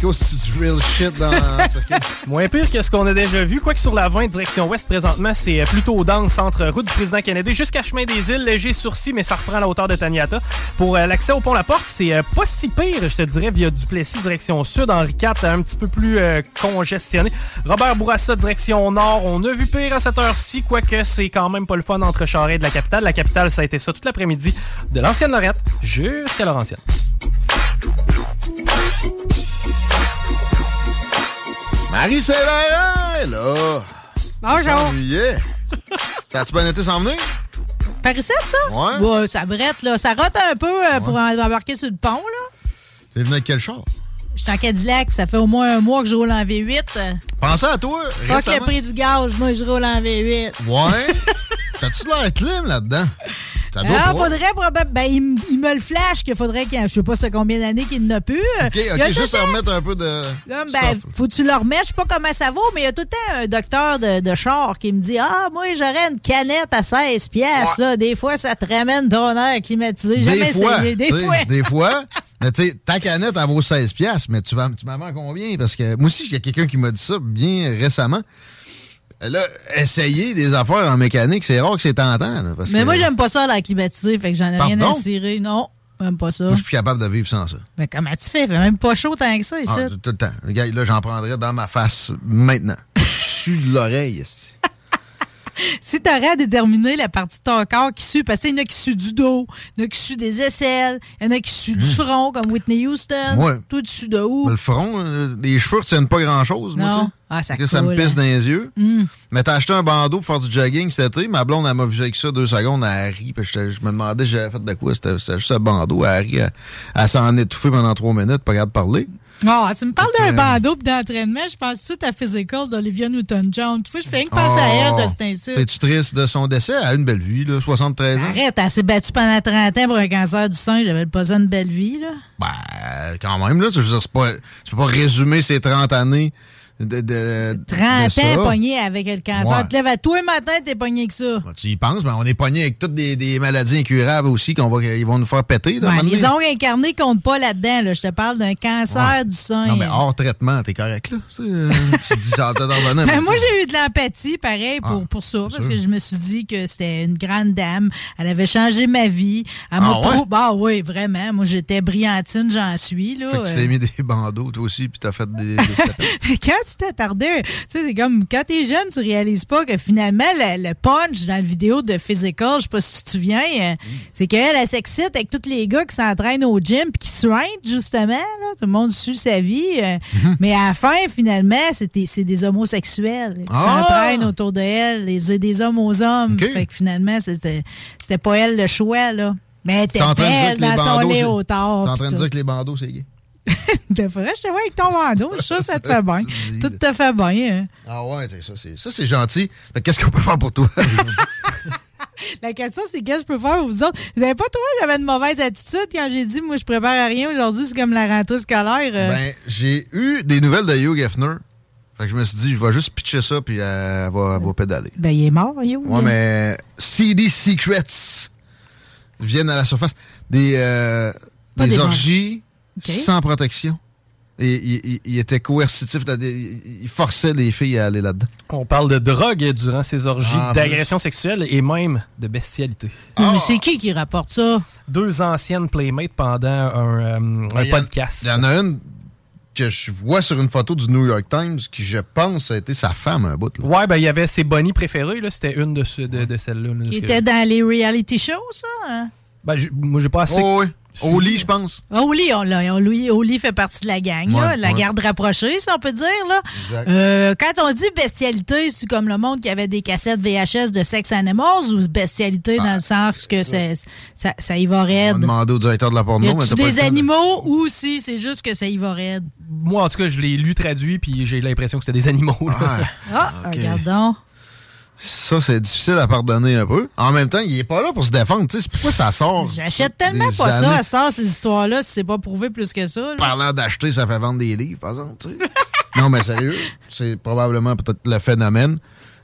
Cause du real shit dans. Moins pire que ce qu'on a déjà vu, quoique sur la 20 direction ouest présentement, c'est euh, plutôt dense entre route du président Kennedy jusqu'à chemin des îles, léger sourcil, mais ça reprend à la hauteur de Taniata. Pour euh, l'accès au pont La Porte, c'est euh, pas si pire, je te dirais, via Duplessis direction sud, Henri IV, un petit peu plus euh, congestionné. Robert Bourassa direction nord, on a vu pire à cette heure-ci, quoique c'est quand même pas le fun entre Charest et de la capitale. La capitale, ça a été ça toute l'après-midi, de l'ancienne Lorette jusqu'à Laurentienne. Marie est là. Bonjour. Yeah. T'as-tu bien été s'en venir? Par ici, ça? Ouais. ça brette, là. Ça rote un peu euh, pour en- embarquer sur le pont, là. T'es venu avec quel char? Je suis en Cadillac, ça fait au moins un mois que je roule en V8. Pensez à toi, Pas que récemment. le prix du gaz, moi, je roule en V8. Ouais. T'as-tu l'air clim là-dedans? Ça doit Ah, faudrait probablement. Ben, il, me le flash qu'il faudrait qu'il Je sais pas ça combien d'années qu'il n'a plus. OK, Il y a OK, tout juste temps- remettre un peu de stuff. ben, faut que tu le remettes. Je sais pas comment ça vaut, mais il y a tout le temps un docteur de, de char qui me dit Ah, moi, j'aurais une canette à 16 piastres. là. Des fois, ça te ramène ton air climatisé. Jamais essayé. Des fois. Des fois. Mais tu sais, ta canette, elle vaut 16 piastres, mais tu vas, tu m'en vends combien? Parce que moi aussi, il y a quelqu'un qui m'a dit ça bien récemment. Là, essayer des affaires en mécanique, c'est rare que c'est tentant. là, parce Mais que moi, j'aime pas ça, l'air climatisé. Fait que j'en ai rien à cirer. Non, j'aime pas ça. Moi, je suis plus capable de vivre sans ça. Mais comment tu fais? Fait même pas chaud tant que ça ici. Ah, tout le temps. Regarde, là, j'en prendrais dans ma face maintenant. Sous de l'oreille. si tu aurais à déterminer la partie de ton corps qui sue, parce qu'il y en a qui suent du dos, il y en a qui suent des aisselles, il y en a qui suent du front, comme Whitney Houston. Ouais. Toi, tu sues de où? Le front, euh, les cheveux retiennent pas grand-chose, moi, tu sais. Ah, ça ça me pisse hein. dans les yeux. Mm. Mais t'as acheté un bandeau pour faire du jogging cet été. Ma blonde, elle m'a vu avec ça deux secondes, elle a ri. Puis je, je me demandais si j'avais fait de quoi. C'était juste un bandeau. A ri. Elle, elle s'en étouffée pendant trois minutes, pas capable de parler. Ah, tu me parles d'un bandeau pis d'entraînement, je pense tout à Physical d'Olivia Newton-John. Tu vois, je fais rien que penser à elle de cet insulte. Oh. Es-tu triste de son décès? Elle a une belle vie, là, 73 ans. Arrête, elle s'est battue pendant 30 ans pour un cancer du sein. J'avais pas ça une belle vie, là. Ben, quand même, là. Je veux dire, pas, tu peux pas résumer ses 30 années de, de- 30 de ça. ans pogné avec le cancer. Ouais. Tu te lèves à tous les matins, t'es pogné avec ça. Tu y penses, mais on est pogné avec toutes des, des maladies incurables aussi qu'on va, ils vont nous faire péter. Là, Ouais, les ongles incarnés comptent pas là-dedans. Là. Je te parle d'un cancer du sein. Non, mais hors traitement, t'es correct, là. Euh, tu te dis ça va Ben, mais moi, j'ai eu de l'empathie, pareil, pour, Ah, pour ça, parce sûr. que je me suis dit que c'était une grande dame. Elle avait changé ma vie. Elle m'a Ah ouais? Bah oui, vraiment. Moi, j'étais brillantine, j'en suis. Là. Fait que tu Euh, t'es mis des bandeaux, toi aussi, puis t'as fait des. des quand tu t'attardais, tu sais, c'est comme quand t'es jeune, tu réalises pas que finalement, le, le punch dans la vidéo de Physical, je sais pas si tu te souviens, euh, c'est qu'elle, elle s'excite avec tous les gars qui s'entraînent au gym puis qui suintent, justement. Là. Tout le monde suit sa vie. euh, Mais à la fin, finalement, c'est des, c'est des homosexuels qui Ah! s'entraînent autour de elle, les, des hommes aux hommes. Fait que finalement, c'était c'était pas elle le choix, là. Mais elle était belle dans son léotard. T'es en train de dire que les bandeaux, c'est gay. Devrais, je te vois avec ton bandeau. Ça, ça te fait bien. Tout te fait bien. hein. Ah ouais, ça, c'est, gentil. Qu'est-ce qu'on peut faire pour toi? La question, c'est qu'est-ce que je peux faire pour vous autres? Vous n'avez pas trouvé que j'avais une mauvaise attitude quand j'ai dit, moi, je prépare à rien aujourd'hui, c'est comme la rentrée scolaire? euh. ben, j'ai eu des nouvelles de Hugh Hefner. Fait que je me suis dit, je vais juste pitcher ça, puis euh, elle va, elle va pédaler. Ben, il est mort, Yo. Ouais, mais CD Secrets viennent à la surface. Des, euh, des orgies Sans protection. Et il, il- il était coercitif. il forçait les filles à aller là-dedans. On parle de drogue durant ces orgies, Ah, d'agression sexuelle et même de bestialité. Non, mais c'est qui qui rapporte ça? Deux anciennes playmates pendant un, euh, un podcast. Il y en a une que je vois sur une photo du New York Times qui, je pense, a été sa femme un bout. là. Ouais, ben il y avait ses bonnies préférées, là, c'était une de, ce- de, de celles-là. là, Il que- était dans les reality shows, ça? hein? Ben, moi, j'ai pas assez. Oh, oui. Au lit, je pense. Oli, on l'a- on- lui, Oli fait partie de la gang, là, Ouais, la ouais. garde rapprochée, si on peut dire. Là. Exact. Euh, quand on dit bestialité, c'est comme le monde qui avait des cassettes VHS de Sex Animals ou bestialité dans le sens que c'est- ça, ça y va On raide? a demandé au directeur de la Y porno, mais pas des de- animaux ou si c'est juste que ça y va raide? Moi, en tout cas, je l'ai lu traduit, puis j'ai l'impression que c'était des animaux. là. Ah, Ok. regarde donc. Ça, c'est difficile à pardonner un peu. En même temps, il est pas là pour se défendre. tu sais, C'est pourquoi ça sort. J'achète tellement pas ça années. à ça, ces histoires-là, si c'est pas prouvé plus que ça. là. Parlant d'acheter, ça fait vendre des livres, par exemple. non, mais sérieux, c'est probablement peut-être le phénomène.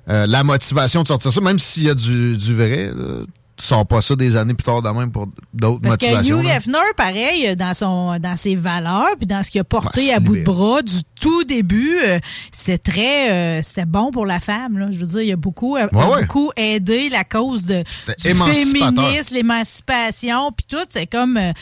Euh, la motivation de sortir ça, même s'il y a du, du vrai, là, tu sors pas ça des années plus tard de même pour d'autres Parce que motivations. Hugh. Hefner, pareil, euh, dans, son, dans ses valeurs, puis dans ce qu'il a porté à bout de bras du tout début, euh, c'était très euh, c'était bon pour la femme. Là. Je veux dire, il a beaucoup, a Ouais, beaucoup aidé la cause de, du féminisme, l'émancipation, puis tout. C'est comme euh,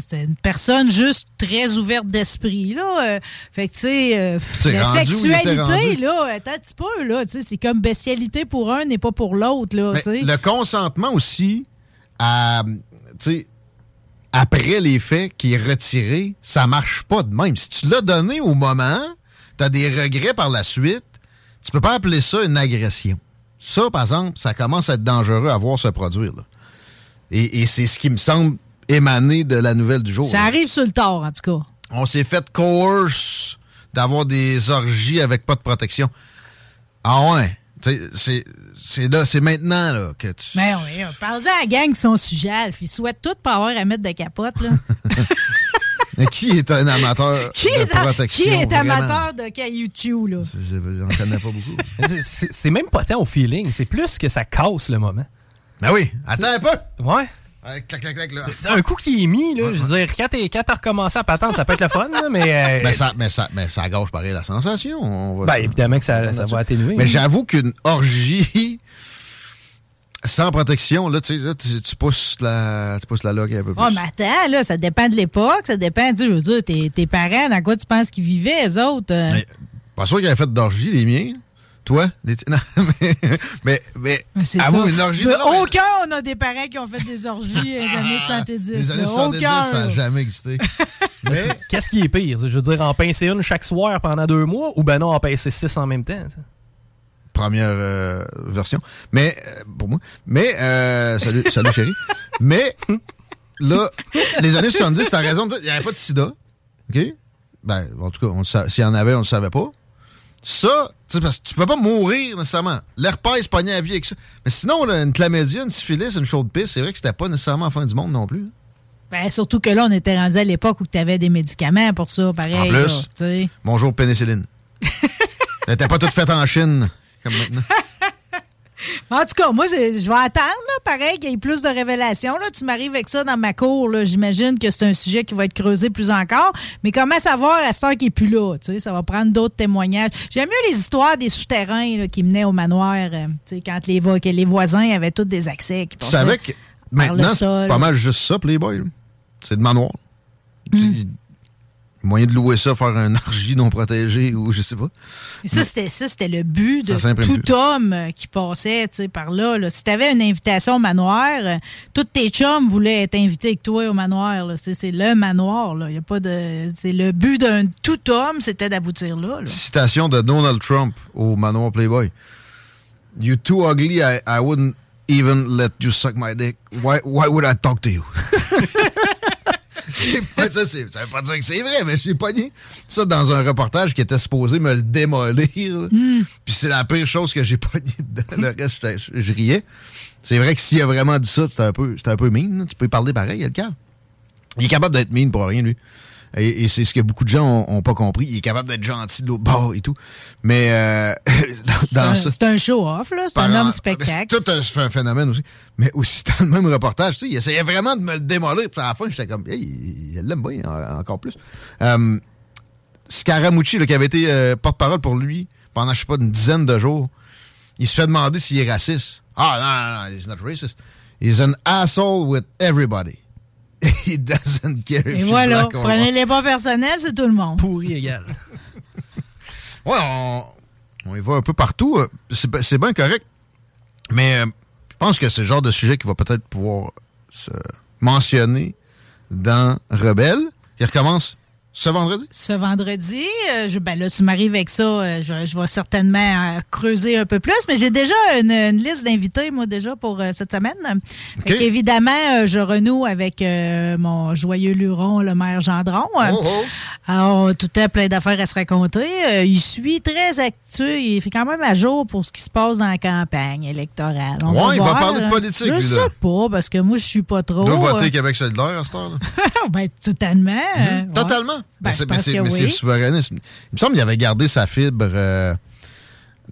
c'était une personne juste très ouverte d'esprit. là. Euh, fait que, tu sais, euh, la sexualité, là, attends un petit peu, là, tu sais, c'est comme bestialité pour un et pas pour l'autre. là, Mais le consentement aussi, à, tu sais, après les faits qui est retiré, ça marche pas de même. Si tu l'as donné au moment, tu as des regrets par la suite, tu peux pas appeler ça une agression. Ça, par exemple, ça commence à être dangereux à voir se produire. là. Et, et c'est ce qui me semble émaner de la nouvelle du jour. Ça là. arrive sur le tard, en tout cas. On s'est fait coerce d'avoir des orgies avec pas de protection. Ah ouais. C'est c'est là, c'est maintenant là, que tu. Mais oui, parlez à la gang qui sont sujets, ils souhaitent tout pas avoir à mettre de capote. Là. Mais qui est un amateur qui, de est, protection? qui est vraiment? amateur de cailloutchouc, là? Je- J'en connais pas beaucoup. C'est même pas tant au feeling, c'est plus que ça casse le moment. Ben oui, attends un peu. Ouais. Ouais, clac, clac, clac, là. Un coup qui est mis, là, je veux dire, quand t'as recommencé à patendre, ça peut être le fun, là, mais. euh, Ben ça, mais ça, mais ça gâche pareil la sensation. on va- Ben, évidemment que ça, ça va atténuer. Mais j'avoue qu'une orgie sans protection, là, tu sais, là, tu, tu pousses la, tu pousses la loque un peu plus. Oh, mais attends, là, ça dépend de l'époque, ça dépend, dire, tes, tes parents, dans quoi tu penses qu'ils vivaient, eux autres? euh? Mais, pas sûr qu'ils avaient fait d'orgie, les miens. Toi? Les non, mais, mais, mais une orgie. Mais non, aucun, on a des parents qui ont fait des orgies dans les années 70. Les années là. 70, Aucun, ça n'a jamais existé. mais, Qu'est-ce qui est pire? Je veux dire, en pincer une chaque soir pendant deux mois ou ben non, en pincer six en même temps? ça? première euh, version. Mais, euh, pour moi. Mais, euh, salut, salut chérie. Mais, là, les années 70, t'as raison de dire, il n'y avait pas de sida. OK? Ben, en tout cas, s'il y en avait, on ne le savait pas. Ça, tu sais, parce que tu peux pas mourir nécessairement. L'herpès pognait à vie avec ça. Mais sinon, là, une chlamydia, une syphilis, une chaude pisse, c'est vrai que c'était pas nécessairement la fin du monde non plus. Ben, surtout que là, on était rendu à l'époque où tu avais des médicaments pour ça, pareil. En plus. là. Bonjour pénicilline. Elle n'était pas toute faite en Chine, comme maintenant. En tout cas, moi, je, je vais attendre, là, pareil, qu'il y ait plus de révélations. Là. Tu m'arrives avec ça dans ma cour. J'imagine que c'est un sujet qui va être creusé plus encore. Mais comment savoir à heure qui n'est plus là? tu sais, Ça va prendre d'autres témoignages. J'aime mieux les histoires des souterrains là, qui menaient au manoir, euh, tu sais, quand les, vo- que les voisins avaient tous des accès. qui Tu savais que maintenant, c'est pas mal juste ça, Playboy. C'est de manoir. Mm. Moyen de louer ça, faire un argile non protégé ou je sais pas. Et ça, c'était ça, c'était le but de tout homme euh, qui passait par là, là. Si tu avais une invitation au manoir, euh, tous tes chums voulaient être invités avec toi au manoir. C'est le manoir. Là. Y a pas de. C'est le but d'un tout homme, c'était d'aboutir là. là. Citation de Donald Trump au manoir Playboy. You too ugly, I, I wouldn't even let you suck my dick. Why, why would I talk to you? C'est pas- ça, c'est- ça veut pas dire que c'est vrai, mais j'ai pogné ça dans un reportage qui était supposé me le démolir. là. Puis c'est la pire chose que j'ai pogné dedans. Le reste, je riais. C'est vrai que s'il a vraiment dit ça, c'était un peu, c'était un peu là. Tu peux y parler pareil, il a le cas. Il est capable d'être mean pour rien, lui. Et, et c'est ce que beaucoup de gens ont, ont pas compris. Il est capable d'être gentil de l'autre bord et tout. Mais euh, C'est dans un- ça, C'est un show-off, là. C'est un homme spectacle. C'est tout un, phénomène aussi. Mais aussi, dans le même reportage, tu sais, il essayait vraiment de me le démolir. Puis à la fin, j'étais comme, hey, il l'aime bien, en- encore plus. Euh, Scaramucci, là, qui avait été euh, porte-parole pour lui pendant, je sais pas, une dizaine de jours, il se fait demander s'il est raciste. Ah, non, non, non, he's not racist. He's an asshole with everybody. He doesn't care if Et voilà, black or white. prenez les pas personnels, c'est tout le monde. Pourri égal. Ouais, on, on y va un peu partout. euh, C'est bien correct. Mais euh, je pense que c'est le genre de sujet qui va peut-être pouvoir se mentionner dans Rebelle, qui recommence ce vendredi? Ce vendredi, euh, je, ben là, tu m'arrives avec ça, euh, je, je vais certainement euh, creuser un peu plus, mais j'ai déjà une, une liste d'invités, moi, déjà, pour euh, cette semaine. Fait euh, je renoue avec mon joyeux luron, le maire Gendron. Oh, oh. Alors, tout est plein d'affaires à se raconter. Il suit très actu, il fait quand même à jour pour ce qui se passe dans la campagne électorale. Ouais, il va parler de politique, Je sais pas, parce que moi, je suis pas trop... Il doit voter Québec solidaire à cette heure-là. ben, totalement. ouais. Totalement. Ben, Mais c'est- oui. le souverainisme. Il me semble qu'il avait gardé sa fibre euh,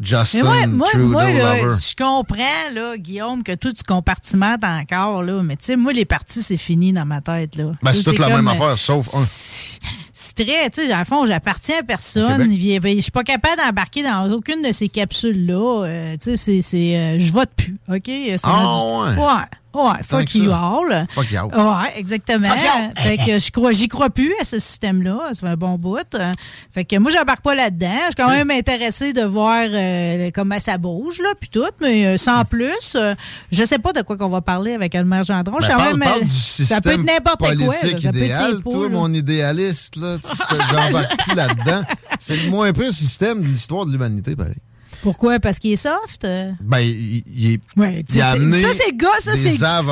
Justin, Mais moi, moi, Trudeau, moi, là, lover. je comprends, là, Guillaume, que toi, tu compartimentes encore, là. Mais tu sais, moi, les partis, c'est fini dans ma tête, là. Ben, c'est toute la comme, même euh, affaire, sauf un. C'est très, tu sais, dans le fond, j'appartiens à personne. Ben, Je suis pas capable d'embarquer dans aucune de ces capsules-là. Euh, tu sais, c'est- euh, je vote plus, OK? C'est Ah. Ouais. Ouais, fuck you ça. all. Fuck you. Ouais, exactement. Fuck you. Fait que je crois, j'y crois plus à ce système-là. Ça fait un bon bout. Fait que moi, j'embarque pas là-dedans. Je suis quand même intéressé de voir euh, comment ça bouge, là, puis tout, mais euh, sans plus. euh, je sais pas de quoi qu'on va parler avec maire Gendron. Je Ben, suis quand parle, même, parle euh, du ça peut être système n'importe quoi. là. peut être idéal. pots, Toi, là. mon idéaliste, là, tu plus là-dedans. C'est le moins pire système de l'histoire de l'humanité, pareil. Pourquoi? Parce qu'il est soft? Ben, il, il est- Ouais, il a amené ça, c'est le gars, ça, c'est,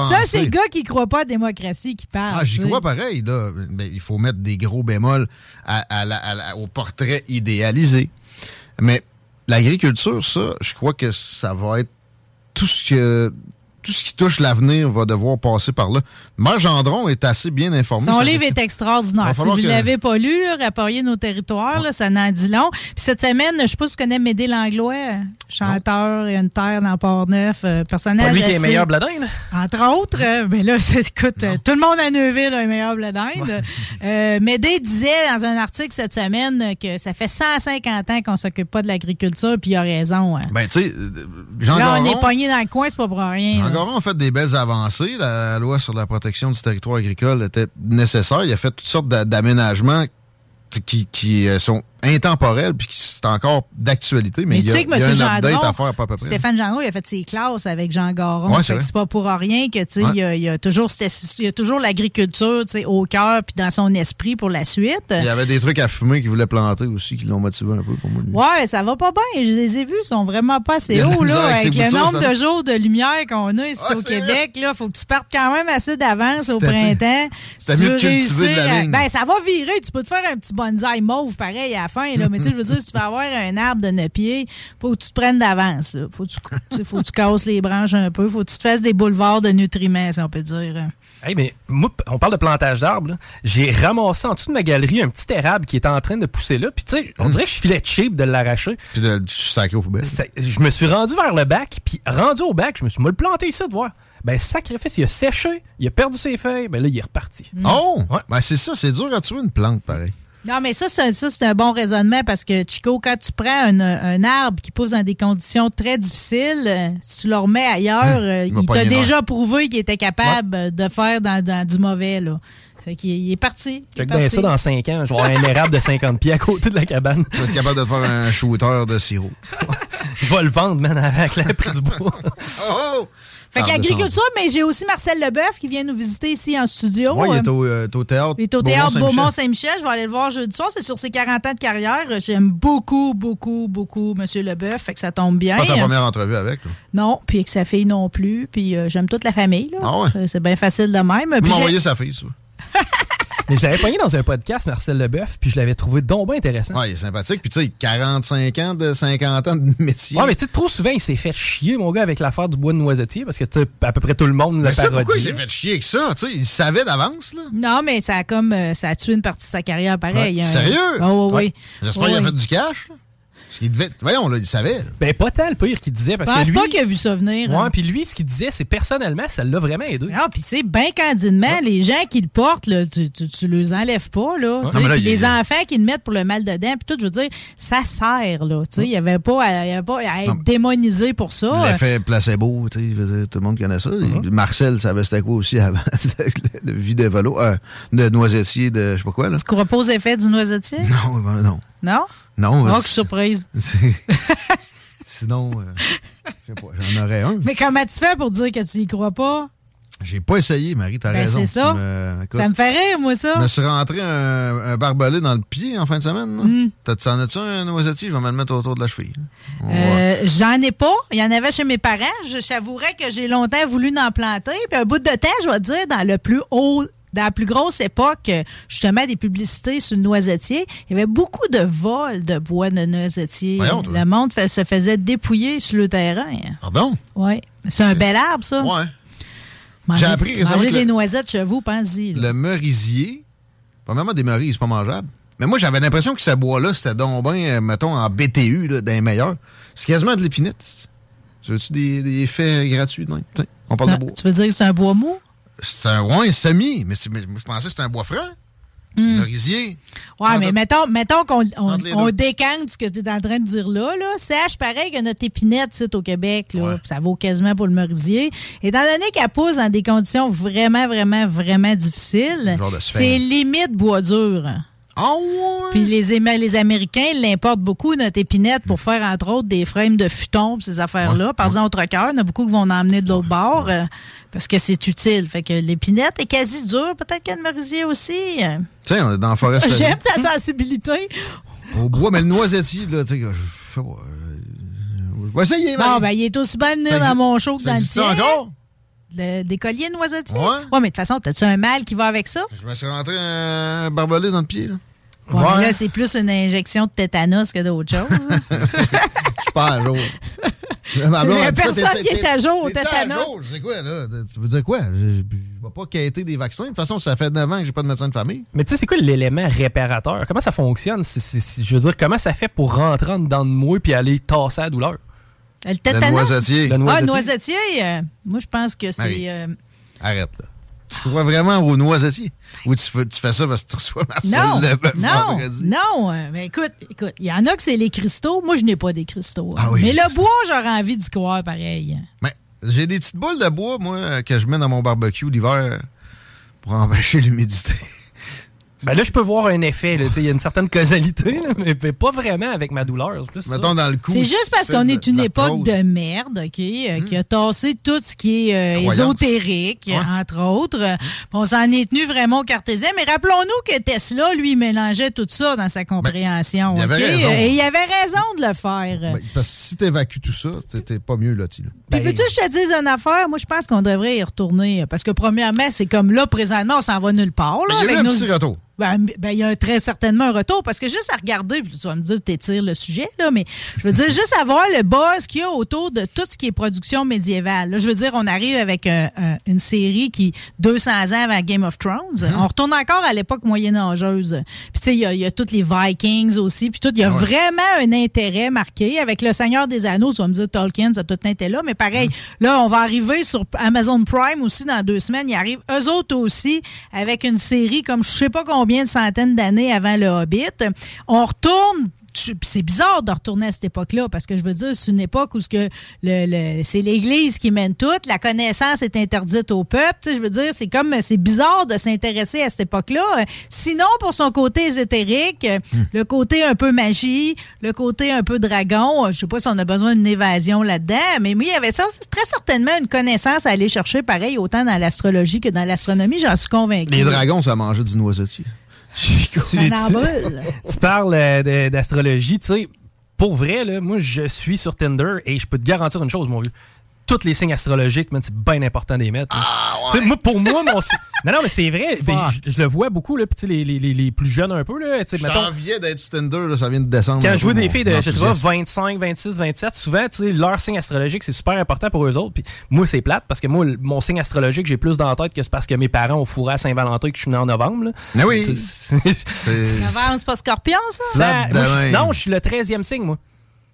ça, c'est le gars qui croit pas à la démocratie qui parle. Ah, j'y crois pareil, là. Ben, il faut mettre des gros bémols à- à la- à la- au portrait idéalisé. Mais l'agriculture, ça, je crois que ça va être tout ce que. Tout ce qui touche l'avenir va devoir passer par là. Mère Gendron est assez bien informé. Son livre est extraordinaire. Si vous ne que- l'avez pas lu, là, Rapporter nos territoires, là, ça n'en dit long. Puis cette semaine, je ne sais pas si tu connais Médé Langlois, chanteur et une terre dans Port-Neuf, euh, personnage. Pas lui qui est meilleur bladin, là? Entre autres, euh, ben là, écoute, euh, tout le monde à Neuville a un meilleur blé d'Inde. Euh, Médé disait dans un article cette semaine que ça fait 150 ans qu'on ne s'occupe pas de l'agriculture, puis il a raison. hein. Ben, tu sais, euh, Jean là, on Garon- est pogné dans le coin, c'est pas pour rien. Garon a fait des belles avancées. La loi sur la protection du territoire agricole était nécessaire. Il a fait toutes sortes d'a- d'aménagements qui, qui, euh, sont intemporels puis c'est encore d'actualité. Mais, Mais il tu y a, sais que y a un update à faire pas à peu près. Stéphane Gendron, il a fait ses classes avec Jean Garon. Ouais, c'est c'est pas pour rien que, tu sais, Ouais. il, y a, il y a toujours, il y a toujours l'agriculture, tu sais, au cœur puis dans son esprit pour la suite. Il y avait des trucs à fumer qu'il voulait planter aussi qui l'ont motivé un peu pour moi. Ouais, ça va pas bien. Je les ai vus, ils sont vraiment pas assez hauts, là. avec le boutures, nombre ça. de jours de lumière qu'on a ici Ouais, au c'est Québec, là, faut que tu partes quand même assez d'avance au printemps. Si mieux tu de cultiver de la ligne. Ben, ça va virer. Tu peux te faire un petit bonsaï mauve pareil à la fin, là. Mais tu sais, je veux dire, si tu veux avoir un arbre de 9 pieds, faut que tu te prennes d'avance. Faut que tu, faut que tu casses les branches un peu. Faut que tu te fasses des boulevards de nutriments, si on peut dire. Hey, mais moi, on parle de plantage d'arbres. là. J'ai ramassé en dessous de ma galerie un petit érable qui était en train de pousser là. Puis, tu sais, on dirait que je filais cheap de l'arracher. Puis de sacré aux poubelles. Je me suis rendu vers le bac, puis rendu au bac, je me suis mal planté ici de voir. Ben, sacrifice, il a séché, il a perdu ses feuilles, ben là, il est reparti. Oh! Ben, c'est ça, c'est dur à tuer une plante, pareil. Non, mais ça, c'est ça, c'est un bon raisonnement parce que, Chico, quand tu prends un, un arbre qui pousse dans des conditions très difficiles, euh, si tu le remets ailleurs, euh, il t'a déjà prouvé qu'il était capable de faire dans, dans du mauvais. Là. Fait qu'il il est parti. Check bien ça dans 5 ans, je vais avoir un érable de 50 pieds à côté de la cabane. Tu vas être capable de faire un shooter de sirop. Je vais le vendre, man, avec le prix du bois. Oh! Fait Parle de qu'agriculture, mais j'ai aussi Marcel Leboeuf qui vient nous visiter ici en studio. Moi, il est Euh, au, euh, au théâtre. Il est au théâtre Beaumont-Saint-Michel. Je vais aller le voir jeudi soir. C'est sur ses 40 ans de carrière. J'aime beaucoup, beaucoup, beaucoup M. Leboeuf. Fait que ça tombe bien. Pas ta première entrevue avec. là. Non, puis avec sa fille non plus. Puis euh, j'aime toute la famille. là. Ah ouais? C'est bien facile de même. Il Puis m'a j'ai- envoyé sa fille, ça. Mais je l'avais pogné dans un podcast, Marcel Leboeuf, puis je l'avais trouvé donc bien intéressant. Ouais, il est sympathique. Puis tu sais, 45 ans de 50 ans de métier. Ouais, mais tu sais, trop souvent, il s'est fait chier, mon gars, avec l'affaire du bois de noisetier, parce que tu sais, à peu près tout le monde Mais le ça, pourquoi il parodie. s'est fait chier avec ça? Tu sais, il savait d'avance, là. Non, mais ça a comme euh, ça a tué une partie de sa carrière pareil. Ouais. hein. Sérieux? Oh, oui, oui. J'espère qu'il a fait du cash. Là. Parce qu'il devait. Voyons, là, il savait. là. Ben, pas tant le pire qu'il disait, parce Je pense que lui... pas qu'il a vu ça venir. Ouais, hein. puis lui, ce qu'il disait, c'est personnellement, ça l'a vraiment aidé. Non, puis c'est bien candidement, les gens qui le portent, là, tu, tu, tu les enlèves pas, là. tu sais, Non, mais là, puis il les enfants qui le mettent pour le mal de dents, puis tout, je veux dire, ça sert, là. Tu sais, il n'y avait pas à, il y avait pas à être démonisé pour ça. L'effet placebo, tu sais, je veux dire, tout le monde connaît ça. Uh-huh. Marcel savait c'était quoi aussi avant le, le, le vie de vélo, euh, de noisetier, de je sais pas quoi, là. Tu crois pas aux effets du noisetier? Non, ben, non. Non? Non. Oh, que surprise. Sinon, euh, j'en aurais un. Mais comment tu fais pour dire que tu y crois pas? J'ai pas essayé, Marie, t'as Ben, raison. c'est ça. Me- écoute, Ça me fait rire, moi, ça. Je me suis rentré un, un barbelé dans le pied en fin de semaine. Mm. T'en as-tu un noisetier? Je vais me le mettre autour de la cheville. Euh, J'en ai pas. Il y en avait chez mes parents. Je j'avouerais que j'ai longtemps voulu en planter. Puis un bout de temps, je vais te dire, dans le plus haut, dans la plus grosse époque, justement, des publicités sur le noisetier, il y avait beaucoup de vols de bois de noisetier. Voyons, le monde fait- se faisait dépouiller sur le terrain. Pardon? Oui. C'est un bel arbre, ça. Manger, J'ai appris récemment manger des noisettes chez vous, pense-y. là. Le merisier, premièrement, des merises, c'est pas mangeable. Mais moi, j'avais l'impression que ce bois-là, c'était donc bien, euh, mettons, en BTU, là, d'un meilleur. C'est quasiment de l'épinette. Tu veux-tu des, des effets gratuits? Non? On parle de bois. Tu veux dire que c'est un bois mou? C'est un, ouais, semi, mais, mais je pensais que c'était un bois franc. Hmm. Merisier. Ouais, mais mettons, mettons qu'on on, décante ce que tu es en train de dire là. là. Sache pareil que notre épinette c'est au Québec. Là, Ça vaut quasiment pour le merisier. Étant donné qu'elle pousse dans des conditions vraiment, vraiment, vraiment difficiles, c'est limite bois dur. Ah ouais? Puis les, les Américains l'importent beaucoup, notre épinette, pour faire, entre autres, des frames de futon ces affaires-là. Par exemple, au cœur, il y en a beaucoup qui vont en emmener de l'autre bord euh, parce que c'est utile. Fait que l'épinette est quasi dure. Peut-être que le merisier aussi. Tiens, on est dans la forêt. J'aime ta sensibilité. Au bois, mais le noisetier, là, tu sais, je sais pas. euh, Je vais essayer, Bon, ben, il est aussi bien venu dans mon show que dans le tien. encore? Le- des colliers de noisetiers? Ouais. Ouais, mais de toute façon, as-tu un mâle qui va avec ça? Je me suis rentré un barbelé dans le pied, là. Ouais, mais là, c'est plus une injection de tétanos que d'autres choses. Je suis pas à jour. Ma blonde Il y a a dit ça, personne qui est à jour au tétanos. C'est quoi, là? Tu veux dire quoi? Je ne vais pas quêter des vaccins. De toute façon, ça fait 9 ans que j'ai pas de médecin de famille. Mais tu sais, c'est quoi l'élément réparateur? Comment ça fonctionne? Je veux dire, comment ça fait pour rentrer en dedans de moi puis aller tasser la douleur? Le tétanos? noisetier. Le Ah, noisetier? le noisetier, euh, moi, je pense que c'est... euh, Arrête, là. Tu crois vraiment au noisetier? Ou tu fais, tu fais ça parce que tu reçois Marcel Non, le non, vendredi? non. euh, mais écoute, écoute, il y en a que c'est les cristaux. Moi, je n'ai pas des cristaux. hein. Ah oui, mais le bois, j'aurais envie d'y croire pareil. Mais j'ai des petites boules de bois, moi, que je mets dans mon barbecue l'hiver pour empêcher l'humidité. Ben là, je peux voir un effet. là. Tu sais, Il y a une certaine causalité, là, mais mais pas vraiment avec ma douleur. c'est. Mettons dans le cou. C'est juste parce qu'on est une époque prose. de merde, OK, euh, qui a tassé tout ce qui est euh, ésotérique, Ouais. entre autres. Puis On s'en est tenu vraiment au cartésien. Mais rappelons-nous que Tesla, lui, mélangeait tout ça dans sa compréhension. Ben, il avait OK? raison. Et il avait raison de le faire. Ben, parce que si t'évacues tout ça, t'es- pas mieux. Là. Puis veux-tu que je te dise une affaire? Moi, je pense qu'on devrait y retourner. Parce que premièrement, c'est comme là, présentement, on s'en va nulle part. Là, Il y a eu avec un nos- petit retour. Ben, ben, il y a très certainement un retour parce que juste à regarder, puis tu vas me dire, t'étires le sujet, là, mais je veux dire, juste à voir le buzz qu'il y a autour de tout ce qui est production médiévale. Là, je veux dire, on arrive avec euh, euh, une série qui, 200 ans avant Game of Thrones, on retourne encore à l'époque moyenâgeuse. Puis, tu sais, il y, a- il y a tous les Vikings aussi, puis tout. Il y a vraiment un intérêt marqué. Avec Le Seigneur des Anneaux, tu vas me dire, Tolkien, ça a tout été là, mais pareil, là, on va arriver sur Amazon Prime aussi dans deux semaines. Ils arrivent, eux autres aussi, avec une série comme je sais pas combien de centaines d'années avant le Hobbit. On retourne. C'est bizarre de retourner à cette époque-là parce que je veux dire, c'est une époque où ce que le, le- c'est l'Église qui mène tout, la connaissance est interdite au peuple. Tu sais, je veux dire, c'est comme c'est bizarre de s'intéresser à cette époque-là. Sinon, pour son côté ésotérique, euh, le côté un peu magie, le côté un peu dragon, je sais pas si on a besoin d'une évasion là-dedans, mais oui, il y avait ça- très certainement une connaissance à aller chercher, pareil, autant dans l'astrologie que dans l'astronomie, j'en suis convaincu. Les dragons, ça mangeait du noisetier. tu, parles euh, d'astrologie, tu sais, pour vrai, là, moi, je suis sur Tinder et je peux te garantir une chose, mon vieux. Tous les signes astrologiques, c'est bien important de les mettre. là. Tu sais, moi, pour moi, mon Non, non, mais c'est vrai. ben, je, je le vois beaucoup, là, sais, les, les- les- plus jeunes un peu, là, mettons, d'être Tinder, là, ça vient de descendre. Quand je vois des filles de, je sais pas, enthousiasme. 25, 26, 27, souvent, tu sais, leur signe astrologique, c'est super important pour eux autres. Puis moi, c'est plate parce que moi, mon signe astrologique, j'ai plus dans la tête que c'est parce que mes parents ont fourré à Saint-Valentin et que je suis né en novembre. là. Mais oui. Novembre, c'est pas scorpion, ça? Moi, non, je suis le 13e signe, moi.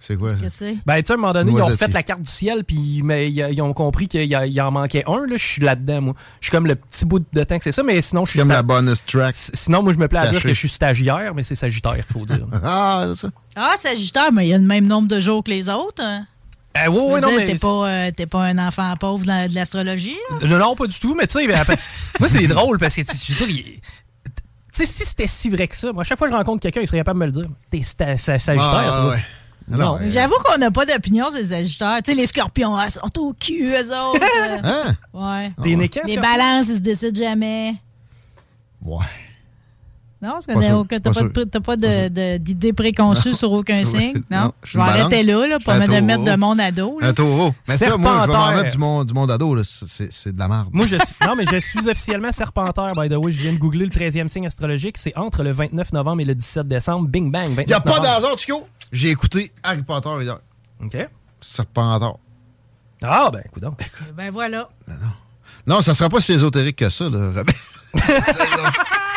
C'est quoi? Qu'est-ce que c'est? Ben, tu sais, à un moment donné, ils ont fait la carte du ciel, puis mais, ils, ils ont compris qu'il en manquait un. Là, je suis là-dedans, moi. Je suis comme le petit bout de temps que c'est ça, mais sinon, je suis. Comme sta- la bonus track. Sinon, moi, je me plais à dire que je suis stagiaire, mais c'est sagittaire, faut dire. Ah, c'est ça. Ah, Sagittaire, mais il y a le même nombre de jours que les autres? hein. Eh, oui, non, mais. T'es pas, euh, t'es pas un enfant pauvre de la- de l'astrologie. là? Non, non, pas du tout, mais tu sais, ben, après- moi, c'est drôle parce que, tu sais, si c'était si vrai que ça, moi, à chaque fois que je rencontre quelqu'un, il serait capable de me le dire. T'es sagittaire, Ah, toi. ouais. Non. J'avoue qu'on n'a pas d'opinion sur les Sagittaires. Tu sais, les scorpions, ah, ils sont au cul, eux autres. euh. Hein? Ouais. Né quand, Les balances, ils se décident jamais. Ouais. Non, parce que t'as pas t'as pas, pas d'idée préconçue Non, sur aucun signe. Non, Non, je vais arrêter là, là, pour me taureau. mettre de mon ado. là. Un taureau. Mais ça, moi, je vais m'en Serpentaire. mettre du monde, du monde ado. là. C'est c'est de la merde. Moi, je suis, non, mais je suis officiellement serpentaire, by the way. Je viens de googler le 13e signe astrologique. C'est entre le 29 novembre et le 17 décembre. Bing bang. 29 Il n'y a pas d'hasard, Chico? J'ai écouté Harry Potter hier. OK. Serpentard. Ah, ben, écoute donc. Ben voilà. Non, ça sera pas si ésotérique que ça, là.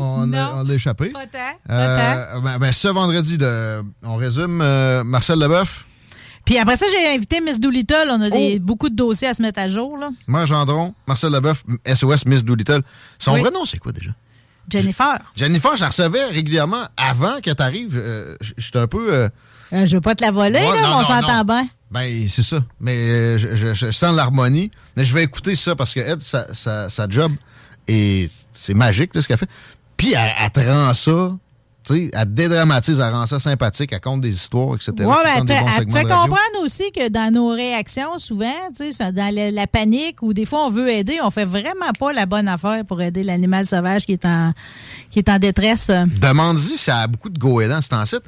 On a, on l'a échappé. Pas tant, Euh, ben, ben, ce vendredi, de, on résume euh, Marcel Leboeuf, Puis après ça, j'ai invité Miss Doolittle. On a Oh. des, beaucoup de dossiers à se mettre à jour. Là. Gendron, Marcel Leboeuf, SOS Miss Doolittle. Son Oui. vrai nom, c'est quoi déjà? Jennifer. Jennifer, je la recevais régulièrement avant que tu arrives. J'étais un peu. euh, Euh, je veux pas te la voler, Ouais, là, non, on s'entend bien. Ben, c'est ça. Mais euh, je, je- je sens l'harmonie. Mais je vais écouter ça parce que Ed, sa, sa- sa job, et c'est magique, là, ce qu'elle fait. Puis, elle, elle te rend ça. Tu sais, elle dédramatise, elle rend ça sympathique, elle compte des histoires, etc. Ouais, elle fait comprendre aussi que dans nos réactions, souvent, tu sais, ça- dans la, la panique ou des fois on veut aider, on fait vraiment pas la bonne affaire pour aider l'animal sauvage qui est en, qui est en détresse. Demande-y si elle a beaucoup de goélands, c'est en site.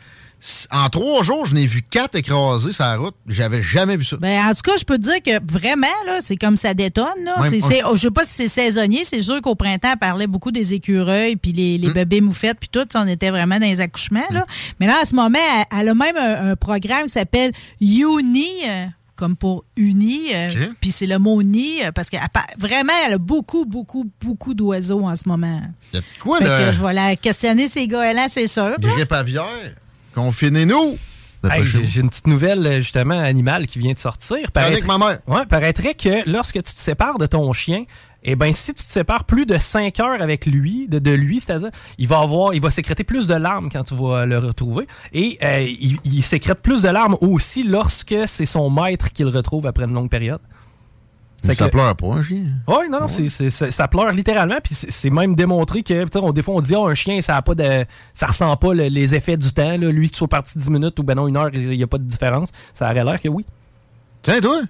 En trois jours, je n'ai vu quatre écrasés sur la route. J'avais jamais vu ça. Ben, en tout cas, je peux te dire que vraiment, là, c'est comme ça détonne. Là. On- c'est- oh, je sais pas si c'est saisonnier. C'est sûr qu'au printemps, elle parlait beaucoup des écureuils, puis les, Hmm. bébés moufettes, puis tout. ça, On était vraiment dans les accouchements. Là. Mais là, à ce moment, elle, elle a même un, un programme qui s'appelle Uni. euh, comme pour uni, euh, puis c'est le mot ni, euh, parce que vraiment, elle a beaucoup, beaucoup, beaucoup d'oiseaux en ce moment. Il y a de quoi, que là? je vais la questionner, ces gars-là, c'est sûr. Grippe aviaire, confinez-nous. Hey, J'ai une petite nouvelle, euh, justement, animale qui vient de sortir. Avec ma mère. Ouais, paraîtrait que lorsque tu te sépares de ton chien, eh ben si tu te sépares plus de 5 heures avec lui, de, de lui, c'est-à-dire, il va avoir, il va sécréter plus de larmes quand tu vas le retrouver. Et euh, il, il sécrète plus de larmes aussi lorsque c'est son maître qui le retrouve après une longue période. Ça que- pleure pas, un chien. Oui, non, non, c'est- c'est- c'est- ça pleure littéralement, puis c'est même démontré que, tu sais, on, des fois, on dit, ah, un chien, ça a pas de, ça ressent pas le- les effets du temps, là. lui, que tu sois parti 10 minutes ou ben non, une heure, il n'y a pas de différence. Ça aurait l'air que oui. Tiens, toi?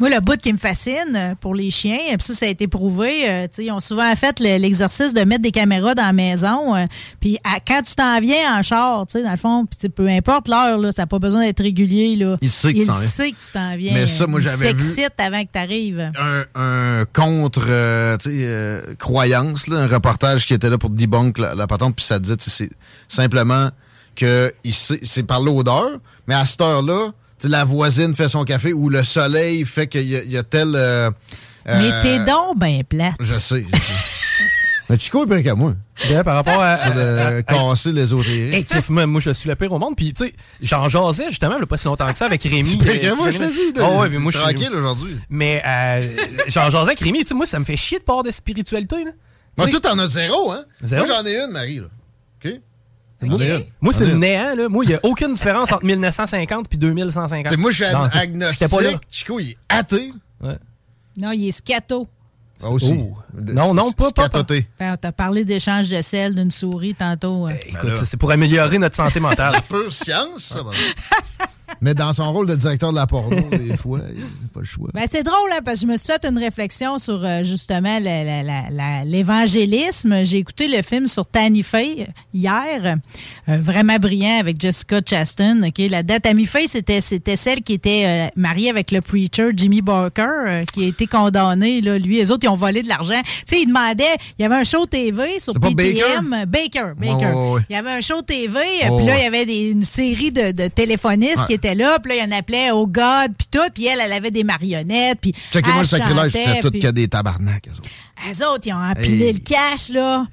Moi, le bout qui me fascine euh, pour les chiens, et puis ça, ça a été prouvé. euh, ils ont souvent fait le- l'exercice de mettre des caméras dans la maison. euh, puis quand tu t'en viens en char, dans le fond, sais, peu importe l'heure, ça n'a pas besoin d'être régulier. Là. Il sait que tu Il t'en viens. sait que tu t'en viens. Mais ça, moi, j'avais vu- avant que tu arrives. un, un contre euh, euh, croyance, là, un reportage qui était là pour debunk la, la patente, puis ça disait c'est simplement que c'est par l'odeur, mais à cette heure-là, la voisine fait son café ou le soleil fait qu'il y, a- y a tel. euh, Mais euh, t'es donc ben plate. Je sais. je sais. mais Chico est pire qu'à moi. Bien, par rapport à. C'est de casser l'ésotérique. Hey, Cliff, moi, moi, je suis le pire au monde. Puis, tu sais, j'en jasais justement, il a pas si longtemps que ça, avec Rémi. Euh, moi, je Oh, ouais, mais moi, je suis. tranquille aujourd'hui. Mais, euh, j'en jasais avec Rémi. Tu sais, moi, ça me fait chier de avoir de spiritualité, là. Moi, toi, t'en as zéro, hein? Zéro? Moi, j'en ai une, Marie, là. Moi, c'est le néant, là. Moi, il n'y a aucune différence entre 1950 puis 2150. Tu sais, moi, je suis agnostique. pas là. Chico, il est athée. Ouais. Non, il est scato. Ah, aussi. Oh. Non, non, pas, pas, pas. Scatoté. Fait, On t'a parlé d'échange de sel d'une souris tantôt. euh. Écoute, ça, c'est pour améliorer notre santé mentale. Pure science, ça. Mais dans son rôle de directeur de la porno, des fois, il n'y a pas le choix. Ben, c'est drôle, hein, parce que je me suis fait une réflexion sur euh, justement l'évangélisme. J'ai écouté le film sur Tanny Faye hier, euh, vraiment brillant avec Jessica Chastain. La date Tammy Faye, c'était c'était celle qui était euh, mariée avec le preacher Jimmy Barker, qui a été condamné. Là, lui, les autres, ils ont volé de l'argent. Tu sais, ils demandaient, il y avait un show TV sur C'est pas PTM. Baker, Baker. Ouais, ouais, ouais. Il y avait un show TV, puis là, il y avait des- une série de, de téléphonistes qui étaient là, puis là, il y en appelait au God, puis tout, puis elle, elle avait des marionnettes, puis Checkez-moi le sacrilège, c'était tout puis- que des tabarnaks. eux autres. eux autres, ils ont empilé Hey. le cash, là.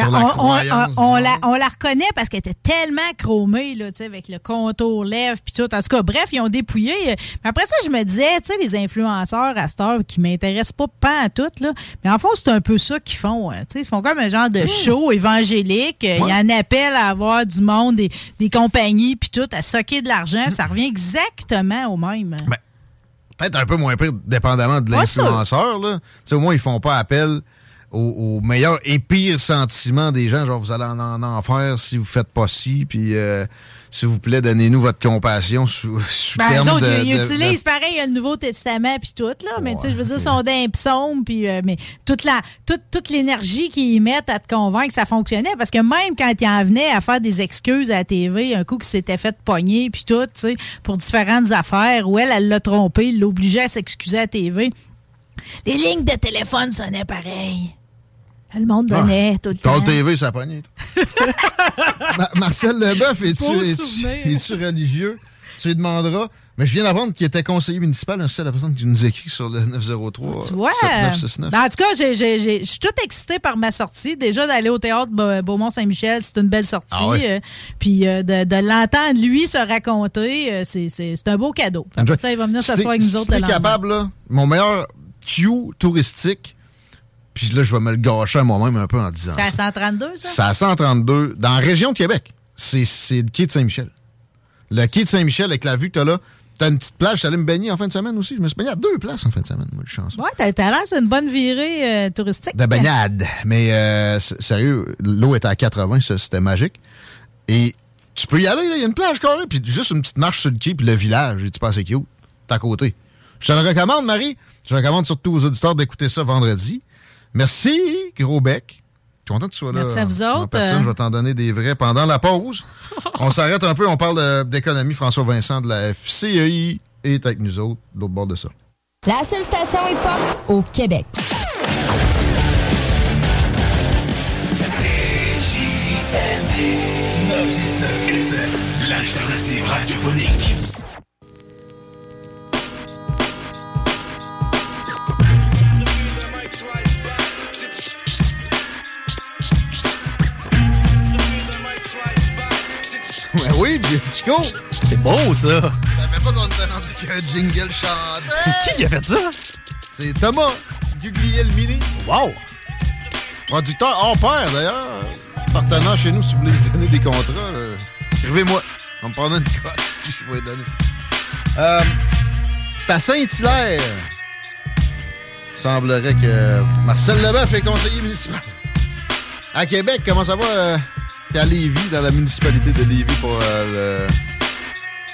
Sur on, la on- croyance on- on du la, monde. on la reconnaît parce qu'elle était tellement chromée, là, avec le contour lèvres puis tout. En tout cas, bref, ils ont dépouillé. Mais après ça, je me disais, tu sais, les influenceurs à cette heure qui m'intéressent pas pas à tout, là. Mais en fond, c'est un peu ça qu'ils font. hein. Ils font comme un genre de show évangélique. Euh, Ils en appellent à avoir du monde, des, des compagnies puis tout, à socker de l'argent. Ça revient exactement au même. Ben, Peut-être un peu moins pire, dépendamment de l'influenceur. Au moins, ils font pas appel aux, aux meilleurs et pires sentiments des gens. Genre, vous allez en, en enfer si vous faites pas ci, puis euh, s'il vous plaît, donnez-nous votre compassion sous, sous Ben, terme autres, de, ils, ils de- utilisent de- pareil le Nouveau Testament puis tout, là. Mais tu sais, je veux dire, ils sont d'un psaume, puis euh, mais toute la toute, toute l'énergie qu'ils mettent à te convaincre que ça fonctionnait. Parce que même quand ils en venaient à faire des excuses à la TV, un coup qui s'était fait pogner, puis tout, tu sais, pour différentes affaires, où elle, elle l'a trompé, l'obligeait à s'excuser à la TV. Les lignes de téléphone sonnaient pareil. Le monde donnait tout le temps. Ton TV, ça. Ma- Marcel Leboeuf, es-tu es-tu religieux? Tu lui demanderas. Mais je viens d'apprendre qu'il était conseiller municipal, un seul la personne qui nous écrit sur le 903 Tu vois? 7969. Ben, en tout cas, je suis toute excitée par ma sortie. Déjà, d'aller au théâtre Beau- Beaumont-Saint-Michel, c'est une belle sortie. Ah ouais? Euh, Puis euh, de, de l'entendre, lui, se raconter, euh, c'est- c'est c'est un beau cadeau. Ça, il va venir s'asseoir avec nous autres le lendemain. capable, là, mon meilleur Q touristique, puis là, je vais me le gâcher à moi-même un peu en disant C'est à ça. 132, ça? C'est à 132, dans la région de Québec. C'est le quai de Saint-Michel. Le quai de Saint-Michel, avec la vue que t'as là, t'as une petite plage, j'allais me baigner en fin de semaine aussi. Je me suis baigné à deux places en fin de semaine, moi, de chance. Ouais, t'as l'air, c'est une bonne virée euh, touristique. De baignade. Mais euh, sérieux, l'eau était à 80, ça, c'était magique. Et tu peux y aller, il y a une plage carrée, puis juste une petite marche sur le quai, puis le village, et tu passes cute? T'es à côté. Je te le recommande, Marie. Je recommande surtout aux auditeurs d'écouter ça vendredi. Merci, gros bec. Je suis content que tu sois là. Merci à vous autres. personne. Euh. Je vais t'en donner des vrais pendant la pause. on s'arrête un peu, on parle d'économie. François Vincent de la FCEI est avec nous autres, de l'autre bord de ça. La seule station hip-hop au Québec. CJMD 969 FM, l'alternative radiophonique. Ouais, oui, Chico. C'est beau, ça. Je savais pas qu'on était rendu qu'il y a un jingle chanté. Qui qui a fait ça? C'est Thomas Gugliel Mini. Wow! Producteur hors pair, d'ailleurs. Partenaire chez nous, si vous voulez se donner des contrats, euh, écrivez-moi. On va me prendre une cote, puis je vais donner. Euh, c'est à Saint-Hilaire. Il semblerait que Marcel Leboeuf est conseiller municipal. À Québec, comment ça va? euh, à Lévis, dans la municipalité de Lévis pour euh,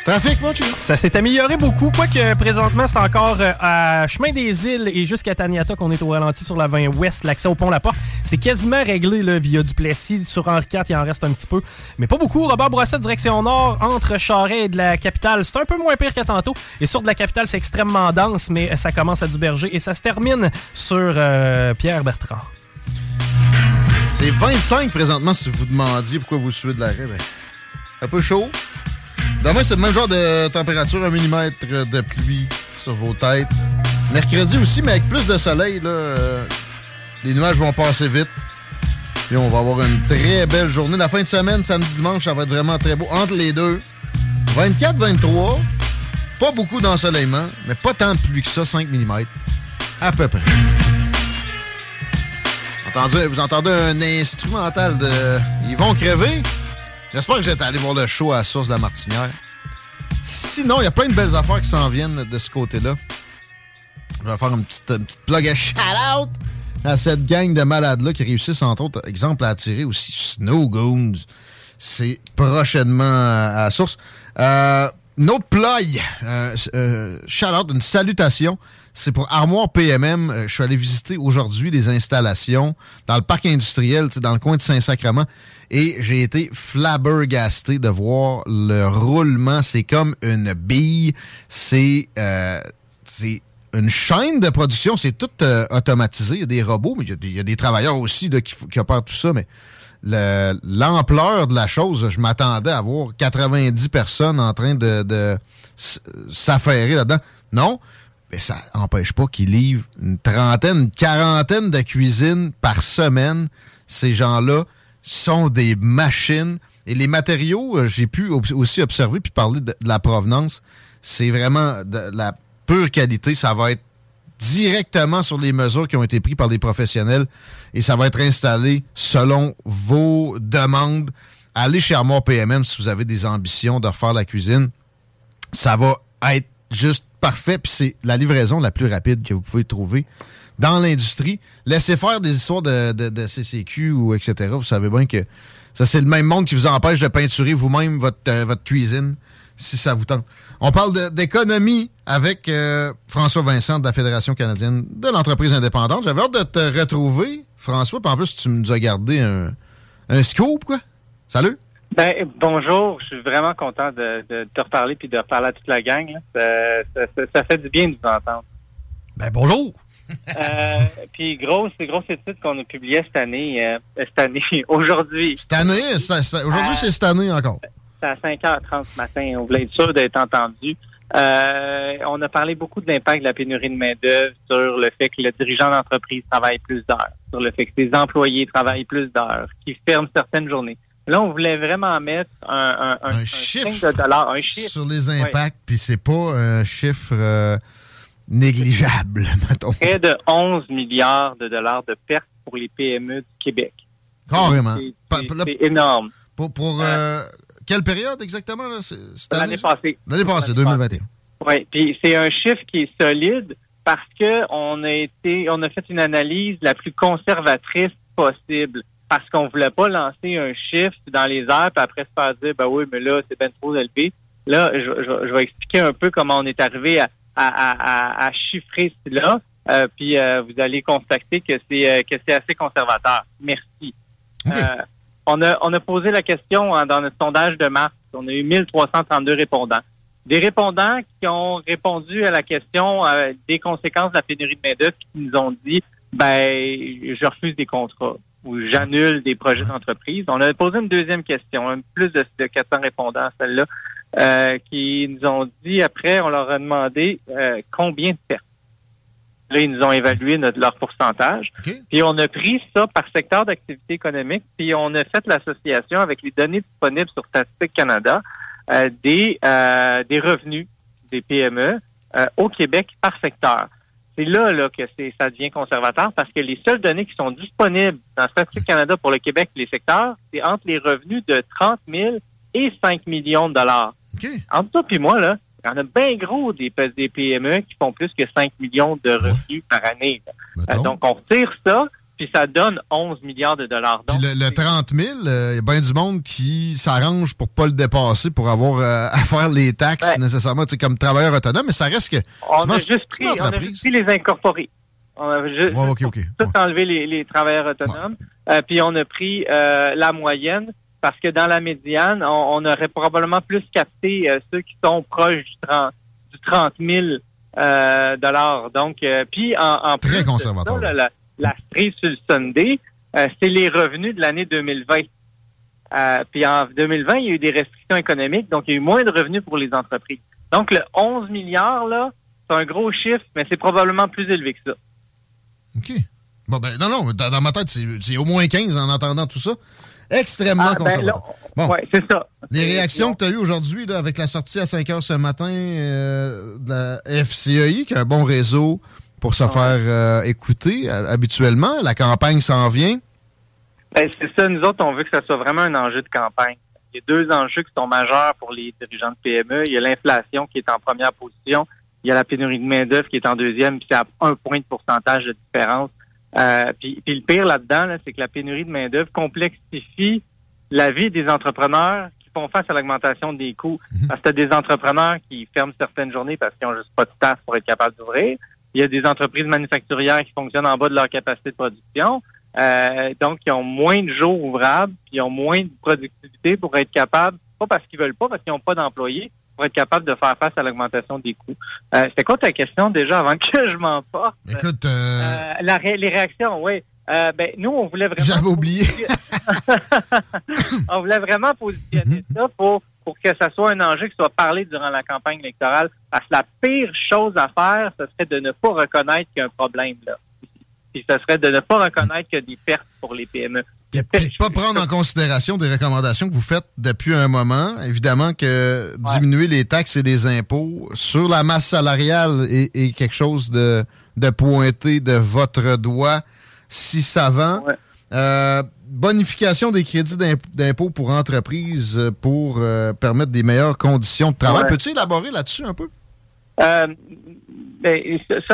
Trafic, mon chum. Ça s'est amélioré beaucoup, quoique présentement, c'est encore euh, à Chemin des Îles et jusqu'à Taniata qu'on est au ralenti sur la 20 ouest, l'accès au pont La Porte. C'est quasiment réglé là, via Duplessis. Sur Henri IV, il en reste un petit peu. Mais pas beaucoup. Robert Bourassa, direction nord, entre Charest et de la capitale. C'est un peu moins pire que tantôt. Et sur de la capitale, c'est extrêmement dense, mais ça commence à Duberger et ça se termine sur euh, Pierre Bertrand. C'est 25 présentement si vous demandiez pourquoi vous suivez de l'arrêt. Ben, un peu chaud. Demain, c'est le même genre de température, un millimètre de pluie sur vos têtes. Mercredi aussi, mais avec plus de soleil, là, euh, les nuages vont passer vite. Puis on va avoir une très belle journée. La fin de semaine, samedi, dimanche, ça va être vraiment très beau. Entre les deux, 24-23, pas beaucoup d'ensoleillement, mais pas tant de pluie que ça, 5 mm. À peu près. Vous entendez un instrumental de Ils vont crever? J'espère que vous êtes allé voir le show à source de la Martinière. Sinon, il y a plein de belles affaires qui s'en viennent de ce côté-là. Je vais faire une petite, petite plug à shout-out à cette gang de malades-là qui réussissent, entre autres, exemple, à attirer aussi Snow Goons. C'est prochainement à source. Euh, une autre plug, euh, euh, shout-out, une salutation. C'est pour Armoire PMM. Euh, je suis allé visiter aujourd'hui des installations dans le parc industriel, dans le coin de Saint-Sacrement. Et j'ai été flabbergasté de voir le roulement. C'est comme une bille. C'est euh, une chaîne de production. C'est tout euh, automatisé. Il y a des robots, mais il y a des, travailleurs aussi qui, opèrent tout ça. Mais le- l'ampleur de la chose, je m'attendais à voir 90 personnes en train de, s'affairer là-dedans. Non, mais ça n'empêche pas qu'ils livrent une trentaine, une quarantaine de cuisines par semaine. Ces gens-là sont des machines. Et les matériaux, euh, j'ai pu aussi observer puis parler de, la provenance. C'est vraiment de la pure qualité. Ça va être directement sur les mesures qui ont été prises par des professionnels et ça va être installé selon vos demandes. Allez chez Armoire PMM si vous avez des ambitions de refaire la cuisine. Ça va être juste parfait. Puis c'est la livraison la plus rapide que vous pouvez trouver dans l'industrie. Laissez faire des histoires de, de- de CCQ ou etc. Vous savez bien que ça, c'est le même monde qui vous empêche de peinturer vous-même votre, euh, votre cuisine si ça vous tente. On parle d'économie avec euh, François Vincent de la Fédération canadienne de l'entreprise indépendante. J'avais hâte de te retrouver, François. Puis en plus, tu nous as gardé un, un scoop, quoi. Salut. Ben, bonjour, je suis vraiment content de, de te reparler puis de reparler à toute la gang. Ça, ça- ça- ça fait du bien de vous entendre. Ben bonjour. Euh, puis grosse, grosse étude qu'on a publiée cette année, euh, cette année, aujourd'hui. Cette année, aujourd'hui, Euh, c'est cette année encore. C'est à 5h30 ce matin. On voulait être sûr d'être entendu. Euh, on a parlé beaucoup de l'impact de la pénurie de main-d'œuvre sur le fait que le dirigeant d'entreprise travaille plus d'heures, sur le fait que ses employés travaillent plus d'heures, qu'ils ferment certaines journées. Là, on voulait vraiment mettre un, un, un, un chiffre de dollar, un chiffre. sur les impacts, puis c'est pas un chiffre euh, négligeable, mettons. Près de 11 milliards de dollars de pertes pour les PME du Québec. Carrément. C'est- énorme. Pour, pour euh, quelle période exactement? L'année passée. L'année passée, 2021. Oui, puis c'est un chiffre qui est solide parce que on a été, on a fait une analyse la plus conservatrice possible parce qu'on voulait pas lancer un chiffre dans les airs puis après se faire dire ben oui mais là c'est bien trop élevé. Là, je, je- je vais expliquer un peu comment on est arrivé à, à, à, à- chiffrer cela. Euh, puis euh, vous allez constater que c'est euh, que c'est assez conservateur. Merci. Euh, on a on a posé la question hein, dans notre sondage de mars. On a eu 1332 répondants. Des répondants qui ont répondu à la question euh, des conséquences de la pénurie de main-d'œuvre qui nous ont dit ben je refuse des contrats ou j'annule des projets d'entreprise. On a posé une deuxième question, plus de, de 400 répondants à celle-là, euh, qui nous ont dit après, on leur a demandé euh, combien de pertes. Là, ils nous ont évalué notre, leur pourcentage. Puis on a pris ça par secteur d'activité économique, puis on a fait l'association avec les données disponibles sur Statistique Canada euh, des, euh, des revenus des PME euh, au Québec par secteur. C'est là, là que ça devient conservateur parce que les seules données qui sont disponibles dans Statistique Canada pour le Québec et les secteurs, c'est entre les revenus de 30 000 et 5 millions de dollars. Entre toi et moi, là, il y en a bien gros des, PME qui font plus que 5 millions de revenus par année. Euh, donc, on retire ça, puis ça donne 11 milliards de dollars. Le, le 30 000, il y a bien du monde qui s'arrange pour pas le dépasser, pour avoir euh, à faire les taxes nécessairement, tu sais, comme travailleur autonome, mais ça reste que... On souvent, a, juste pris, on a juste pris les incorporés. On a juste, Ouais, tout enlevé les, les travailleurs autonomes. Euh, puis on a pris euh, la moyenne parce que dans la médiane, on, on aurait probablement plus capté ceux qui sont proches du 30, du 30 000 euh, dollars. Donc, puis en, en plus Très de conservateur. ça, là, la, la cerise sur le Sunday, euh, c'est les revenus de l'année 2020. Euh, puis en 2020, il y a eu des restrictions économiques, donc il y a eu moins de revenus pour les entreprises. Donc le 11 milliards, là, c'est un gros chiffre, mais c'est probablement plus élevé que ça. OK. Bon, ben, non, non, dans, dans ma tête, c'est au moins 15 en entendant tout ça. Extrêmement Ah, ben, ouais, c'est ça. Les réactions que tu as eues aujourd'hui avec la sortie à 5 heures ce matin euh, de la FCEI, qui a un bon réseau pour se faire euh, écouter euh, habituellement, la campagne s'en vient. Ben, c'est ça, nous autres, on veut que ça soit vraiment un enjeu de campagne. Il y a deux enjeux qui sont majeurs pour les dirigeants de PME. Il y a l'inflation qui est en première position. Il y a la pénurie de main-d'œuvre qui est en deuxième, puis c'est à un point de pourcentage de différence. Euh, puis, puis le pire là-dedans, là, c'est que la pénurie de main-d'œuvre complexifie la vie des entrepreneurs qui font face à l'augmentation des coûts. Parce que as des entrepreneurs qui ferment certaines journées parce qu'ils n'ont juste pas de staff pour être capables d'ouvrir. Il y a des entreprises manufacturières qui fonctionnent en bas de leur capacité de production. Euh, donc, ils ont moins de jours ouvrables, puis ils ont moins de productivité pour être capables, pas parce qu'ils veulent pas, parce qu'ils n'ont pas d'employés, pour être capables de faire face à l'augmentation des coûts. Euh, C'était quoi ta question déjà avant que je m'en porte? Écoute, Euh, la ré- les réactions, oui. Euh, ben, nous, on voulait vraiment. J'avais oublié. on voulait vraiment positionner ça pour, pour que ça soit un enjeu qui soit parlé durant la campagne électorale. Parce que la pire chose à faire, ce serait de ne pas reconnaître qu'il y a un problème là. Puis ce serait de ne pas reconnaître qu'il y a des pertes pour les PME. Puis de pas prendre en considération des recommandations que vous faites depuis un moment. Évidemment que diminuer les taxes et les impôts sur la masse salariale est, est quelque chose de, de pointé de votre doigt si savant. Euh, bonification des crédits d'imp- d'impôt pour entreprises euh, pour euh, permettre des meilleures conditions de travail. Ouais. Peux-tu élaborer là-dessus un peu? Euh, ben,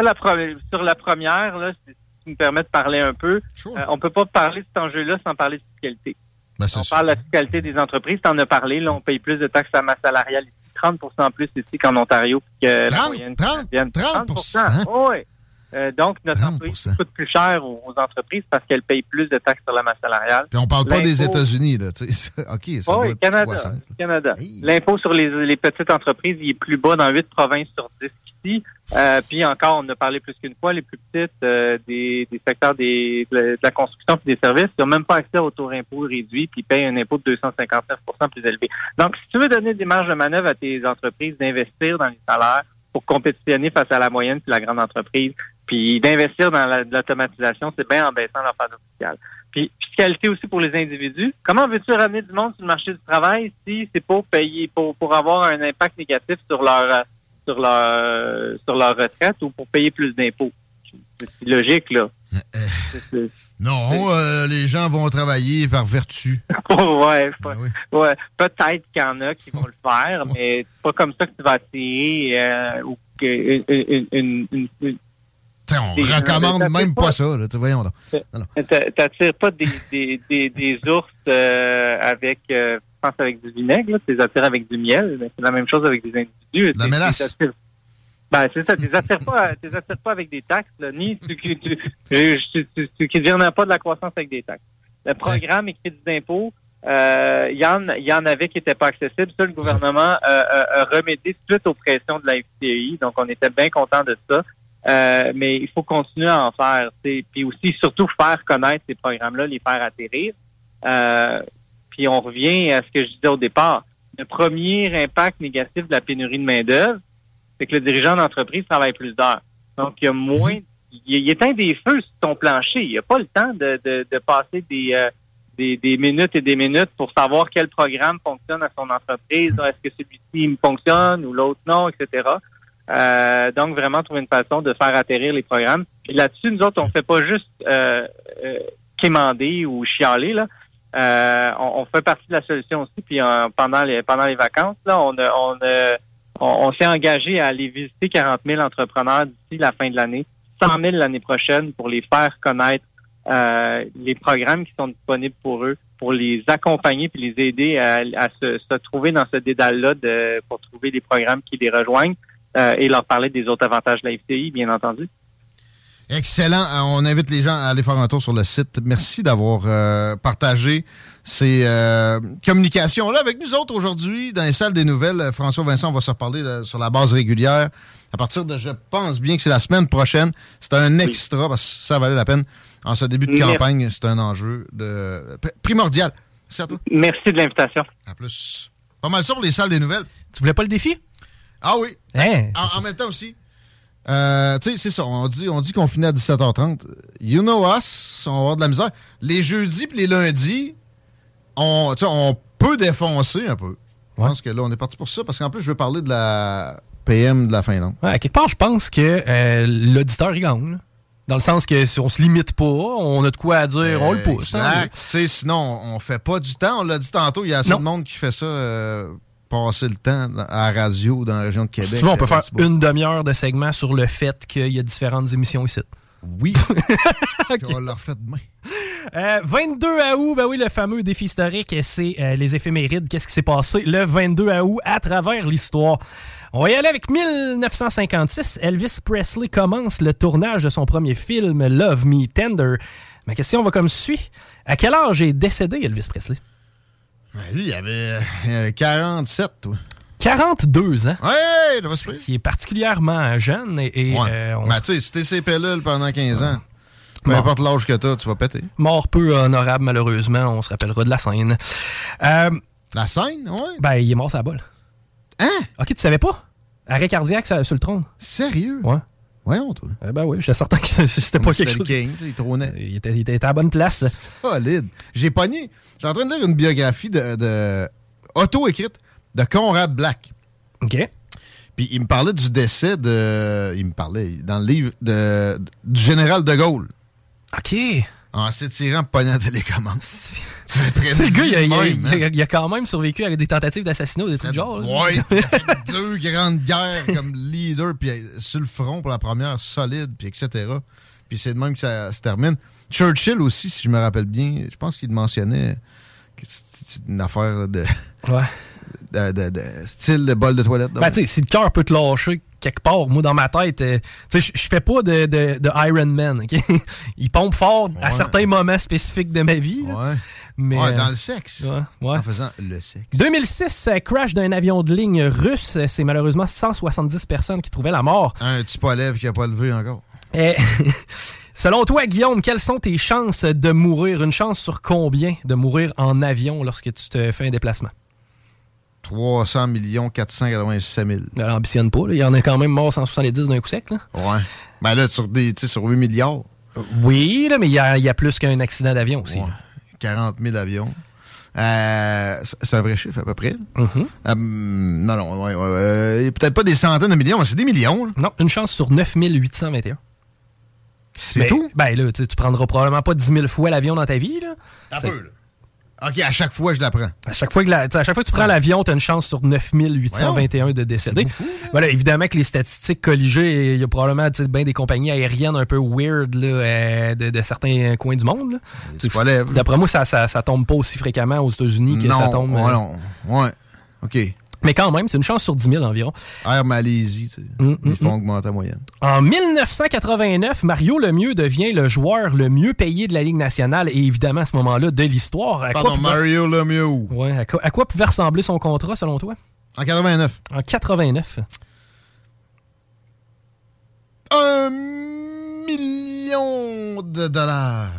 la sur la première, là, si tu me permets de parler un peu, euh, on peut pas parler de cet enjeu-là sans parler de fiscalité. Ben, on parle de la fiscalité des entreprises. Tu en as parlé. Là, on paye plus de taxes à masse salariale ici, 30% plus ici qu'en Ontario que la moyenne canadienne. 30 oui. Euh, donc, notre entreprise coûte plus cher aux, aux entreprises parce qu'elles payent plus de taxes sur la masse salariale. Puis on parle pas des États-Unis, là. tu sais. OK, ça oui, Canada. 60. Canada. L'impôt sur les, les petites entreprises, il est plus bas dans 8 provinces sur 10 ici. Euh, puis encore, on a parlé plus qu'une fois, les plus petites euh, des, des secteurs des, de la- construction et des services, ils n'ont même pas accès au taux d'impôt réduit, puis ils payent un impôt de 259% plus élevé. Donc, si tu veux donner des marges de manœuvre à tes entreprises d'investir dans les salaires pour compétitionner face à la moyenne puis la grande entreprise, puis d'investir dans la- l'automatisation, c'est bien en baissant leur fardeau fiscal. Puis fiscalité aussi pour les individus. Comment veux-tu ramener du monde sur le marché du travail si c'est pour payer, pour, pour avoir un impact négatif sur leur euh, sur leur euh, sur leur retraite ou pour payer plus d'impôts? C'est logique, là. C'est- c'est- Non, euh, les gens vont travailler par vertu. ouais, pas- ouais. Peut-être qu'il y en a qui vont le faire, mais c'est pas comme ça que tu vas attirer euh, ou que une, une, une, on Des gens, recommande même pas, pas. ça. Là. Voyons T'attires pas des, des, des, des ours euh, avec, euh, je pense avec du vinaigre, là. T'es attires avec du miel. C'est la même chose avec des individus. La mélasse. Ben, c'est ça. T'es attires pas, t'es attires pas avec des taxes, là, ni tu, tu, tu, tu, tu, tu, tu pas de la croissance avec des taxes. Le programme et crédit d'impôt, euh, il y en, y en avait qui n'étaient pas accessibles. Ça, le gouvernement euh, a, a remédié suite aux pressions de la FCI. Donc, on était bien content de ça. Euh, mais il faut continuer à en faire. tu sais. Puis aussi, surtout, faire connaître ces programmes-là, les faire atterrir. Euh, puis on revient à ce que je disais au départ. Le premier impact négatif de la pénurie de main-d'œuvre, c'est que le dirigeant d'entreprise travaille plus d'heures. Donc, il y a moins. Il, il éteint des feux sur ton plancher. Il n'a pas le temps de, de, de passer des, euh, des, des minutes et des minutes pour savoir quel programme fonctionne à son entreprise. Est-ce que celui-ci fonctionne ou l'autre non, etc. Euh, donc, vraiment trouver une façon de faire atterrir les programmes. Et là-dessus, nous autres, on fait pas juste euh, euh, quémander ou chialer. Là. Euh, on, on fait partie de la solution aussi. Puis euh, pendant les pendant les vacances, là, on on on, s'est engagé à aller visiter 40 000 entrepreneurs d'ici la fin de l'année, 100 000 l'année prochaine pour les faire connaître euh, les programmes qui sont disponibles pour eux, pour les accompagner puis les aider à, à se, se trouver dans ce dédale-là de, pour trouver des programmes qui les rejoignent et leur parler des autres avantages de la FTI, bien entendu. Excellent. Euh, On invite les gens à aller faire un tour sur le site. Merci d'avoir euh, partagé ces euh, communications-là avec nous autres aujourd'hui dans les salles des nouvelles. Euh, François Vincent, on va se reparler là, sur la base régulière à partir de, je pense bien que c'est la semaine prochaine. C'est un extra parce que ça valait la peine. En ce début de Merci. campagne, c'est un enjeu de primordial. À toi. Merci de l'invitation. À plus. Pas mal ça pour les salles des nouvelles. Tu voulais pas le défi? Ah oui. Hein? En, en même temps aussi. Euh, tu sais, c'est ça. On dit, on dit qu'on finit à 17h30. You know us, on va avoir de la misère. Les jeudis et les lundis, on, on peut défoncer un peu. Je pense que là, on est parti pour ça parce qu'en plus, je veux parler de la PM de la Finlande. Ouais, à quelque part, je pense que euh, l'auditeur, il gagne. Dans le sens que si on se limite pas, on a de quoi à dire, on le pousse. hein. Exact. Sais, sinon, on fait pas du temps. On l'a dit tantôt, il y a assez Non. de monde qui fait ça, euh, passer le temps à la radio dans la région de Québec. Veux, on peut faire une demi-heure de segment sur le fait qu'il y a différentes émissions ici. Oui. Puis On l'a refait demain. Euh, 22 août, ben oui, le fameux défi historique, c'est euh, les éphémérides. Qu'est-ce qui s'est passé le 22 août à travers l'histoire? On va y aller avec 1956. Elvis Presley commence le tournage de son premier film, Love Me Tender. Ma question va comme suit. À quel âge est décédé Elvis Presley? Ben, lui, il avait euh, 47, toi. 42 ans? Ouais, Ce qui est particulièrement jeune et, et, Ouais. euh, on Ben, s- tu sais, si t'es ces pilules pendant 15 ans, peu importe l'âge que t'as, tu vas péter. mort peu honorable malheureusement, on se rappellera de la scène. Euh, la scène, ouais. Ben, il est mort sa bol. Hein? Ok, tu savais pas? Arrêt cardiaque sur sur le trône. Sérieux? Ouais. Voyons, toi. Eh ben oui, j'étais certain que c'était pas quelque le chose. king, tu sais, il trônait. Il était, il était à la bonne place. Solide. J'ai pogné. J'ai en train de lire une biographie de, de auto-écrite de Conrad Black. OK. Puis il me parlait du décès de. Il me parlait dans le livre de, du général de Gaulle. OK. En s'étirant pognant télécommande. C'est le gars, il a, il a- il hein. a- il a quand même survécu avec des tentatives d'assassinat ou des trucs du genre. Ouais, il a fait deux grandes guerres comme leader, puis euh, sur le front pour la première, solide, puis etc. Puis c'est de même que ça se termine. Churchill aussi, si je me rappelle bien, je pense qu'il mentionnait que c'est une affaire de, Ouais. de, de- de style de bol de toilette. Ben, tu sais, si le cœur peut te lâcher quelque part, moi, dans ma tête, euh, tu sais, je- fais pas de, de, Iron Man, OK? Il pompe fort à certains moments spécifiques de ma vie. là. Ouais. Mais, Ouais, euh, dans le sexe. ouais, ouais. En faisant le sexe. 2006, euh, crash d'un avion de ligne russe. C'est malheureusement 170 personnes qui trouvaient la mort. Un petit pas qui n'a pas levé encore. Eh, selon toi, Guillaume, quelles sont tes chances de mourir? Une chance sur combien de mourir en avion lorsque tu te fais un déplacement? 300 millions 487 000. Elle ambitionne pas. là. Il y en a quand même mort 170 d'un coup sec. Là. Ouais. Ben là, sur, des, tu sais, sur 8 milliards. Oui, là, mais il y a, il y a plus qu'un accident d'avion aussi. Ouais. 40 000 avions. Euh, c'est- un vrai chiffre à peu près. Mhm. Euh, non, non, ouais, ouais, euh, peut-être pas des centaines de millions, mais c'est des millions. là. Non, une chance sur 9821. C'est Mais- tout? Ben là, tu prendras probablement pas 10 000 fois l'avion dans ta vie. Là. Un peu, là. OK, à chaque fois, je l'apprends. À chaque fois que, la- à chaque fois que tu prends l'avion, tu as une chance sur 9821 de décédés. Voilà, évidemment que les statistiques colligées, il y a probablement ben des compagnies aériennes un peu weird là, euh, de, de certains coins du monde. D'après moi, ça, ça, ça tombe pas aussi fréquemment aux États-Unis que ça tombe. ouais, euh, non. Ouais. OK. Mais quand même, c'est une chance sur 10 000 environ. Air Malaisie, tu sais. Mm, Ils font augmenter la moyenne. En 1989, Mario Lemieux devient le joueur le mieux payé de la Ligue nationale et évidemment à ce moment-là de l'histoire. Pardon, pouvait- Mario Lemieux. Ouais, à, quoi, à quoi pouvait ressembler son contrat selon toi? En 89. En 89. Un million de dollars.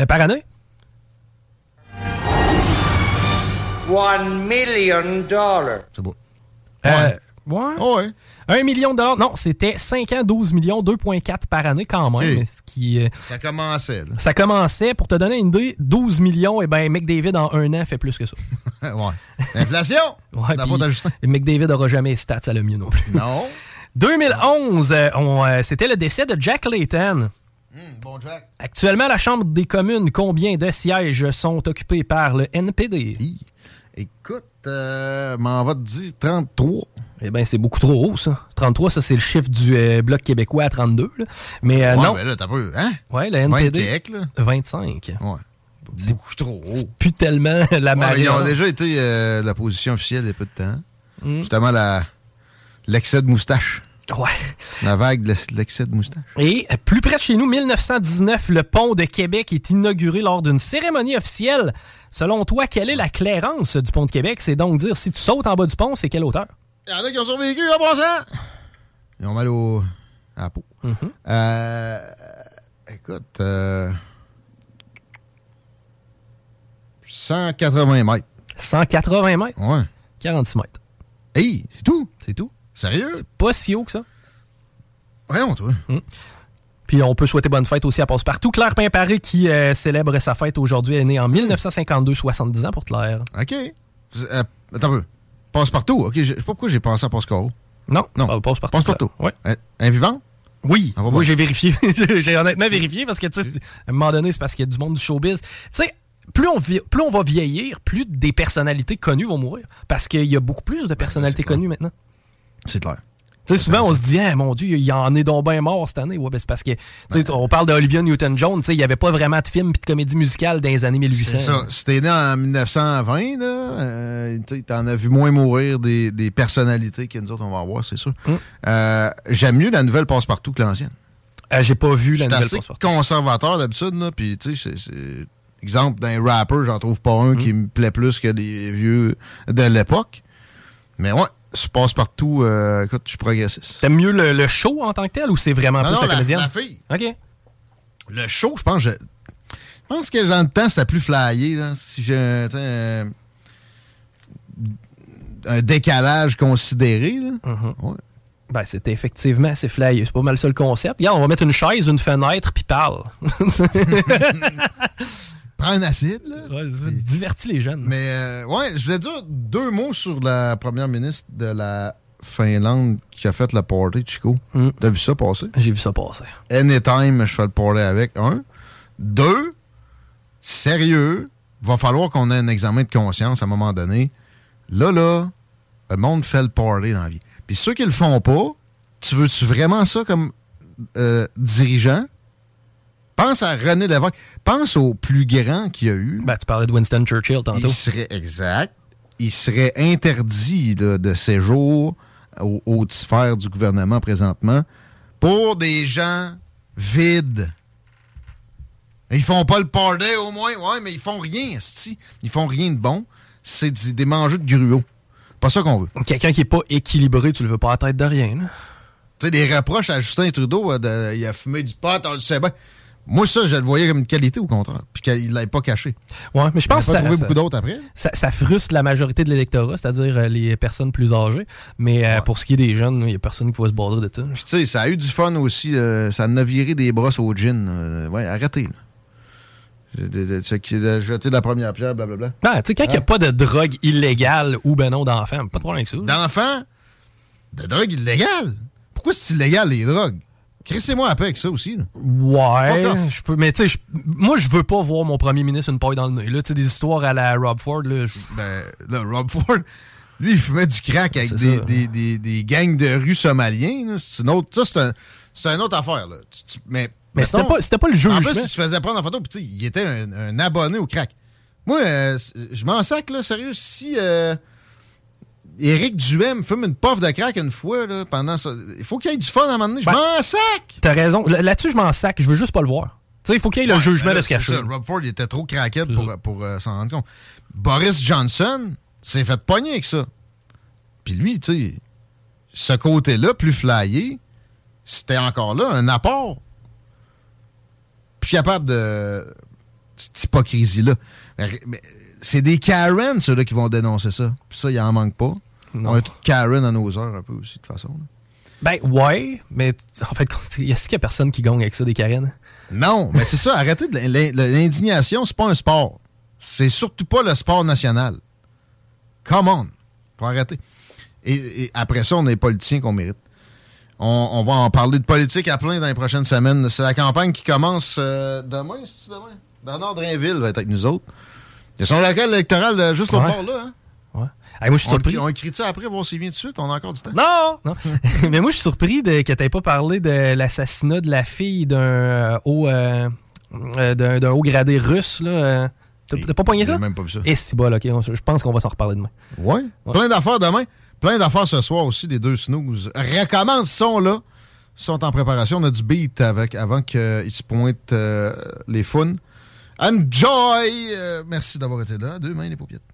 Euh, par année? One million dollars. C'est beau. Euh, ouais. ouais. Un million de dollars. Non, c'était 5 ans, 12 millions, 2,4 par année quand même. Ok. Ce qui, euh, Ça commençait, là. ça commençait, pour te donner une idée, 12 millions, et ben McDavid en un an fait plus que ça. ouais. L'inflation! Ouais, Justin. McDavid n'aura jamais les stats à le mieux non plus. Non. 2011, euh, on, euh, c'était le décès de Jack Layton. bon Jack. Actuellement, la Chambre des communes, combien de sièges sont occupés par le NPD? Écoute, euh, m'en va te dire 33. Eh bien, c'est beaucoup trop haut, ça. 33, ça, c'est le chiffre du euh, Bloc québécois à 32. là. Mais euh, Ouais, non. mais là, t'as peu, hein? Ouais, la NPD. 20 tech, là. 25. Ouais. Beaucoup trop haut. Plus tellement la Ouais, marée. ils ont déjà été euh, la position officielle il y a peu de temps. Mm. Justement, l'excès de moustache. Ouais. La vague de l'excès de moustache. Et euh, plus près de chez nous, 1919, le pont de Québec est inauguré lors d'une cérémonie officielle. Selon toi, quelle est la clairance du pont de Québec? C'est donc dire si tu sautes en bas du pont, c'est quelle hauteur? Il y en a qui ont survécu en passant. Ils ont mal au, à la peau. Mm-hmm. Euh, écoute, euh, 180 mètres. 180 mètres? Ouais. 46 mètres. Hey, c'est tout? C'est tout? Sérieux? C'est pas si haut que ça. Voyons, toi. Puis on peut souhaiter bonne fête aussi à Passe-Partout. Claire Pimparé qui euh, célèbre sa fête aujourd'hui. Est née en 1952, 70 ans pour Claire. OK. Euh, attends un peu. Passe partout. OK, je sais pas pourquoi j'ai pensé à Passe-Carreau. Non, non. Passe Partout. Passe partout. Ouais. Un, un vivant? Oui, Ah, oui, bon. j'ai vérifié. J'ai- honnêtement vérifié parce que, tu sais, à un moment donné, c'est parce qu'il y a du monde du showbiz. Tu sais, plus on, vie- plus on va vieillir, plus des personnalités connues vont mourir. Parce qu'il y a beaucoup plus de personnalités connues maintenant. C'est clair. Tu sais, souvent, on se dit, Ah, mon Dieu, il y en est donc bien mort cette année. Ouais, ben, c'est parce que, tu sais, on parle d'Olivia sais, il n'y avait pas vraiment de films et de comédies musicales dans les années 1800. C'est ça. Si t'es né en 1920, là, euh, t'en as vu moins mourir des, des personnalités que nous autres, on va avoir, c'est sûr. Euh, J'aime mieux la nouvelle passe-partout que l'ancienne. Euh, J'ai pas vu la nouvelle Passe-Partout. conservateur d'habitude, là, puis tu sais, c'est-. Exemple, d'un rapper, j'en trouve pas un qui me plaît plus que des vieux de l'époque. Mais ouais, je passe partout, euh, écoute, je suis progressiste. T'aimes mieux le, le show en tant que tel ou c'est vraiment Non, plus non, la la- comédienne? la fille. OK. Le show, je pense, je, je pense que dans le temps, c'était plus flyé. Là. Si j'ai un, décalage considéré. Là. Mhm. Ouais. Ben, c'était effectivement assez flyé. C'est pas mal ça le concept. Regarde, on va mettre une chaise, une fenêtre, puis parle. Prends un acide. Là. Ouais, ça divertit les jeunes. Mais euh, ouais, je voulais dire deux mots sur la première ministre de la Finlande qui a fait le party, Chico. T'as vu ça passer? J'ai vu ça passer. Anytime, je fais le party avec. Un. Deux, sérieux, va falloir qu'on ait un examen de conscience à un moment donné. Là, là, le monde fait le party dans la vie. Puis ceux qui le font pas, tu veux-tu vraiment ça comme euh, dirigeant? Pense à René Lévesque. Pense au plus grand qu'il y a eu. Ben, tu parlais de Winston Churchill tantôt. Il serait exact. Il serait interdit de séjour aux hautes sphères du gouvernement présentement pour des gens vides. Ils font pas le party au moins, ouais, mais ils font rien, esti. Ils font rien de bon. C'est du- des mangeux de gruau. Pas ça qu'on veut. Quelqu'un qui est pas équilibré, tu le veux pas à la tête de rien. Tu sais, des reproches à Justin Trudeau, euh, de- il a fumé du pot, on le sait bien. Moi, ça, je le voyais comme une qualité au contraire. Puis qu'il l'ait pas caché. Ouais, mais je pense que ça, trouvé ça- beaucoup d'autres après. Ça, ça frustre la majorité de l'électorat, c'est-à-dire euh, les personnes plus âgées. Mais euh, pour ce qui est des jeunes, il y a personne qui va se baser de. Puis, tu sais, ça a eu du fun aussi. euh, ça a viré des brosses au gin. euh, ouais, arrêtez. De, de- de- de- de jeter la première pierre, blablabla. Ah, tu sais, quand il n'y a pas de drogue illégale ou ben non d'enfants, pas de problème avec ça. D'enfants, de drogue illégale? Pourquoi c'est illégal, les drogues? Crissez-moi à paix avec ça aussi. là. Ouais, je peux, mais tu sais, moi, je veux pas voir mon premier ministre une paille dans le nez. Là, tu sais, des histoires à la Rob Ford, là. Ben, là, Rob Ford, lui, il fumait du crack avec des, des, des- des gangs de rue somaliens. C'est une autre, ça, c'est un- une autre affaire. Là. Tu- tu- mais Mais c'était pas- pas le En jugement. plus, il se faisait prendre en photo, puis tu sais, il était un, un abonné au crack. Moi, euh, je m'en sac, là, sérieux, si euh, Éric Duhem fume une puff de crack une fois, là, pendant ça, il faut qu'il y ait du fun à un moment donné. Je Ben, m'en sac! T'as raison. Là- Là-dessus, je m'en sac. Je veux juste pas le voir. Tu sais, il faut qu'il y ait le Ouais, jugement ben là, de se cacher. Rob Ford, il était trop craquette pour, pour euh, s'en rendre compte. Boris Johnson s'est fait pogner avec ça. Puis lui, tu sais, ce côté-là, plus flyé, c'était encore là un apport. Plus capable de cette hypocrisie-là. C'est des Karen, ceux-là, qui vont dénoncer ça. Puis ça, il en manque pas. On est tous Karen à nos heures, un peu aussi, de toute façon. là. Ben, ouais, mais en fait, est-ce qu'il y a personne qui gagne avec ça, des Karen? Non, mais c'est ça, arrêtez de l'indignation, c'est pas un sport. C'est surtout pas le sport national. Come on. Faut arrêter. Et, et après ça, on est politiciens qu'on mérite. On, on va en parler de politique à plein dans les prochaines semaines. C'est la campagne qui commence euh, demain, c'est demain? Bernard Drainville va être avec nous autres. Il y a son local électoral euh, juste au Ouais. bord là. Hein? Hey, moi, je suis on, surpris. On écrit ça après, voir s'il vient de suite. On a encore du temps. Non! non. Mais moi, je suis surpris de, que tu pas parlé de l'assassinat de la fille d'un euh, haut, euh, euh, d'un, haut gradé russe. Là. T'as, pas poigné ça? Même pas vu ça. Et c'est bon, ok. Je pense qu'on va s'en reparler demain. Ouais. Plein d'affaires demain. Plein d'affaires ce soir aussi, des deux snooze. Recommence, sont là. sont en préparation. On a du beat avec, avant qu'ils se pointent euh, les fun. Enjoy! Merci d'avoir été là. Deux mains, les paupiètes.